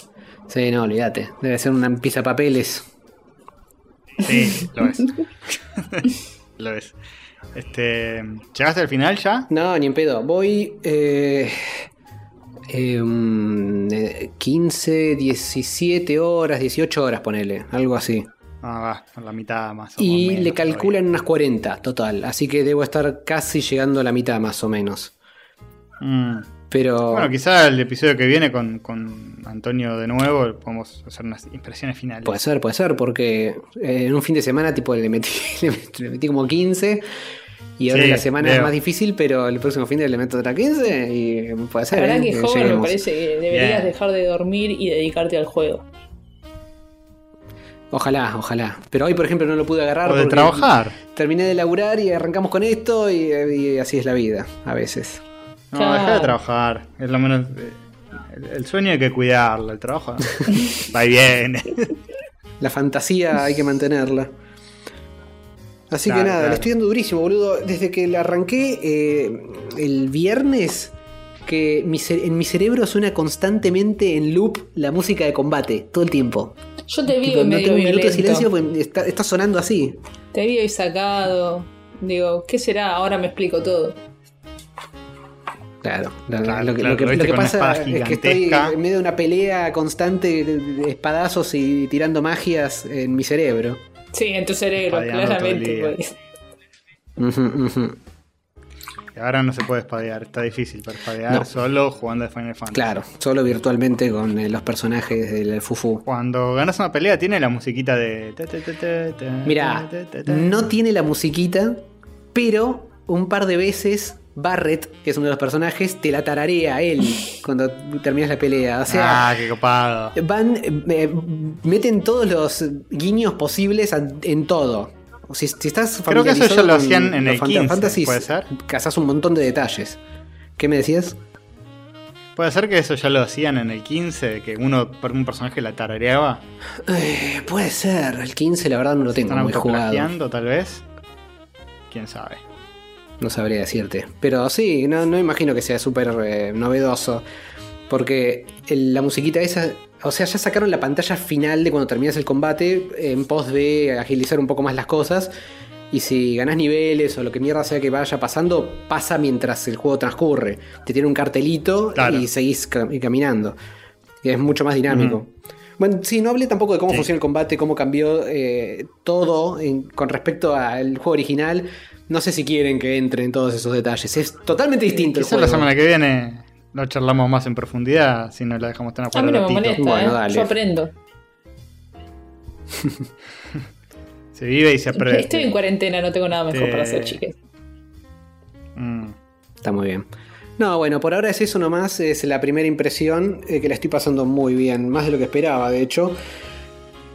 Sí, no, olvídate. Debe ser una pizza papeles. Sí, lo es. <laughs> lo es. Este, ¿Llegaste al final ya? No, ni en pedo. Voy. Eh, eh, mm, eh, 15, 17 horas, 18 horas, ponele. Algo así. Ah, va, la mitad más o Y menos le todavía. calculan unas 40 total. Así que debo estar casi llegando a la mitad más o menos. Mm. Pero. Bueno, quizá el episodio que viene con, con Antonio de nuevo podemos hacer unas impresiones finales. Puede ser, puede ser, porque eh, en un fin de semana tipo le le metí, <laughs> le metí como 15 y ahora Sí, la semana es más difícil, pero el próximo fin de le meto otra 15 y puede ser. La verdad ¿eh? que joven me parece que deberías dejar de dormir y dedicarte al juego. Ojalá, ojalá. Pero hoy, por ejemplo, no lo pude agarrar. o de porque trabajar. Terminé de laburar y arrancamos con esto y, y así es la vida, a veces. No, Claro. deja de trabajar. Es lo menos. eh, El, el sueño hay que cuidarlo. El trabajo <laughs> va y viene. La fantasía hay que mantenerla. Así Claro, que nada, claro. le estoy dando durísimo, boludo. Desde que la arranqué eh, el viernes, que mi en mi cerebro suena constantemente en loop la música de combate, todo el tiempo. Yo te vi Tipo, no medio tengo un minuto de silencio porque está, está sonando así. Te vi ahí sacado. Digo, ¿qué será? Ahora me explico todo. Claro, lo, Claro, lo que, claro, lo que- lo pasa es que estoy en medio de una pelea constante de de espadazos y tirando magias en mi cerebro. Sí, en tu cerebro, claramente. pues. Y ahora no se puede espadear, está difícil para espadear No. solo jugando de Final Fantasy. Claro, solo virtualmente con eh, los personajes del Fufu. Cuando ganas una pelea tiene la musiquita de... Mira, no tiene la musiquita, pero un par de veces Barrett, que es uno de los personajes, te la tararea a él cuando terminas la pelea. O sea, ah, qué copado. van, eh, meten todos los guiños posibles en todo. Si, si estás Creo que eso ya lo hacían en el Final 15, Fantasies, ¿puede ser? Cazás un montón de detalles. ¿Qué me decías? Puede ser que eso ya lo hacían en el 15, de que uno por un personaje la tarareaba. Eh, puede ser. El 15 la verdad no lo tengo muy jugado. tal vez. Quién sabe. No sabría decirte. Pero sí, no, no imagino que sea súper eh, novedoso. Porque el- la musiquita esa. O sea, ya sacaron la pantalla final de cuando terminas el combate en pos de agilizar un poco más las cosas. Y si ganás niveles o lo que mierda sea que vaya pasando, pasa mientras el juego transcurre. Te tiene un cartelito Claro. y seguís ca- caminando. Y es mucho más dinámico. Bueno, sí, no hablé tampoco de cómo Sí. funciona el combate, cómo cambió eh, todo en- con respecto al juego original. No sé si quieren que entre en todos esos detalles. Es totalmente distinto el Quizás juego. la semana que viene lo charlamos más en profundidad, si no la dejamos tan A afuera mí no me molesta, Bueno, ¿eh? dale. Yo aprendo. <laughs> Se vive y se aprende. Estoy en cuarentena, no tengo nada mejor Te- para hacer, chicas. Mm. Está muy bien. No, bueno, por ahora es eso nomás. Es la primera impresión eh, que la estoy pasando muy bien. Más de lo que esperaba, de hecho.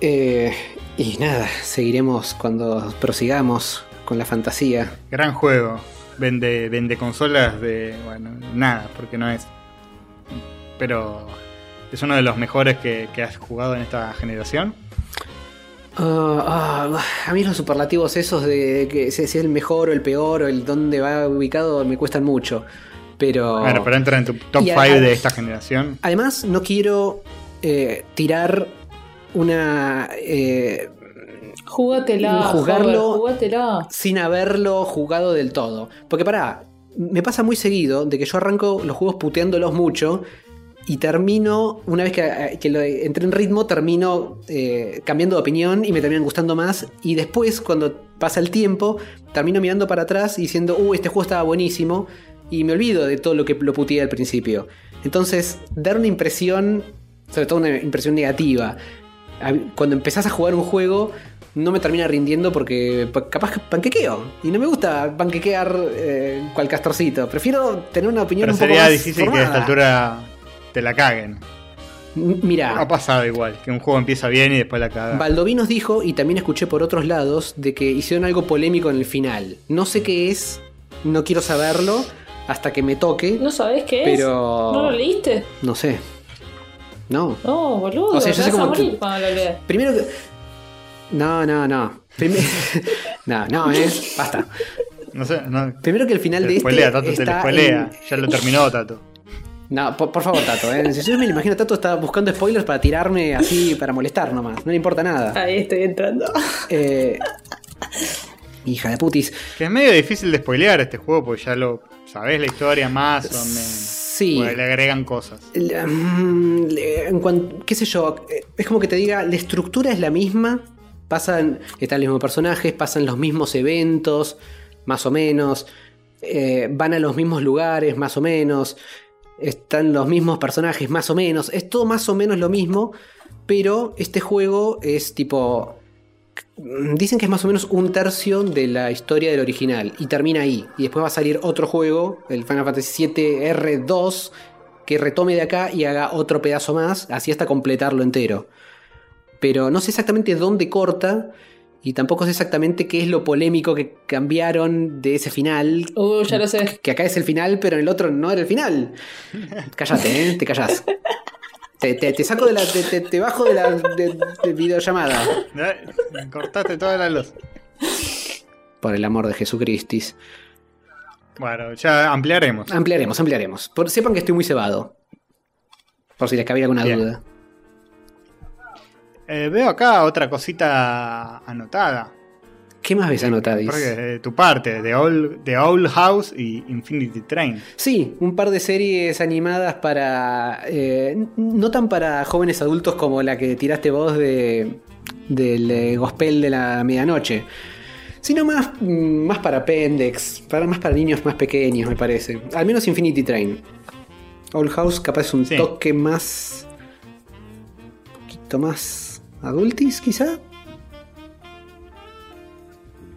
Eh, y nada, seguiremos cuando prosigamos con la fantasía. Gran juego. Vende, vende consolas de. Bueno, nada, porque no es. Pero. Es uno de los mejores que, que has jugado en esta generación. Ah, ah, a mí los superlativos esos de que si es el mejor o el peor o el dónde va ubicado me cuestan mucho. Pero, Bueno, pero entra en tu top Y 5 a- de esta generación. además no quiero eh, tirar una... eh, Jugátela, Jugarlo- jugátela. sin haberlo jugado del todo. Porque pará, me pasa muy seguido de que yo arranco los juegos puteándolos mucho y termino, una vez que, que lo entré en ritmo, termino eh, cambiando de opinión y me terminan gustando más. Y después, cuando pasa el tiempo, termino mirando para atrás y diciendo, uh, este juego estaba buenísimo. Y me olvido de todo lo que lo puteé al principio. Entonces, dar una impresión, sobre todo una impresión negativa, cuando empezás a jugar un juego, no me termina rindiendo porque pa- capaz que panquequeo. Y no me gusta panquequear eh, cual castorcito. Prefiero tener una opinión Pero un poco sería más difícil que a esta altura te la caguen. Mira, Ha pasado igual, que un juego empieza bien y después la caga. Baldoví nos dijo, y también escuché por otros lados, de que hicieron algo polémico en el final. No sé qué es, no quiero saberlo hasta que me toque. ¿No sabés qué Pero- es? ¿No lo leíste? No sé. No. No, boludo. O sea, yo sé morir que-. Primero que. No, no, no. Prim- <laughs> <laughs> no, no, eh. Basta. No sé, no. Primero que el final de lo este. spoilea, Tato está spoilea. en- Ya lo terminó, Tato. No, por, por favor, Tato. ¿eh? Si yo me lo imagino, Tato está buscando spoilers para tirarme así, para molestar nomás. No le importa nada. Ahí estoy entrando. Eh, hija de putis. Que es medio difícil de spoilear este juego porque ya lo sabés la historia más o menos. Sí. Porque le agregan cosas. Mm, le- En cuanto, qué sé yo, eh, es como que te diga, la estructura es la misma, pasan, están los mismos personajes, pasan los mismos eventos, más o menos, eh, van a los mismos lugares, más o menos, están los mismos personajes, más o menos, es todo más o menos lo mismo, pero este juego es tipo... Dicen que es más o menos un tercio de la historia del original y termina ahí. Y después va a salir otro juego, el Final Fantasy VII R2, que retome de acá y haga otro pedazo más, así hasta completarlo entero. Pero no sé exactamente dónde corta y tampoco sé exactamente qué es lo polémico que cambiaron de ese final. Uh, ya lo sé. Que acá es el final, pero en el otro no era el final. Cállate, ¿eh? Te callás. Te, te- te saco de la. Te, te- te bajo de la de- de videollamada. Me cortaste toda la luz. Por el amor de Jesucristis. Bueno, ya ampliaremos. Ampliaremos, ampliaremos. Por, sepan que estoy muy cebado. Por si les cabía alguna Bien. duda. Eh, veo acá otra cosita anotada. ¿Qué más ves anotadis? Porque de tu parte, The Old, The Old House y Infinity Train. Sí, un par de series animadas para. eh, no tan para jóvenes adultos como la que tiraste vos de, del eh, Gospel de la Medianoche. Sino más, mm, más para Pendex, para, más para niños más pequeños, me parece. Al menos Infinity Train. Old House capaz es un Sí. toque más. Un poquito más. Adultis, quizá.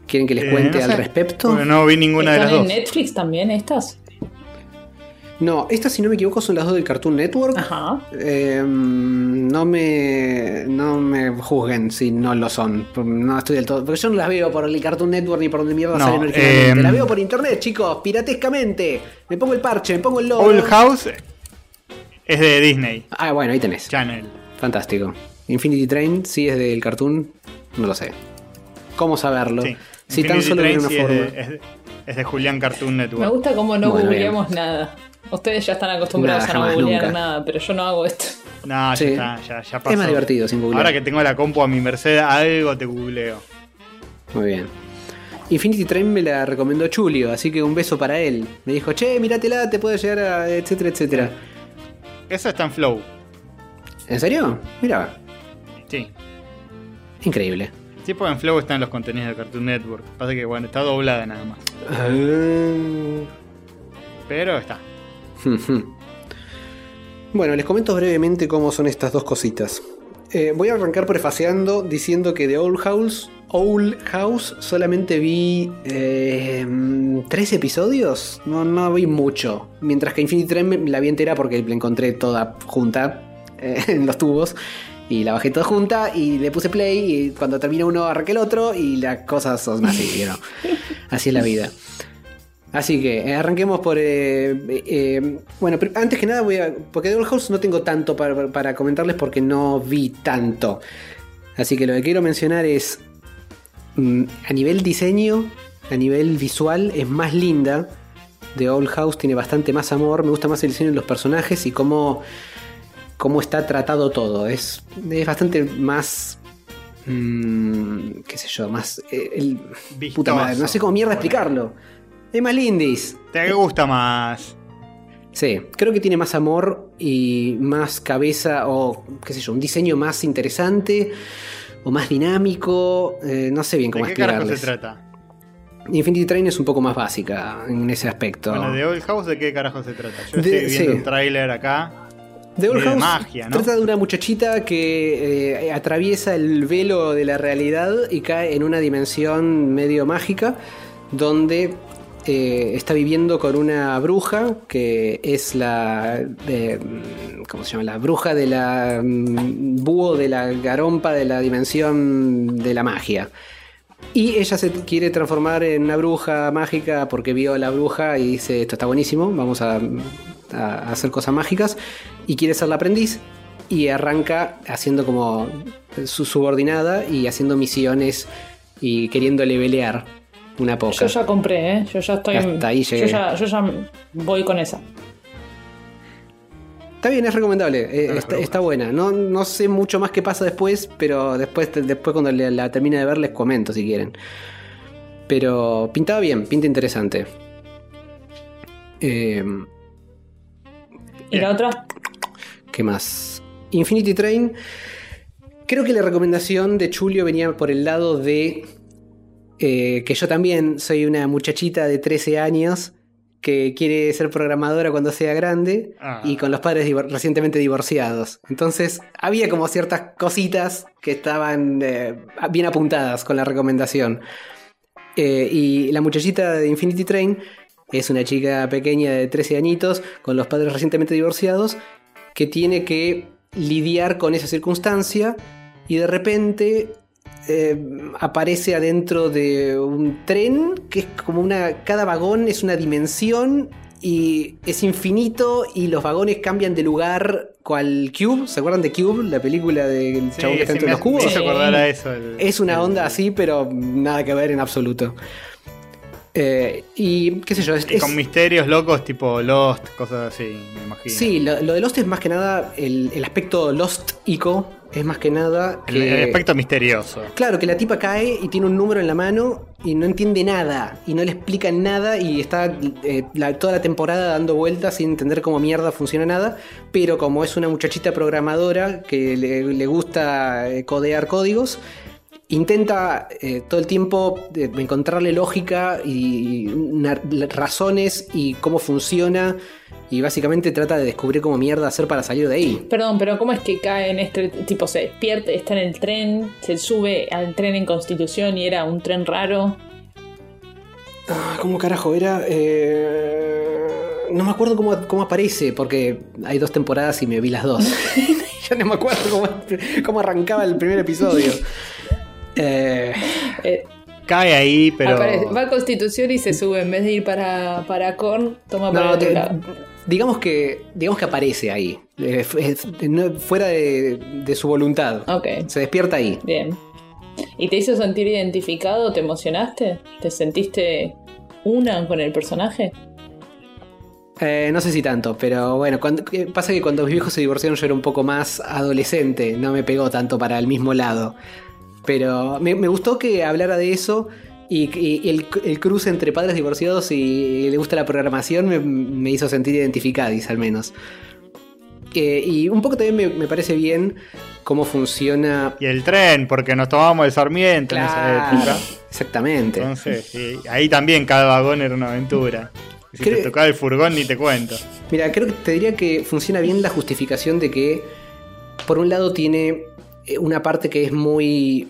¿Quieren que les Eh, cuente al respecto? Porque no vi ninguna de las ¿Están en dos. Netflix también estas? No, estas, si no me equivoco, son las dos del Cartoon Network. Ajá. Eh, no me no me juzguen si no lo son. No estoy del todo. Porque yo no las veo por el Cartoon Network ni por donde mierda No, salen originalmente. em, las veo por internet, chicos, piratescamente. Me pongo el parche, me pongo el logo. Old House es de Disney Ah, bueno, ahí tenés. Channel. Fantástico. Infinity Train, sí es del Cartoon, no lo sé. ¿Cómo saberlo? Sí. Si tan Infinity solo Train una sí es forma. de, es de- es de Julián Cartoon Me Network. gusta cómo no Bueno, googleamos nada. Ustedes ya están acostumbrados Nada, a no googlear nunca. nada, pero yo no hago esto. No, ya Sí. está, ya, ya pasó. Es más divertido sin googlear. Ahora que tengo la compu a mi merced, algo te googleo. Muy bien. Infinity Train me la recomendó Chulio, así que un beso para él. Me dijo, che, míratela, te puede llegar a. etcétera, etcétera. Eso está en Flow. ¿En serio? Mira, Sí. increíble. Sí, porque en Flow están los contenidos de Cartoon Network. Pasa que, bueno, está doblada nada más. Ah. Pero está. <laughs> Bueno, les comento brevemente cómo son estas dos cositas. Eh, voy a arrancar prefaceando diciendo que de Old House, Old House solamente vi eh, tres episodios, no, no vi mucho. Mientras que Infinity Train la vi entera porque la encontré toda junta eh, <laughs> en los tubos. Y la bajé toda junta y le puse play y cuando termina uno arranqué el otro y las cosas son así, ¿no? <laughs> Así es la vida. Así que eh, arranquemos por. eh, eh, bueno, antes que nada voy a. Porque de Old House no tengo tanto para, para comentarles porque no vi tanto. Así que lo que quiero mencionar es. mm, a nivel diseño, a nivel visual, es más linda. The Old House tiene bastante más amor. Me gusta más el diseño de los personajes y cómo. Cómo está tratado todo. Es, es bastante más. mm, qué sé yo, más. eh, el- puta madre, no sé cómo mierda explicarlo. Es más lindis. ¿Te gusta más? Sí, creo que tiene más amor y más cabeza o qué sé yo, un diseño más interesante o más dinámico. eh, no sé bien ¿De cómo qué carajo se trata? Infinity Train es un poco más básica en ese aspecto. Bueno, de Old House, ¿de qué carajo se trata? Yo De- estoy viendo sí. un tráiler acá. The Old de House magia, ¿no? trata de una muchachita que eh, atraviesa el velo de la realidad y cae en una dimensión medio mágica donde eh, está viviendo con una bruja que es la eh, ¿cómo se llama? la bruja de la mm, búho de la garompa de la dimensión de la magia. Y ella se quiere transformar en una bruja mágica porque vio a la bruja y dice, esto está buenísimo, vamos a, a hacer cosas mágicas. Y quiere ser la aprendiz y arranca haciendo como su subordinada y haciendo misiones y queriendo levelear una poca. Yo ya compré, ¿eh? Yo ya estoy. Hasta ahí yo, ya, yo ya voy con esa. Está bien, es recomendable, eh, No está buena. No, no sé mucho más qué pasa después, pero después, después cuando la, la termine de ver les comento si quieren. Pero pintaba bien, pinta interesante. Eh, ¿Y la otra? ¿Qué más? Infinity Train. Creo que la recomendación de Chulio venía por el lado de eh, que yo también soy una muchachita de 13 años que quiere ser programadora cuando sea grande Ah. y con los padres divor- recientemente divorciados. Entonces había como ciertas cositas que estaban eh, bien apuntadas con la recomendación. Eh, y la muchachita de Infinity Train es una chica pequeña de 13 añitos con los padres recientemente divorciados que tiene que lidiar con esa circunstancia y de repente eh, aparece adentro de un tren que es como una... Cada vagón es una dimensión y es infinito y los vagones cambian de lugar cual Cube. ¿Se acuerdan de Cube? La película del Sí, chabón que está entre los cubos. me hizo acordar a eso. el- Es una el- onda así, pero nada que ver en absoluto. Eh, y qué sé yo, es, Y con es- misterios locos tipo Lost, cosas así, me imagino. Sí, lo, lo de Lost es más que nada el, el aspecto Lost Ico, es más que nada El, que... el aspecto misterioso. Claro, que la tipa cae y tiene un número en la mano y no entiende nada y no le explican nada y está eh, la- toda la temporada dando vueltas sin entender cómo mierda funciona nada, pero como es una muchachita programadora que le, le gusta eh, codear códigos, intenta eh, todo el tiempo eh, encontrarle lógica y razones y cómo funciona y básicamente trata de descubrir cómo mierda hacer para salir de ahí. Perdón, pero ¿cómo es que cae en este tipo? Se despierta, está en el tren, se sube al tren en Constitución y era un tren raro. Ah, ¿Cómo carajo era? Eh, no me acuerdo cómo, cómo aparece, porque hay dos temporadas y me vi las dos. <laughs> <laughs> ya no me acuerdo cómo, cómo arrancaba el primer episodio. Eh, Eh, Cae ahí, pero. aparece- va a Constitución y se sube. En vez de ir para, para Korn, toma para no, el otro te- lado. digamos, que, digamos que aparece ahí, eh, fuera de, de su voluntad. Se despierta ahí. bien. ¿Y te hizo sentir identificado? ¿Te emocionaste? ¿Te sentiste una con el personaje? Eh, no sé si tanto, pero bueno, cuando, pasa que cuando mis viejos se divorciaron yo era un poco más adolescente, no me pegó tanto para el mismo lado. Pero me, me gustó que hablara de eso y, y el, el cruce entre padres divorciados y le gusta la programación me, me hizo sentir identificadis al menos. Eh, y un poco también me, me parece bien cómo funciona... Y el tren, porque nos tomamos el Sarmiento en esa época. exactamente. Entonces, sí, ahí también cada vagón era una aventura. Si Creo- te tocaba el furgón, ni te cuento. Mira, creo que te diría que funciona bien la justificación de que, por un lado, tiene eh, una parte que es muy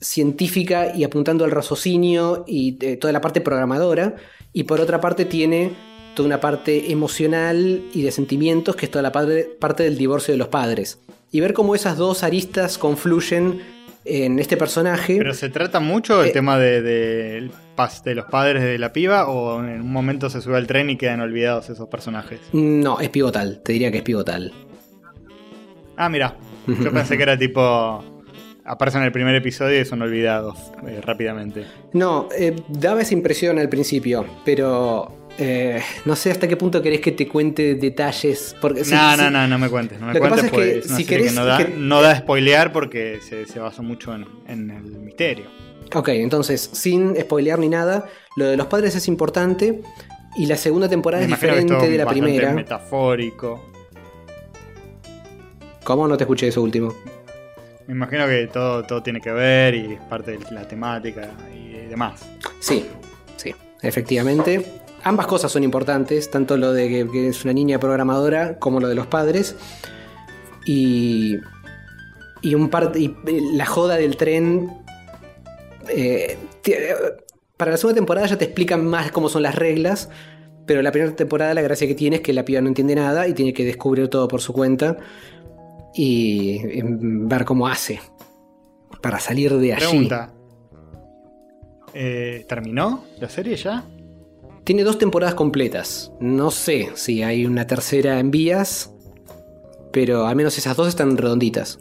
científica y apuntando al raciocinio y eh, toda la parte programadora, y por otra parte tiene toda una parte emocional y de sentimientos, que es toda la parte, parte del divorcio de los padres. Y ver cómo esas dos aristas confluyen en este personaje. Pero se trata mucho el Eh. tema de, de, de los padres de la piba, o en un momento se sube al tren y quedan olvidados esos personajes. No, es pivotal, te diría que es pivotal. Ah, mira. <laughs> Yo pensé que era tipo. Aparecen en el primer episodio y son olvidados eh, rápidamente. No, eh, daba esa impresión al principio, pero eh, no sé hasta qué punto querés que te cuente detalles. Porque si- no, si- no, no, no me cuentes. No me Lo que cuentes pasa es que si querés que no da, que- no da spoilear porque se, se basa mucho en, en el misterio. Ok, entonces, sin spoilear ni nada, lo de los padres es importante y la segunda temporada Me es que diferente de la primera. metafórico. ¿Cómo no te escuché eso último? Me imagino que todo, todo tiene que ver y es parte de la temática y demás. Sí, sí, efectivamente. Ambas cosas son importantes, tanto lo de que, es una niña programadora como lo de los padres. Y, y un par y la joda del tren. eh, eh, para la segunda temporada ya te explican más cómo son las reglas. Pero la primera temporada la gracia que tiene es que la piba no entiende nada y tiene que descubrir todo por su cuenta. Y ver cómo hace. Para salir de allí. Pregunta. Eh, ¿Terminó la serie ya? Tiene dos temporadas completas. No sé si hay una tercera en vías, pero al menos esas dos están redonditas.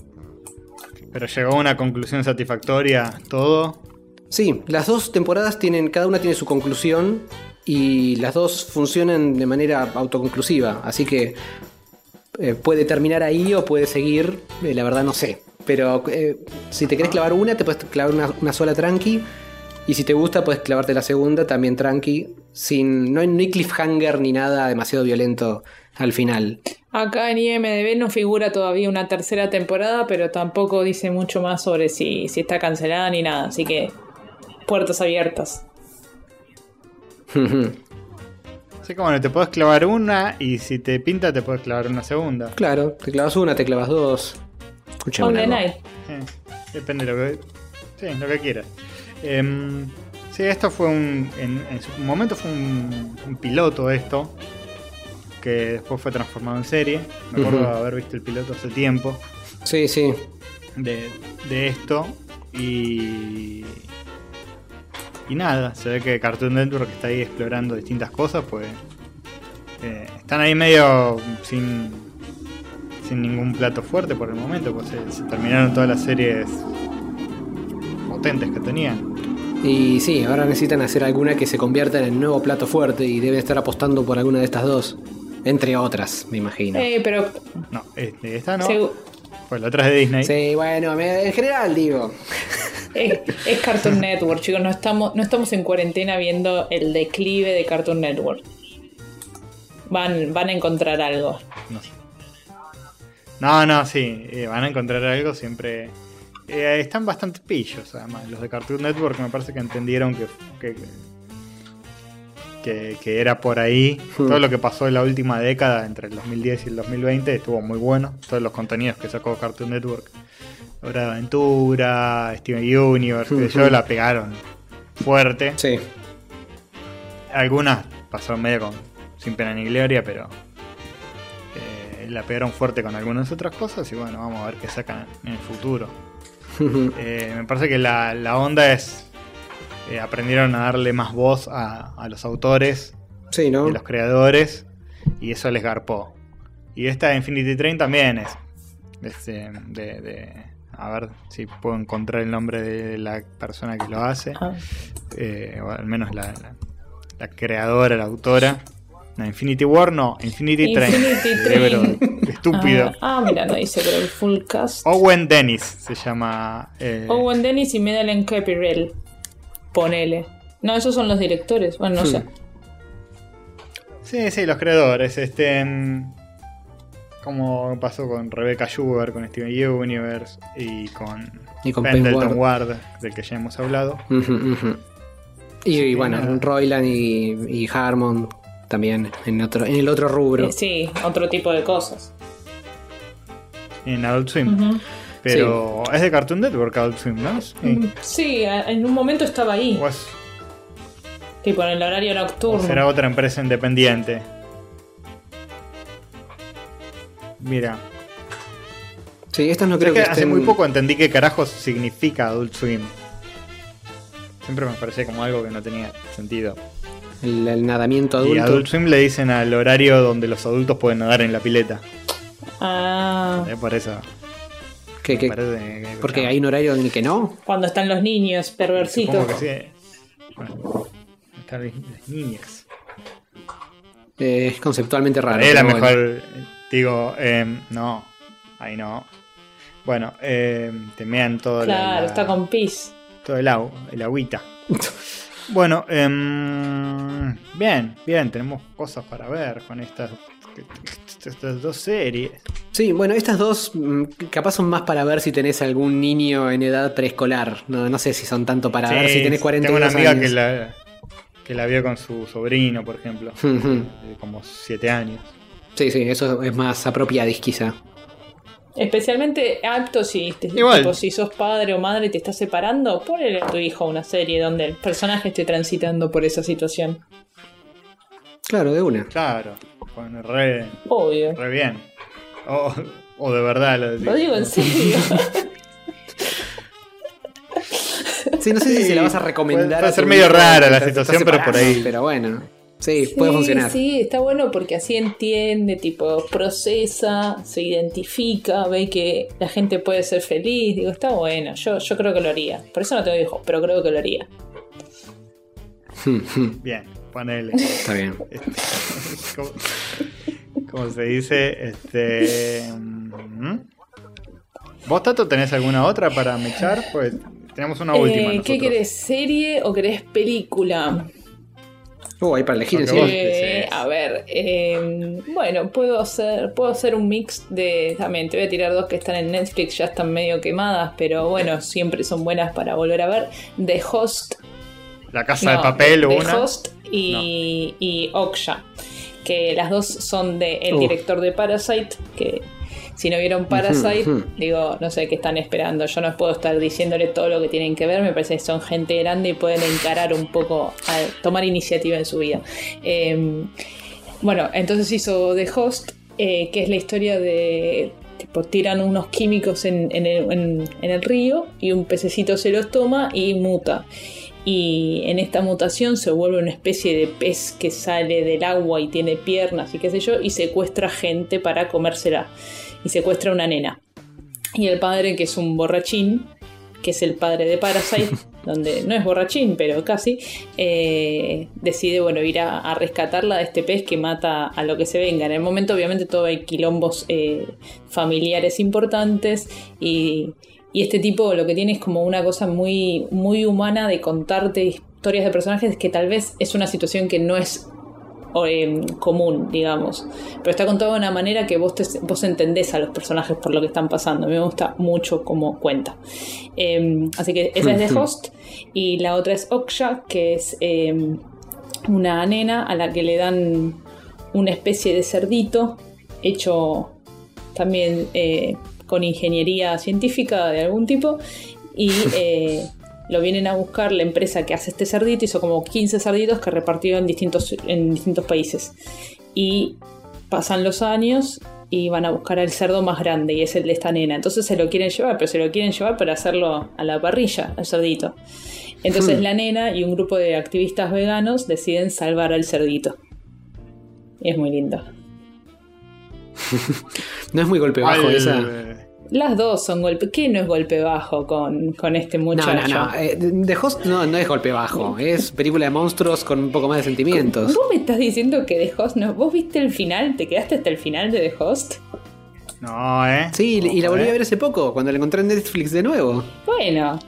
Pero llegó a una conclusión satisfactoria todo. Sí, las dos temporadas tienen, cada una tiene su conclusión y las dos funcionan de manera autoconclusiva, así que eh, puede terminar ahí o puede seguir, eh, la verdad no sé. Pero eh, si te querés clavar una, te puedes clavar una, una sola tranqui. Y si te gusta, puedes clavarte la segunda también tranqui. Sin, no, hay, no hay cliffhanger ni nada demasiado violento al final. Acá en IMDB no figura todavía una tercera temporada, pero tampoco dice mucho más sobre si, si está cancelada ni nada. Así que puertas abiertas. <laughs> Así que bueno, te puedes clavar una y si te pinta te puedes clavar una segunda. claro, te clavas una, te clavas dos. Night. Eh, depende de lo que. Sí, lo que quieras. Em, sí, esto fue un. En, en su momento fue un, un piloto esto. Que después fue transformado en serie. Me acuerdo haber visto el piloto hace tiempo. Sí, sí. de, de esto y y nada, se ve que Cartoon Network está ahí explorando distintas cosas, pues eh, están ahí medio sin sin ningún plato fuerte por el momento, pues se, se terminaron todas las series potentes que tenían. Y sí, ahora necesitan hacer alguna que se convierta en el nuevo plato fuerte y deben estar apostando por alguna de estas dos. Entre otras, me imagino. Eh, pero No, este, esta no. segu- Pues la otra es de Disney. Sí, bueno, en general digo. Es, es Cartoon Network, chicos. No estamos, no estamos en cuarentena viendo el declive de Cartoon Network. Van, van a encontrar algo. No, no, no, sí. eh, van a encontrar algo siempre. eh, están bastante pillos, además. Los de Cartoon Network me parece que entendieron que, que, que- que era por ahí. Hmm. Todo lo que pasó en la última década, entre el 2010 y el 2020, estuvo muy bueno. Todos los contenidos que sacó Cartoon Network. Hora de Aventura, Steven Universe, yo la pegaron fuerte. Sí. Algunas pasaron medio con sin pena ni gloria, pero eh, la pegaron fuerte con algunas otras cosas y bueno, vamos a ver qué sacan en el futuro. <laughs> Eh, me parece que la, la onda es eh, aprendieron a darle más voz a, a los autores sí, ¿no? y los creadores y eso les garpó. Y esta Infinity Train también es, es, de, de- a ver si puedo encontrar el nombre de la persona que lo hace Ah. eh, o al menos la, la- la creadora, la autora. No, Infinity War no, Infinity, Train. Infinity Train. estúpido. Ah, ah, mira, no dice, pero el full cast. Owen Dennis se llama. eh, Owen Dennis y Medallion Capirel. Ponele. No, esos son los directores. Bueno, no sé. Sí, sí, los creadores. Este, mm, como pasó con Rebecca Sugar, con Steven Universe y con, Y con Pendleton Ward, del que ya hemos hablado. Y, y bueno, nada. Royland y, y Harmon también en otro, en el otro rubro. Eh, sí, otro tipo de cosas. En Adult Swim. Pero es de Cartoon Network Adult Swim, ¿no? Sí. Mm, Sí, en un momento estaba ahí. Es- Tipo en el horario o nocturno. será otra empresa independiente. Mira, Sí, estas no creo que que, hace muy poco entendí qué carajos significa Adult Swim. Siempre me parecía como algo que no tenía sentido. el, el nadamiento Y adulto. Adult Swim le dicen al horario donde los adultos pueden nadar en la pileta. Ah, Eh, Por eso. que, que- parece que- porque hay un horario en el que no. cuando están los niños perversitos. Supongo que sí. Bueno, están las niñas. Eh, es conceptualmente raro. es la bueno. Digo, em, no. Ahí no. Bueno, em, te mean todo la- Claro, la- está con pis. todo el agua, el agüita. bueno, em, bien, bien, tenemos cosas para ver con estas, estas dos series. Sí, bueno, estas dos mm, capaz son más para ver si tenés algún niño en edad preescolar. No, no sé si son tanto para ver si tenés 42 Tengo una amiga años. que la, que la vio con su sobrino, por ejemplo, de como 7 años. Sí, sí, eso es más apropiadis quizá. Especialmente apto si, te- Igual. tipo, si sos padre o madre y te estás separando, ponle a tu hijo una serie donde el personaje esté transitando por esa situación. Claro, de una. Claro, bueno, re, Obvio. re bien. O, o de verdad lo decís. Lo digo en serio. Sí, no sé si se la vas a recomendar. puede a ser medio rara la situación, pero por ahí. Pero bueno, sí, puede funcionar. Sí, está bueno porque así entiende, tipo, procesa, se identifica, ve que la gente puede ser feliz. Digo, está bueno, yo, yo creo que lo haría. Por eso no tengo hijos, pero creo que lo haría. <laughs> Bien, ponele. Está bien. <laughs> ¿Cómo, cómo se dice? Este. mm, ¿Vos, Tato, tenés alguna otra para mechar? Pues tenemos una última. Eh, ¿Qué querés, serie o querés película? Uh, hay para elegir Eh, desees. a ver, eh, bueno, puedo hacer, puedo hacer un mix de. También te voy a tirar dos que están en Netflix, ya están medio quemadas, pero bueno, siempre son buenas para volver a ver. The Host. La casa de no, papel, The una. Host y, y Oksha, que las dos son de el Uh. director de Parasite, que si no vieron Parasite, digo, no sé qué están esperando. Yo no puedo estar diciéndole todo lo que tienen que ver. Me parece que son gente grande y pueden encarar un poco, a tomar iniciativa en su vida. Eh, bueno, entonces hizo The Host, eh, que es la historia de. Tipo, tiran unos químicos en, en el, en- en el río y un pececito se los toma y muta. Y en esta mutación se vuelve una especie de pez que sale del agua y tiene piernas y qué sé yo, y secuestra gente para comérsela. Y secuestra a una nena. Y el padre, que es un borrachín, que es el padre de Parasite, <laughs> donde no es borrachín, pero casi, eh, decide bueno, ir a, a, rescatarla de este pez que mata a lo que se venga. En el momento obviamente todo hay quilombos eh, familiares importantes y, y, este tipo lo que tiene es como una cosa muy, muy humana de contarte historias de personajes que tal vez es una situación que no es eh, común, digamos. Pero está contado de una manera que vos, te, vos entendés a los personajes por lo que están pasando. A mí me gusta mucho cómo cuenta. Eh, así que esa es de Host. Y la otra es Oksha, que es eh, una nena a la que le dan una especie de cerdito hecho también eh, con ingeniería científica de algún tipo. Y <laughs> lo vienen a buscar la empresa que hace este cerdito, hizo como 15 cerditos que repartió en distintos, en distintos países. Y pasan los años y van a buscar al cerdo más grande y es el de esta nena. Entonces se lo quieren llevar, pero se lo quieren llevar para hacerlo a la parrilla, al cerdito. Entonces hmm. la nena y un grupo de activistas veganos deciden salvar al cerdito. Y es muy lindo. <laughs> no es muy golpe bajo esa. Las dos son golpe. ¿Qué no es golpe bajo con, con este muchacho? No, no, no. Eh, The Host no, no es golpe bajo. Es película de monstruos con un poco más de sentimientos. ¿Vos me estás diciendo que The Host no? ¿Vos viste el final? ¿Te quedaste hasta el final de The Host? No, ¿eh? Sí, y la volví a ver hace poco, cuando la encontré en Netflix de nuevo. Bueno,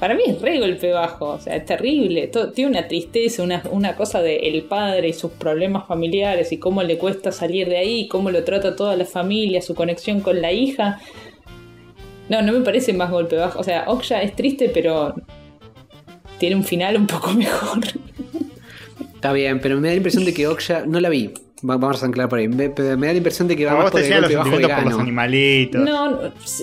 para mí es re golpe bajo, o sea, es terrible. tiene una tristeza, una, una cosa de el padre y sus problemas familiares y cómo le cuesta salir de ahí, cómo lo trata toda la familia, su conexión con la hija. No, no me parece más golpe bajo. O sea, Okja es triste, pero tiene un final un poco <laughs> mejor. Está bien, pero me da la impresión de que Okja no la vi. Vamos a anclar por ahí. Me, da la impresión de que va más por el golpe bajo vegano. Por los animalitos. No,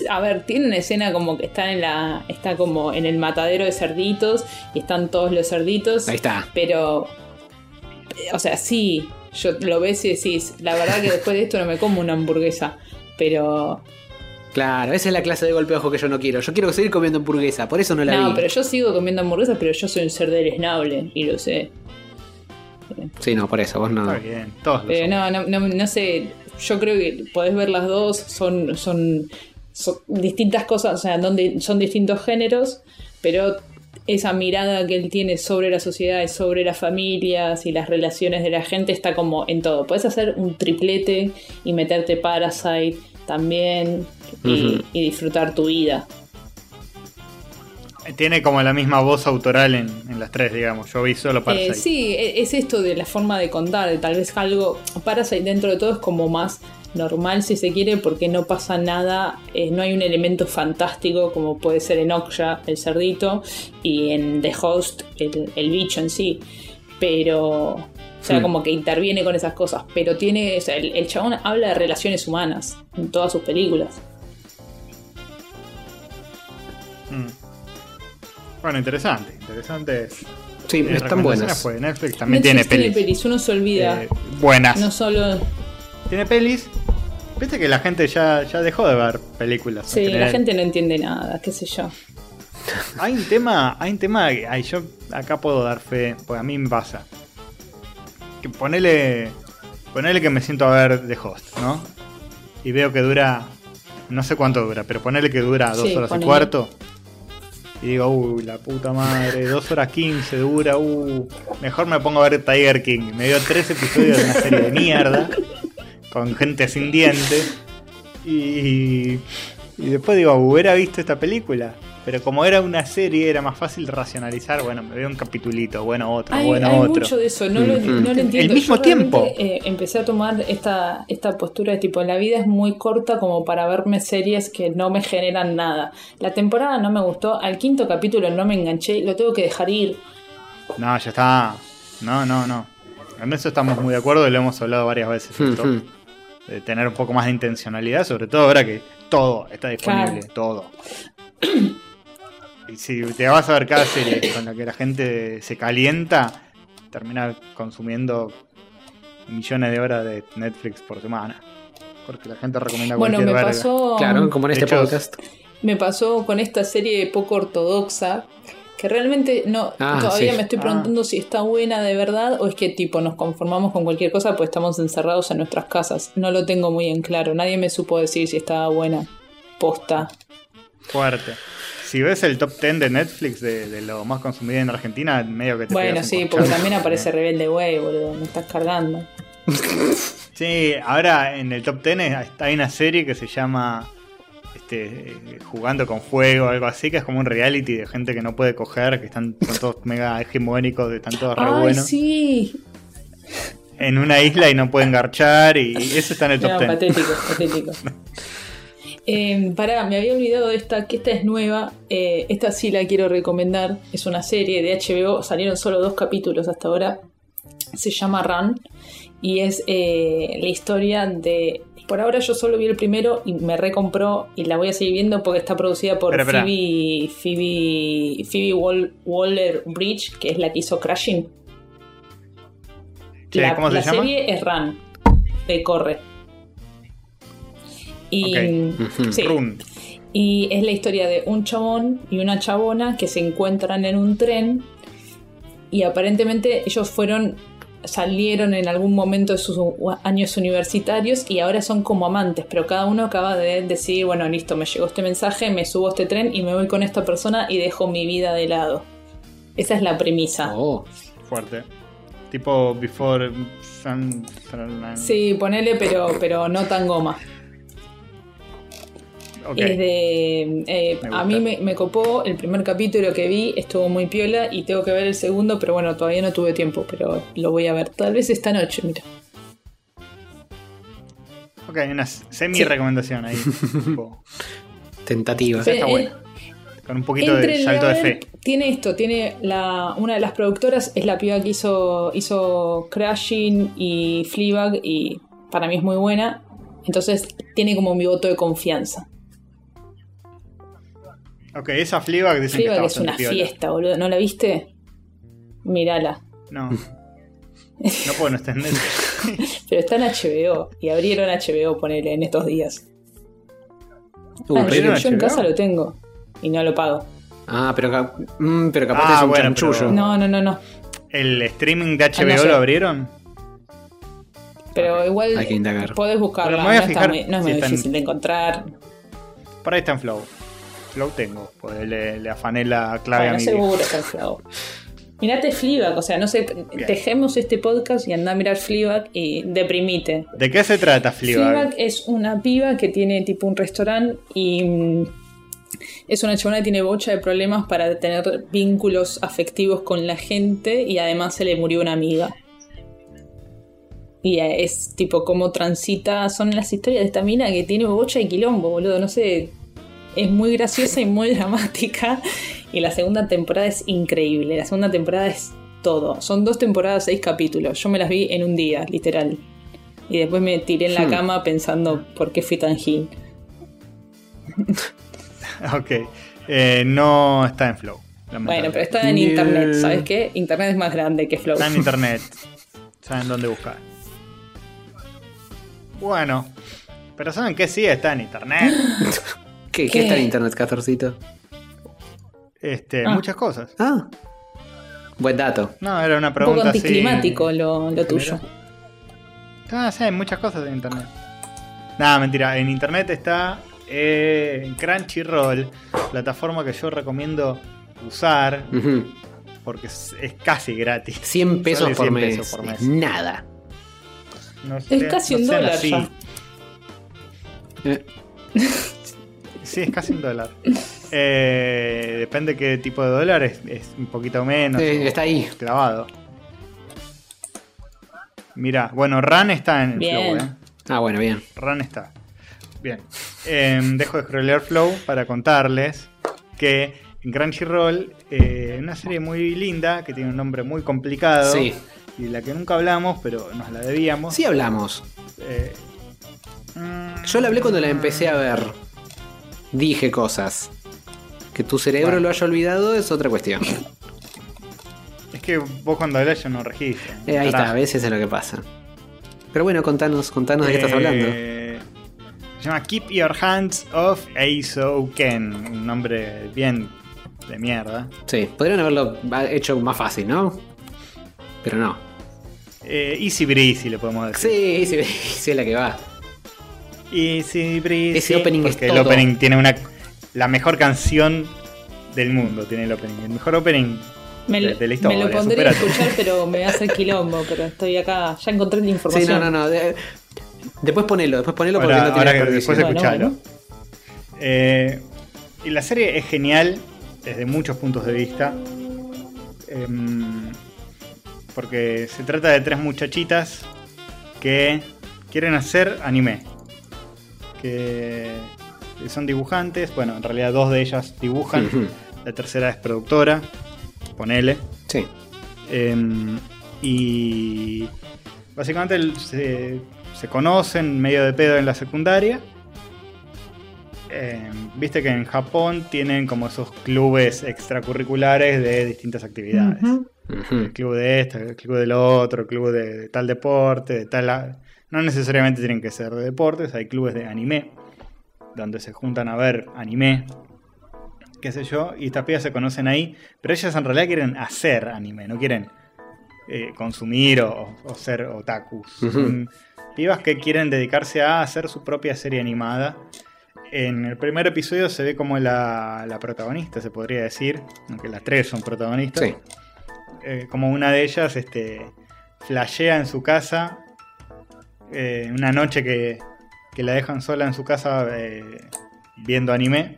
a ver, tiene una escena como que está en la está como en el matadero de cerditos y están todos los cerditos. Ahí está. Pero o sea, sí, yo lo ves y decís, la verdad que después de esto no me como una hamburguesa, pero Claro, esa es la clase de golpe bajo que yo no quiero. Yo quiero seguir comiendo hamburguesa, por eso no la vi. No, pero yo sigo comiendo hamburguesas, pero yo soy un ser desnable y lo sé. Sí, no, por eso, vos no. Está bien, todos pero no, no, no, no, sé, yo creo que podés ver las dos, son, son, son distintas cosas, o sea, donde son distintos géneros, pero esa mirada que él tiene sobre la sociedad y sobre las familias y las relaciones de la gente está como en todo. Puedes hacer un triplete y meterte Parasite también y, disfrutar tu vida. Tiene como la misma voz autoral en, las tres, digamos. Yo vi solo Parasite. Eh, sí, e, es esto de la forma de contar. Tal vez algo. Parasite dentro de todo es como más normal si se quiere porque no pasa nada, eh, no hay un elemento fantástico como puede ser en Okja el cerdito y en The Host el, el bicho en sí. Pero o sea, como que interviene con esas cosas. Pero tiene. O sea, el, chabón habla de relaciones humanas en todas sus películas. Hmm. Bueno, interesante. Interesante. Sí, eh, están buenas. Fue. Netflix también tiene pelis. Uno se olvida. Eh, buenas. No solo. Tiene pelis. Viste que la gente ya, ya dejó de ver películas. Sí, la gente no entiende nada, qué sé yo. Hay un tema, hay un tema que yo acá puedo dar fe, porque a mí me pasa que ponele, ponele que me siento a ver The Host, ¿no? Y veo que dura, no sé cuánto dura, pero ponele que dura dos horas y cuarto. Y digo, uy, la puta madre, dos horas quince dura, uh, mejor me pongo a ver Tiger King. Me dio tres episodios de una serie de mierda, con gente sin dientes. Y, y después digo, hubiera visto esta película. Pero como era una serie, era más fácil racionalizar. Bueno, me veo un capitulito, bueno, otro, bueno, hay otro. mucho de eso, no, lo, no lo entiendo. El mismo tiempo. Eh, empecé a tomar esta, esta postura de tipo: la vida es muy corta como para verme series que no me generan nada. La temporada no me gustó, al quinto capítulo no me enganché, lo tengo que dejar ir. No, ya está. No, no, no. En eso estamos muy de acuerdo y lo hemos hablado varias veces. de tener un poco más de intencionalidad, sobre todo ahora que todo está disponible, todo. <clears throat> Y si te vas a ver cada serie con la que la gente se calienta, termina consumiendo millones de horas de Netflix por semana. Porque la gente recomienda bueno, me pasó Claro, como en este podcast. Me pasó con esta serie poco ortodoxa que realmente no ah, todavía me estoy preguntando ah. si está buena de verdad o es que tipo nos conformamos con cualquier cosa pues estamos encerrados en nuestras casas. No lo tengo muy en claro. Nadie me supo decir si estaba buena. Posta. Fuerte. Si ves el top 10 de Netflix de, de lo más consumido en Argentina, medio que te Bueno, pegas sí, porque también aparece <laughs> Rebelde Way, boludo. Me estás cargando. Sí, ahora en el top 10 está- hay una serie que se llama este, Jugando con Fuego o algo así, que es como un reality de gente que no puede coger, que están son todos <laughs> mega hegemónicos, están todos re Ay, buenos. sí. En una isla y no pueden garchar, y eso está en el top <laughs> No, 10. patético, patético. Eh, pará, me había olvidado de esta, que esta es nueva. Eh, esta sí la quiero recomendar. Es una serie de HBO, salieron solo dos capítulos hasta ahora. Se llama Run y es eh, la historia de. Por ahora yo solo vi el primero y me recompró y la voy a seguir viendo porque está producida por. Phoebe, Phoebe, Phoebe Wall- Waller Bridge, que es la que hizo Crashing. Sí, la ¿cómo se la llama? serie es Run, de Corre. Y, sí, Run. y es la historia de un chabón y una chabona que se encuentran en un tren y aparentemente ellos fueron salieron en algún momento de sus años universitarios y ahora son como amantes, pero cada uno acaba de decidir, bueno, listo, me llegó este mensaje, me subo a este tren y me voy con esta persona y dejo mi vida de lado. Esa es la premisa. Oh. Fuerte. Tipo Before Sun. Sun- Sí, ponele, pero, pero no tan goma. Ok. Es de. eh, a mí me, me copó el primer capítulo que vi, estuvo muy piola y tengo que ver el segundo, pero bueno, todavía no tuve tiempo, pero lo voy a ver. Tal vez esta noche, mira. Ok, una semi-recomendación ahí. <laughs> Tentativa. Está Eh, bueno. con un poquito de salto de fe. Tiene esto, tiene la, una de las productoras, es la piba que hizo, hizo Crashing y Fleabag y para mí es muy buena. Entonces tiene como mi voto de confianza. Ok, esa Fleabag dicen Fleabag que es una piola. fiesta, boludo. ¿No la viste? Mírala. No. <laughs> No puedo no extender. <laughs> Pero está en HBO y abrieron HBO, ponele, en estos días. Uh, Ah, ¿abrieron yo, yo en casa lo tengo y no lo pago. Ah, pero, mm, pero capaz Ah, es un bueno, chanchullo. pero- No, no, no, no. ¿El streaming de HBO Ah, no lo abrieron? Pero igual Hay que indagar. podés buscarla. Pero me voy a no, está fijar muy- no es si muy difícil de encontrar. Por ahí está en Flow. Flow tengo, pues le, le afané la clave Bueno, a mi seguro está en Flow. Mirate Fleabag, o sea, no sé, dejemos este podcast y anda a mirar Fleabag y deprimite. ¿De qué se trata Fleabag? Fleabag es una piba que tiene tipo un restaurante y mm, es una chabona que tiene bocha de problemas para tener vínculos afectivos con la gente y además se le murió una amiga. Y es tipo cómo transita, son las historias de esta mina que tiene bocha de quilombo, boludo, no sé. Es muy graciosa y muy <laughs> dramática. Y la segunda temporada es increíble. La segunda temporada es todo. Son dos temporadas, seis capítulos. Yo me las vi en un día, literal. Y después me tiré en la Hmm. cama pensando por qué fui tan gil. <laughs> Ok. Eh, no está en Flow. Bueno, pero está en Yeah. internet, ¿sabes qué? Internet es más grande que Flow. Está en <laughs> internet. Saben dónde buscar. Bueno. Pero ¿saben qué? Sí, está en internet. ¿Qué, ¿Qué ¿Qué? está en internet, Castorcito? Este, Ah. muchas cosas. Ah. Buen dato. No, era una Un poco pregunta así. anticlimático lo, lo tuyo. Ah, sí, hay muchas cosas en internet. Nada, mentira. En internet está eh, Crunchyroll, plataforma que yo recomiendo usar porque es, es casi gratis. 100 pesos, por, 100 mes. pesos por mes. Nada. No Es casi no un dólar ya. Eh, <laughs> Sí, es casi un dólar. Eh, depende qué tipo de dólar, es, es un poquito menos. O está ahí. Clavado. Mira, bueno, RAN está en el Bien. Flow, ¿eh? Ah, bueno, bien. RAN está. Bien. Em, dejo de scrollear Flow para contarles que en Crunchyroll, eh, una serie muy linda que tiene un nombre muy complicado Sí. y de la que nunca hablamos, pero nos la debíamos. Sí hablamos. Eh, mm, Yo la hablé cuando la empecé a ver. Dije cosas. Que tu cerebro Bueno. lo haya olvidado es otra cuestión. Es que vos cuando hablas yo no registro. Eh, ahí está, a veces es lo que pasa. Pero bueno, contanos, contanos de qué estás hablando. Eh, Se llama Keep Your Hands Off Eizo Ken. Un nombre bien de mierda. Sí, podrían haberlo hecho más fácil, ¿no? Pero no. Eh, Easy Breezy le podemos decir. Sí, sí, sí <laughs> es la que va. Easy Breezy. Ese opening es porque el todo. opening tiene una la mejor canción del mundo tiene el opening. El mejor opening Me, de, lo- de la historia. me lo pondré a todo. escuchar, pero <laughs> me va a hacer quilombo. Pero estoy acá, ya encontré la Sí, información. no, no, no. de- después ponelo, después ponelo porque Ahora, no tiene ahora después Bueno, escuchalo. bueno. Eh, y la serie es genial desde muchos puntos de vista. Em, porque se trata de tres muchachitas que quieren hacer anime. Que son dibujantes. Bueno, en realidad dos de ellas dibujan. La tercera es productora. Ponele. Sí. Em, y básicamente se, se conocen medio de pedo en la secundaria. Em, Viste que en Japón tienen como esos clubes extracurriculares de distintas actividades. El club de este, el club del otro, el club de, de tal deporte, de tal... No necesariamente tienen que ser de deportes, hay clubes de anime, donde se juntan a ver anime, qué sé yo, y estas pibas se conocen ahí, pero ellas en realidad quieren hacer anime, no quieren eh, consumir o, o ser otakus. Son pibas que quieren dedicarse a hacer su propia serie animada. En el primer episodio se ve como la, la protagonista, se podría decir, aunque las tres son protagonistas Sí. eh, como una de ellas este, flashea en su casa eh, una noche que, que la dejan sola en su casa eh, viendo anime.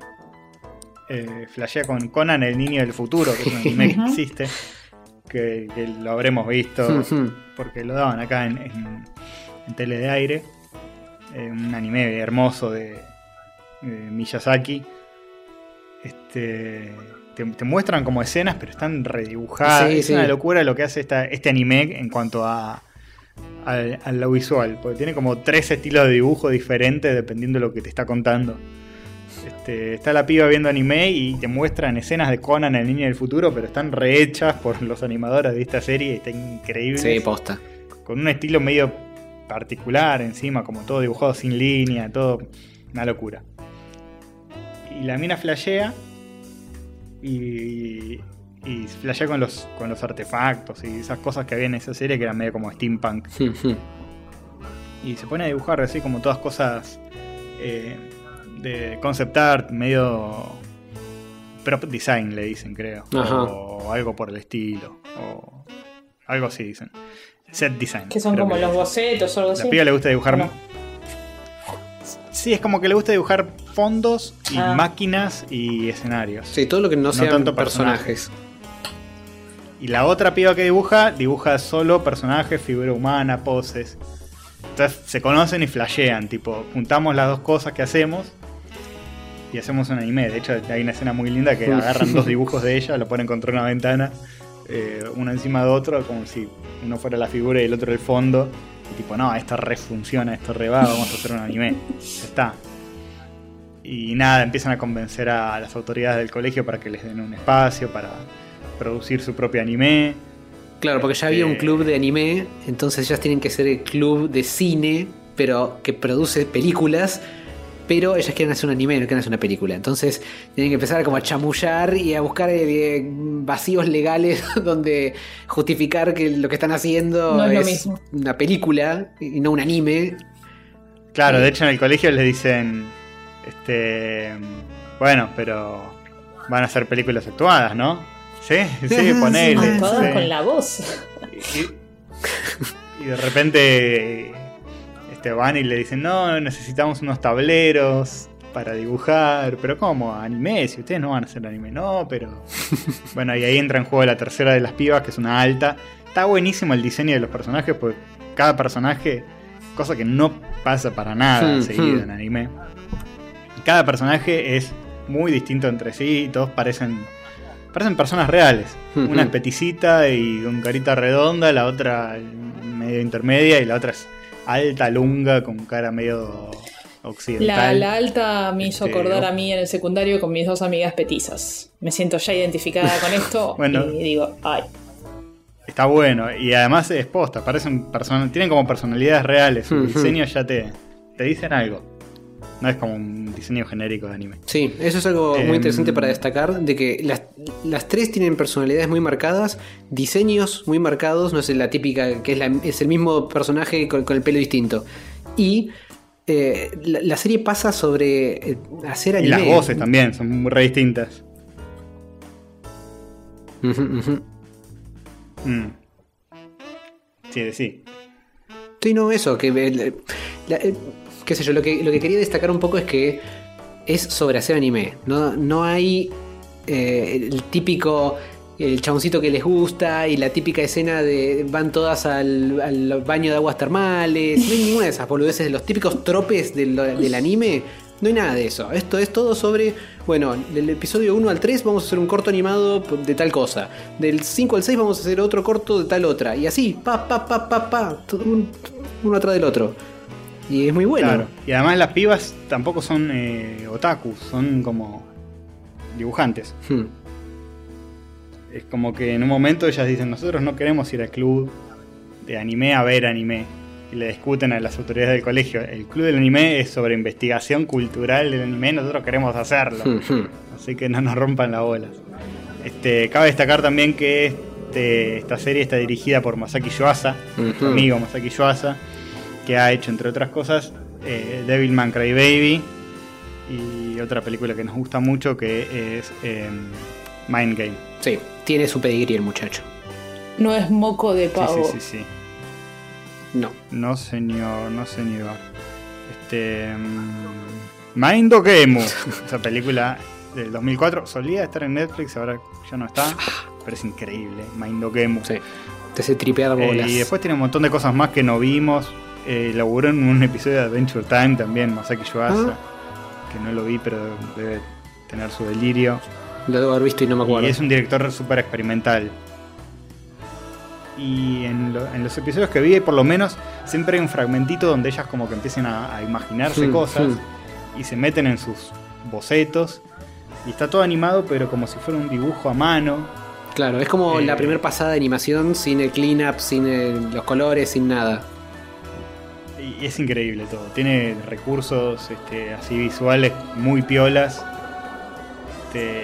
Eh, flashea con Conan, el niño del futuro, que es un anime que <laughs> existe, que, que lo habremos visto porque lo daban acá en, en- en tele de aire. Eh, un anime hermoso de, de Miyazaki. Este, te, te muestran como escenas, pero están redibujadas. Sí, es sí. una locura lo que hace esta- este anime en cuanto a, al- a lo visual. Porque tiene como tres estilos de dibujo diferentes dependiendo de lo que te está contando. Este, está la piba viendo anime y te muestran escenas de Conan, el niño del futuro, pero están rehechas por los animadores de esta serie y está increíble Sí, posta. con un estilo medio particular encima, como todo dibujado sin línea, todo una locura. Y la mina flashea y, y flashea con los, con los artefactos y esas cosas que había en esa serie que eran medio como steampunk. Y se pone a dibujar así como todas cosas eh, de concept art, medio prop design le dicen creo. Ajá. O algo por el estilo. O algo así dicen. Set design. Que son como que los dicen. bocetos o algo La así. piba le gusta dibujar. ¿O no? Sí, es como que le gusta dibujar fondos y Ah. máquinas y escenarios. Sí, todo lo que no sean tanto personajes. Y la otra piba que dibuja, dibuja solo personajes, figura humana, poses. Entonces se conocen y flashean, tipo, juntamos las dos cosas que hacemos y hacemos un anime. De hecho, hay una escena muy linda que agarran dos dibujos de <laughs> ella, lo ponen contra una ventana, eh, uno encima de otro, como si uno fuera la figura y el otro el fondo. Y tipo, no, esto refunciona, esto re va, vamos a hacer un anime. Ya está. Y nada, empiezan a convencer a las autoridades del colegio para que les den un espacio, para producir su propio anime. Claro, porque ya había un Este- club de anime, entonces ellas tienen que ser el club de cine, pero que produce películas, pero ellas quieren hacer un anime, no quieren hacer una película. Entonces tienen que empezar como a chamullar y a buscar eh, vacíos legales <laughs> donde justificar que lo que están haciendo No es una película y no un anime. Claro, de hecho en el colegio les dicen, este, bueno, pero van a ser películas actuadas, ¿no? Sí, sí, <laughs> ponele. Actuadas sí. con la voz. Y, y de repente este, van y le dicen, no, necesitamos unos tableros para dibujar, pero ¿cómo? Anime, si ustedes no van a hacer anime, no, pero... <laughs> bueno, y ahí entra en juego la tercera de las pibas, que es una alta. Está buenísimo el diseño de los personajes, porque cada personaje, cosa que no pasa para nada Hmm, seguido hmm. en anime. Cada personaje es muy distinto entre sí y todos parecen parecen personas reales. Una es peticita y con carita redonda, la otra medio intermedia y la otra es alta, lunga, con cara medio occidental. la alta me hizo Este, acordar oh. a mí en el secundario con mis dos amigas petizas. Me siento ya identificada con esto <laughs> Bueno. y digo, ay, Está bueno y además es posta, parecen personas, tienen como personalidades reales. Su diseño ya te, te dicen algo. No es como un diseño genérico de anime. Sí, eso es algo Em, muy interesante para destacar, de que las, las tres tienen personalidades muy marcadas, diseños muy marcados, no es la típica que es, la- es el mismo personaje con, con el pelo distinto. Y eh, la, la serie pasa sobre eh, hacer Y anime. las voces también son muy re distintas. Mm. Sí, sí. Sí, no, eso, que el- la- qué sé yo, lo que, lo que quería destacar un poco es que es sobre hacer anime. No, no hay eh, el típico el chaboncito que les gusta y la típica escena de van todas al, al baño de aguas termales. No hay ninguna de esas boludeces de los típicos tropes del, del anime. No hay nada de eso. Esto es todo sobre, bueno, del episodio 1 al 3 vamos a hacer un corto animado de tal cosa. Del 5 al 6 vamos a hacer otro corto de tal otra. Y así, pa, pa, pa, pa, pa, todo un- uno atrás del otro. Y es muy bueno. Claro. Y además las pibas tampoco son eh, otakus, son como dibujantes. Hmm. Es como que en un momento ellas dicen, nosotros no queremos ir al club de anime a ver anime. Y le discuten a las autoridades del colegio. El club del anime es sobre investigación cultural del anime, nosotros queremos hacerlo. Hmm, hmm. Así que no nos rompan las bolas. Este, cabe destacar también que este- esta serie está dirigida por Masaki Yuasa, nuestro amigo Masaki Yuasa, que ha hecho, entre otras cosas, eh, Devilman Crybaby y otra película que nos gusta mucho que es eh, Mind Game. Sí, tiene su pedigrí el muchacho. No es moco de Sí, pavo. sí, sí, sí. No. No, señor, no, señor. Este. mm, Mind Game, esa película del 2004, solía estar en Netflix, ahora ya no está, pero es increíble. Mind Game. Sí. Te hace tripear Eh, bolas. y después tiene un montón de cosas más que no vimos. Eh, laburó en un episodio de Adventure Time también, Masaki Yuasa, Ah. que no lo vi, pero debe tener su delirio. Lo debo haber visto y no me acuerdo. Y es un director súper experimental. Y en, lo- en los episodios que vi, por lo menos, siempre hay un fragmentito donde ellas como que empiezan a, a imaginarse Hmm, cosas hmm. y se meten en sus bocetos. Y está todo animado, pero como si fuera un dibujo a mano. Claro, es como Eh, la primera pasada de animación sin el cleanup, sin el- los colores, sin nada. Y es increíble todo. Tiene recursos este, así visuales muy piolas. Este,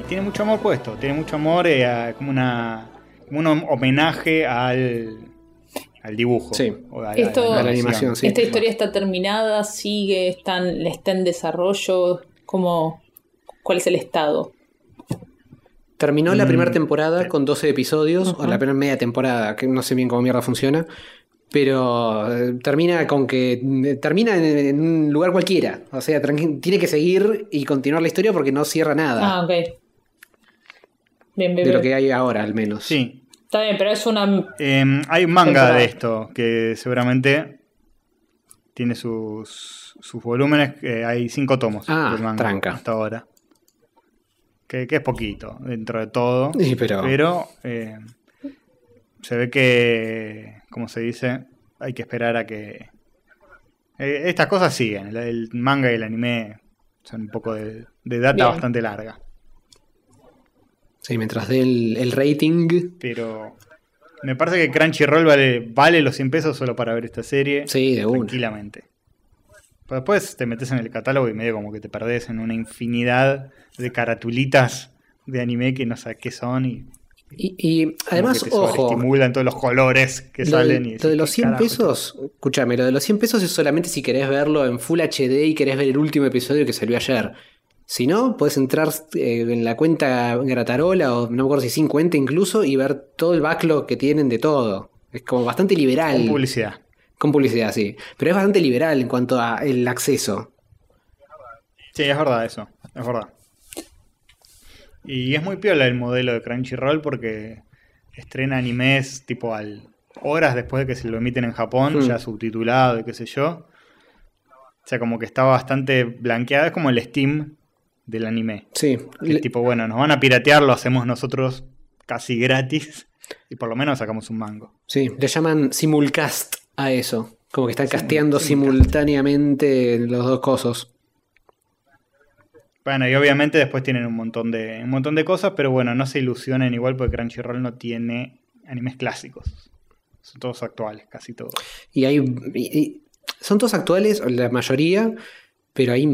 y tiene mucho amor puesto. Tiene mucho amor eh, a- como una como un homenaje al, al dibujo. Sí. O a, Esto- A la animación, sí. Esta historia está terminada, sigue, están, está en desarrollo. Como, ¿Cuál es el estado? Terminó la Mm, primera temporada sí. con 12 episodios, o Ujú. la primera media temporada, que no sé bien cómo mierda funciona. Pero eh, termina con que. eh, Termina en, en un lugar cualquiera. O sea, tiene que seguir y continuar la historia porque no cierra nada. Ah, ok. Bien, bien, de lo que hay ahora, al menos. Sí. Está bien, pero es una. Eh, hay un manga Temporada. de esto que seguramente tiene sus, sus volúmenes. que hay cinco tomos Ah, del manga tranca. hasta ahora. Que, que es poquito dentro de todo. Sí, pero. Pero eh, se ve que, como se dice, hay que esperar a que... eh, estas cosas siguen. El, el manga y el anime son un poco de, de data Bien. bastante larga. Sí, mientras dé el, el rating. Pero me parece que Crunchyroll vale, vale los 100 pesos solo para ver esta serie. Sí, de una. Tranquilamente. Pero después te metes en el catálogo y medio como que te perdés en una infinidad de caratulitas de anime que no sabes qué son y Y, y además, que te ojo. sobreestimulan todos los colores que Lo, salen. de, y lo de los "¿Qué 100 carajo pesos, escúchame, lo de los 100 pesos es solamente si querés verlo en Full HD y querés ver el último episodio que salió ayer. Si no, puedes entrar eh, en la cuenta Gratarola o no me acuerdo si sin cuenta incluso y ver todo el backlog que tienen de todo. Es como bastante liberal. Con publicidad. Con publicidad, sí. Pero es bastante liberal en cuanto a el acceso. Sí, es verdad eso. Es verdad. Y es muy piola el modelo de Crunchyroll porque estrena animes tipo al horas después de que se lo emiten en Japón, Hmm. ya subtitulado y qué sé yo. O sea, como que está bastante blanqueada, es como el Steam del anime. Sí. Que es tipo, bueno, nos van a piratear, lo hacemos nosotros casi gratis y por lo menos sacamos un mango. Sí, le llaman simulcast a eso. Como que están casteando simulcast. simultáneamente los dos cosos. Bueno, y obviamente después tienen un montón de un montón de cosas, pero bueno, no se ilusionen igual porque Crunchyroll no tiene animes clásicos. Son todos actuales, casi todos. Y hay. y- y- son todos actuales, la mayoría, pero hay.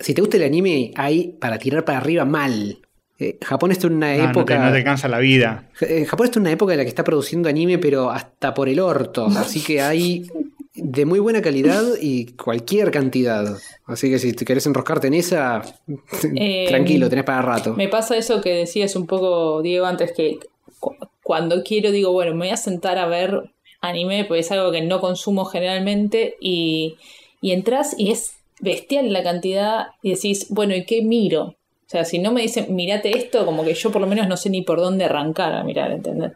Si te gusta el anime, hay para tirar para arriba mal. Eh, Japón está en una Ah, no, te, época. no te cansa la vida. eh, Japón está en una época en la que está produciendo anime, pero hasta por el orto. Así que hay de muy buena calidad y cualquier cantidad. Así que si te querés enroscarte en esa, <laughs> Eh, tranquilo, tenés para rato. Me pasa eso que decías un poco, Diego, antes que cu- cuando quiero digo, bueno, me voy a sentar a ver anime, porque es algo que no consumo generalmente, y, y entras y es bestial la cantidad, y decís, bueno, ¿y qué miro? O sea, si no me dicen, mirate esto, como que yo por lo menos no sé ni por dónde arrancar a mirar, ¿entendés?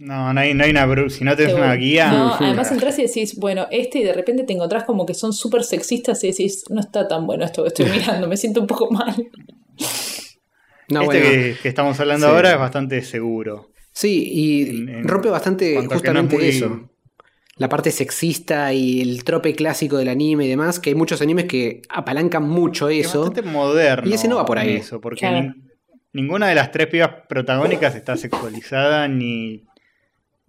No, no hay, no hay una bru- Si no tenés Te- una guía. No, además entras y decís, bueno, este, y de repente te encontrás como que son súper sexistas y decís, no está tan bueno esto que estoy mirando, me siento un poco mal. No, este bueno, que, que estamos hablando Sí. ahora es bastante seguro. sí, y en- en rompe bastante no es justamente muy- eso. La parte sexista y el trope clásico del anime y demás, que hay muchos animes que apalancan mucho Es eso. bastante moderno. Y ese no va por ahí. Eso, porque Claro. ninguna de las tres pibas protagónicas está sexualizada ni,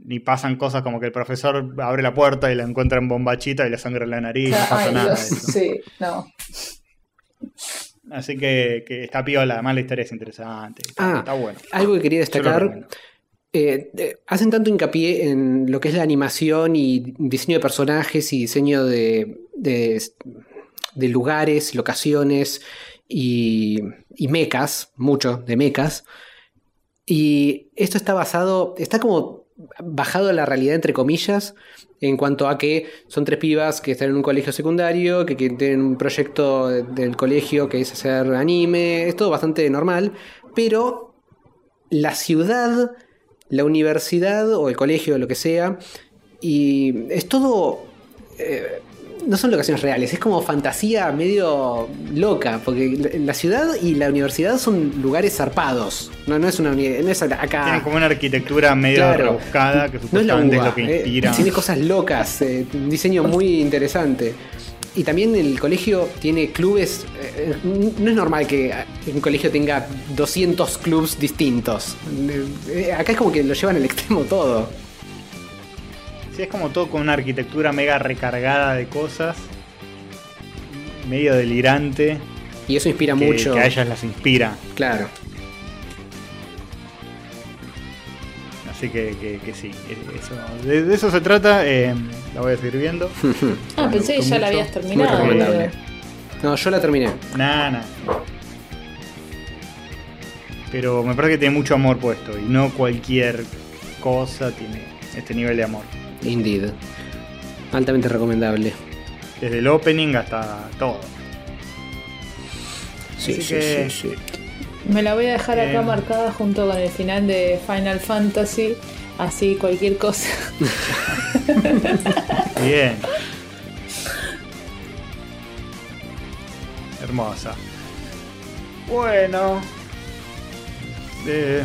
ni pasan cosas como que el profesor abre la puerta y la encuentra en bombachita y le sangra en la nariz. no pasa Ay, nada Dios, de eso. sí, no. Así que, que está piola. Además, la historia es interesante. Está, Ah, está bueno. Algo que quería destacar. Eh, eh, hacen tanto hincapié en lo que es la animación y diseño de personajes y diseño de, de, de lugares, locaciones y, y mechas, mucho de mechas. Y esto está basado, está como bajado a la realidad entre comillas en cuanto a que son tres pibas que están en un colegio secundario, que, tienen un proyecto de- del colegio que es hacer anime, es todo bastante normal, pero la ciudad, la universidad o el colegio lo que sea, y es todo... eh, no son locaciones reales, es como fantasía medio loca, porque la- ciudad y la universidad son lugares zarpados. No, no es una no es acá. Tiene como una arquitectura medio Claro. rebuscada que No es la supuestamente es lo que eh, inspira. tiene cosas locas, eh, un diseño muy interesante. Y también el colegio tiene clubes. eh, no es normal que un colegio tenga 200 clubs distintos. Eh, acá es como que lo llevan al extremo todo. Es como todo con una arquitectura mega recargada de cosas. Medio delirante. Y eso inspira que, mucho. que a ellas las inspira. Claro. Así que, que- que sí, eso, de, de eso se trata. eh, la voy a seguir viendo. <laughs> Ah, Me pensé que ya la habías terminado. Muy recomendable. boludo. No, yo la terminé. Nada, nada. Pero me parece que tiene mucho amor puesto. Y no cualquier cosa tiene este nivel de amor. Indeed. Altamente recomendable. Desde el opening hasta todo. Sí, Así sí, que- sí, sí. Me la voy a dejar acá Eh. marcada junto con el final de Final Fantasy. Así cualquier cosa. <laughs> Bien. Hermosa. Bueno. Eh,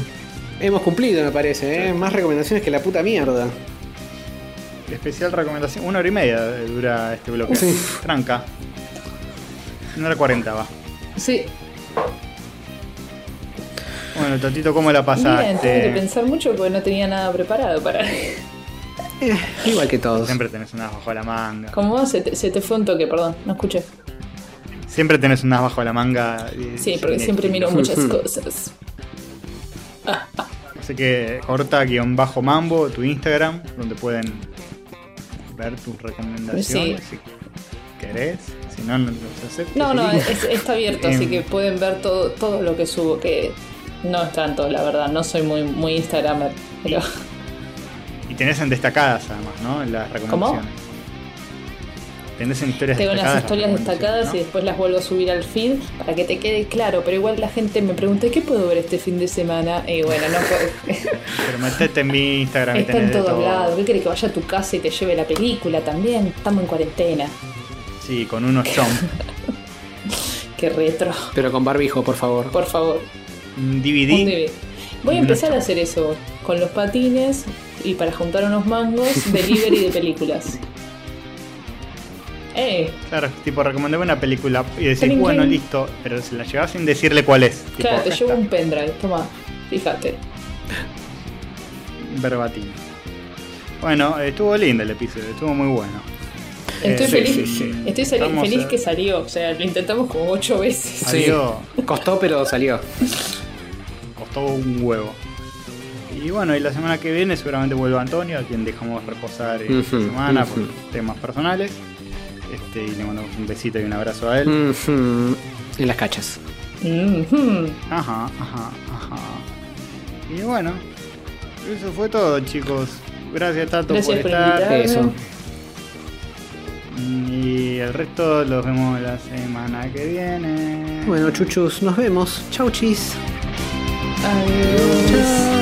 Hemos cumplido, me parece, ¿eh? Más recomendaciones que la puta mierda. Especial recomendación. Una hora y media dura este bloque. Sí. Tranca. Una hora cuarenta va. Sí, Bueno, Totito, ¿cómo la bien, tuve que pasaste? pensar mucho porque no tenía nada preparado para. Eh, igual que todos. Siempre tenés unas bajo la manga. Como vos, se te, se te fue un toque, perdón, no escuché. Siempre tenés unas bajo la manga. eh, Sí, porque siempre estilo. miro muchas <laughs> cosas. Así que corta guion bajo mambo tu Instagram, donde pueden ver tus recomendaciones si querés. Si no, no los acepto. No, no, es- está abierto, así Em. que pueden ver todo, todo lo que subo, que no es tanto, la verdad, no soy muy, muy Instagramer, pero Y tenés en destacadas además, ¿no? En las recomendaciones. Tenés en historias tengo destacadas. unas historias las destacadas y después las vuelvo a subir al feed para que te quede claro, pero igual la gente me pregunta, ¿qué puedo ver este fin de semana? Y bueno, no puedo. <laughs> Pero metete en mi Instagram Está en de todo todo. lado. ¿Qué querés que vaya a tu casa y te lleve la película también? Estamos en cuarentena. Sí, con unos jump. <laughs> Qué retro. Pero con barbijo, por favor. Por favor. Un Un DVD. DVD. Voy a empezar a hacer eso con los patines y para juntar unos mangos, <laughs> delivery de películas. ¡Eh! Claro, tipo, recomendame una película y decís, bueno, listo, pero se la llevas sin decirle cuál es. Tipo, Claro, te llevo un pendrive. Toma, fíjate. verbatim. Bueno, estuvo lindo el episodio, estuvo muy bueno. Estoy Eh, feliz, sí, sí. Estoy Estamos, feliz eh, que salió. O sea, lo intentamos como ocho veces. Salió, Costó, pero salió. <laughs> costó un huevo. Y bueno, y la semana que viene seguramente vuelve Antonio, a quien dejamos reposar esta Ujú, semana ujú. por temas personales. Este, y le mandamos un besito y un abrazo a él. Ujú. En las cachas. Ajá, ajá, ajá. Y bueno, eso fue todo, chicos. Gracias, Tato, Gracias por por estar. Eso. Y el resto los vemos la semana que viene. Bueno, chuchus, nos vemos. Chau, chis. Adiós.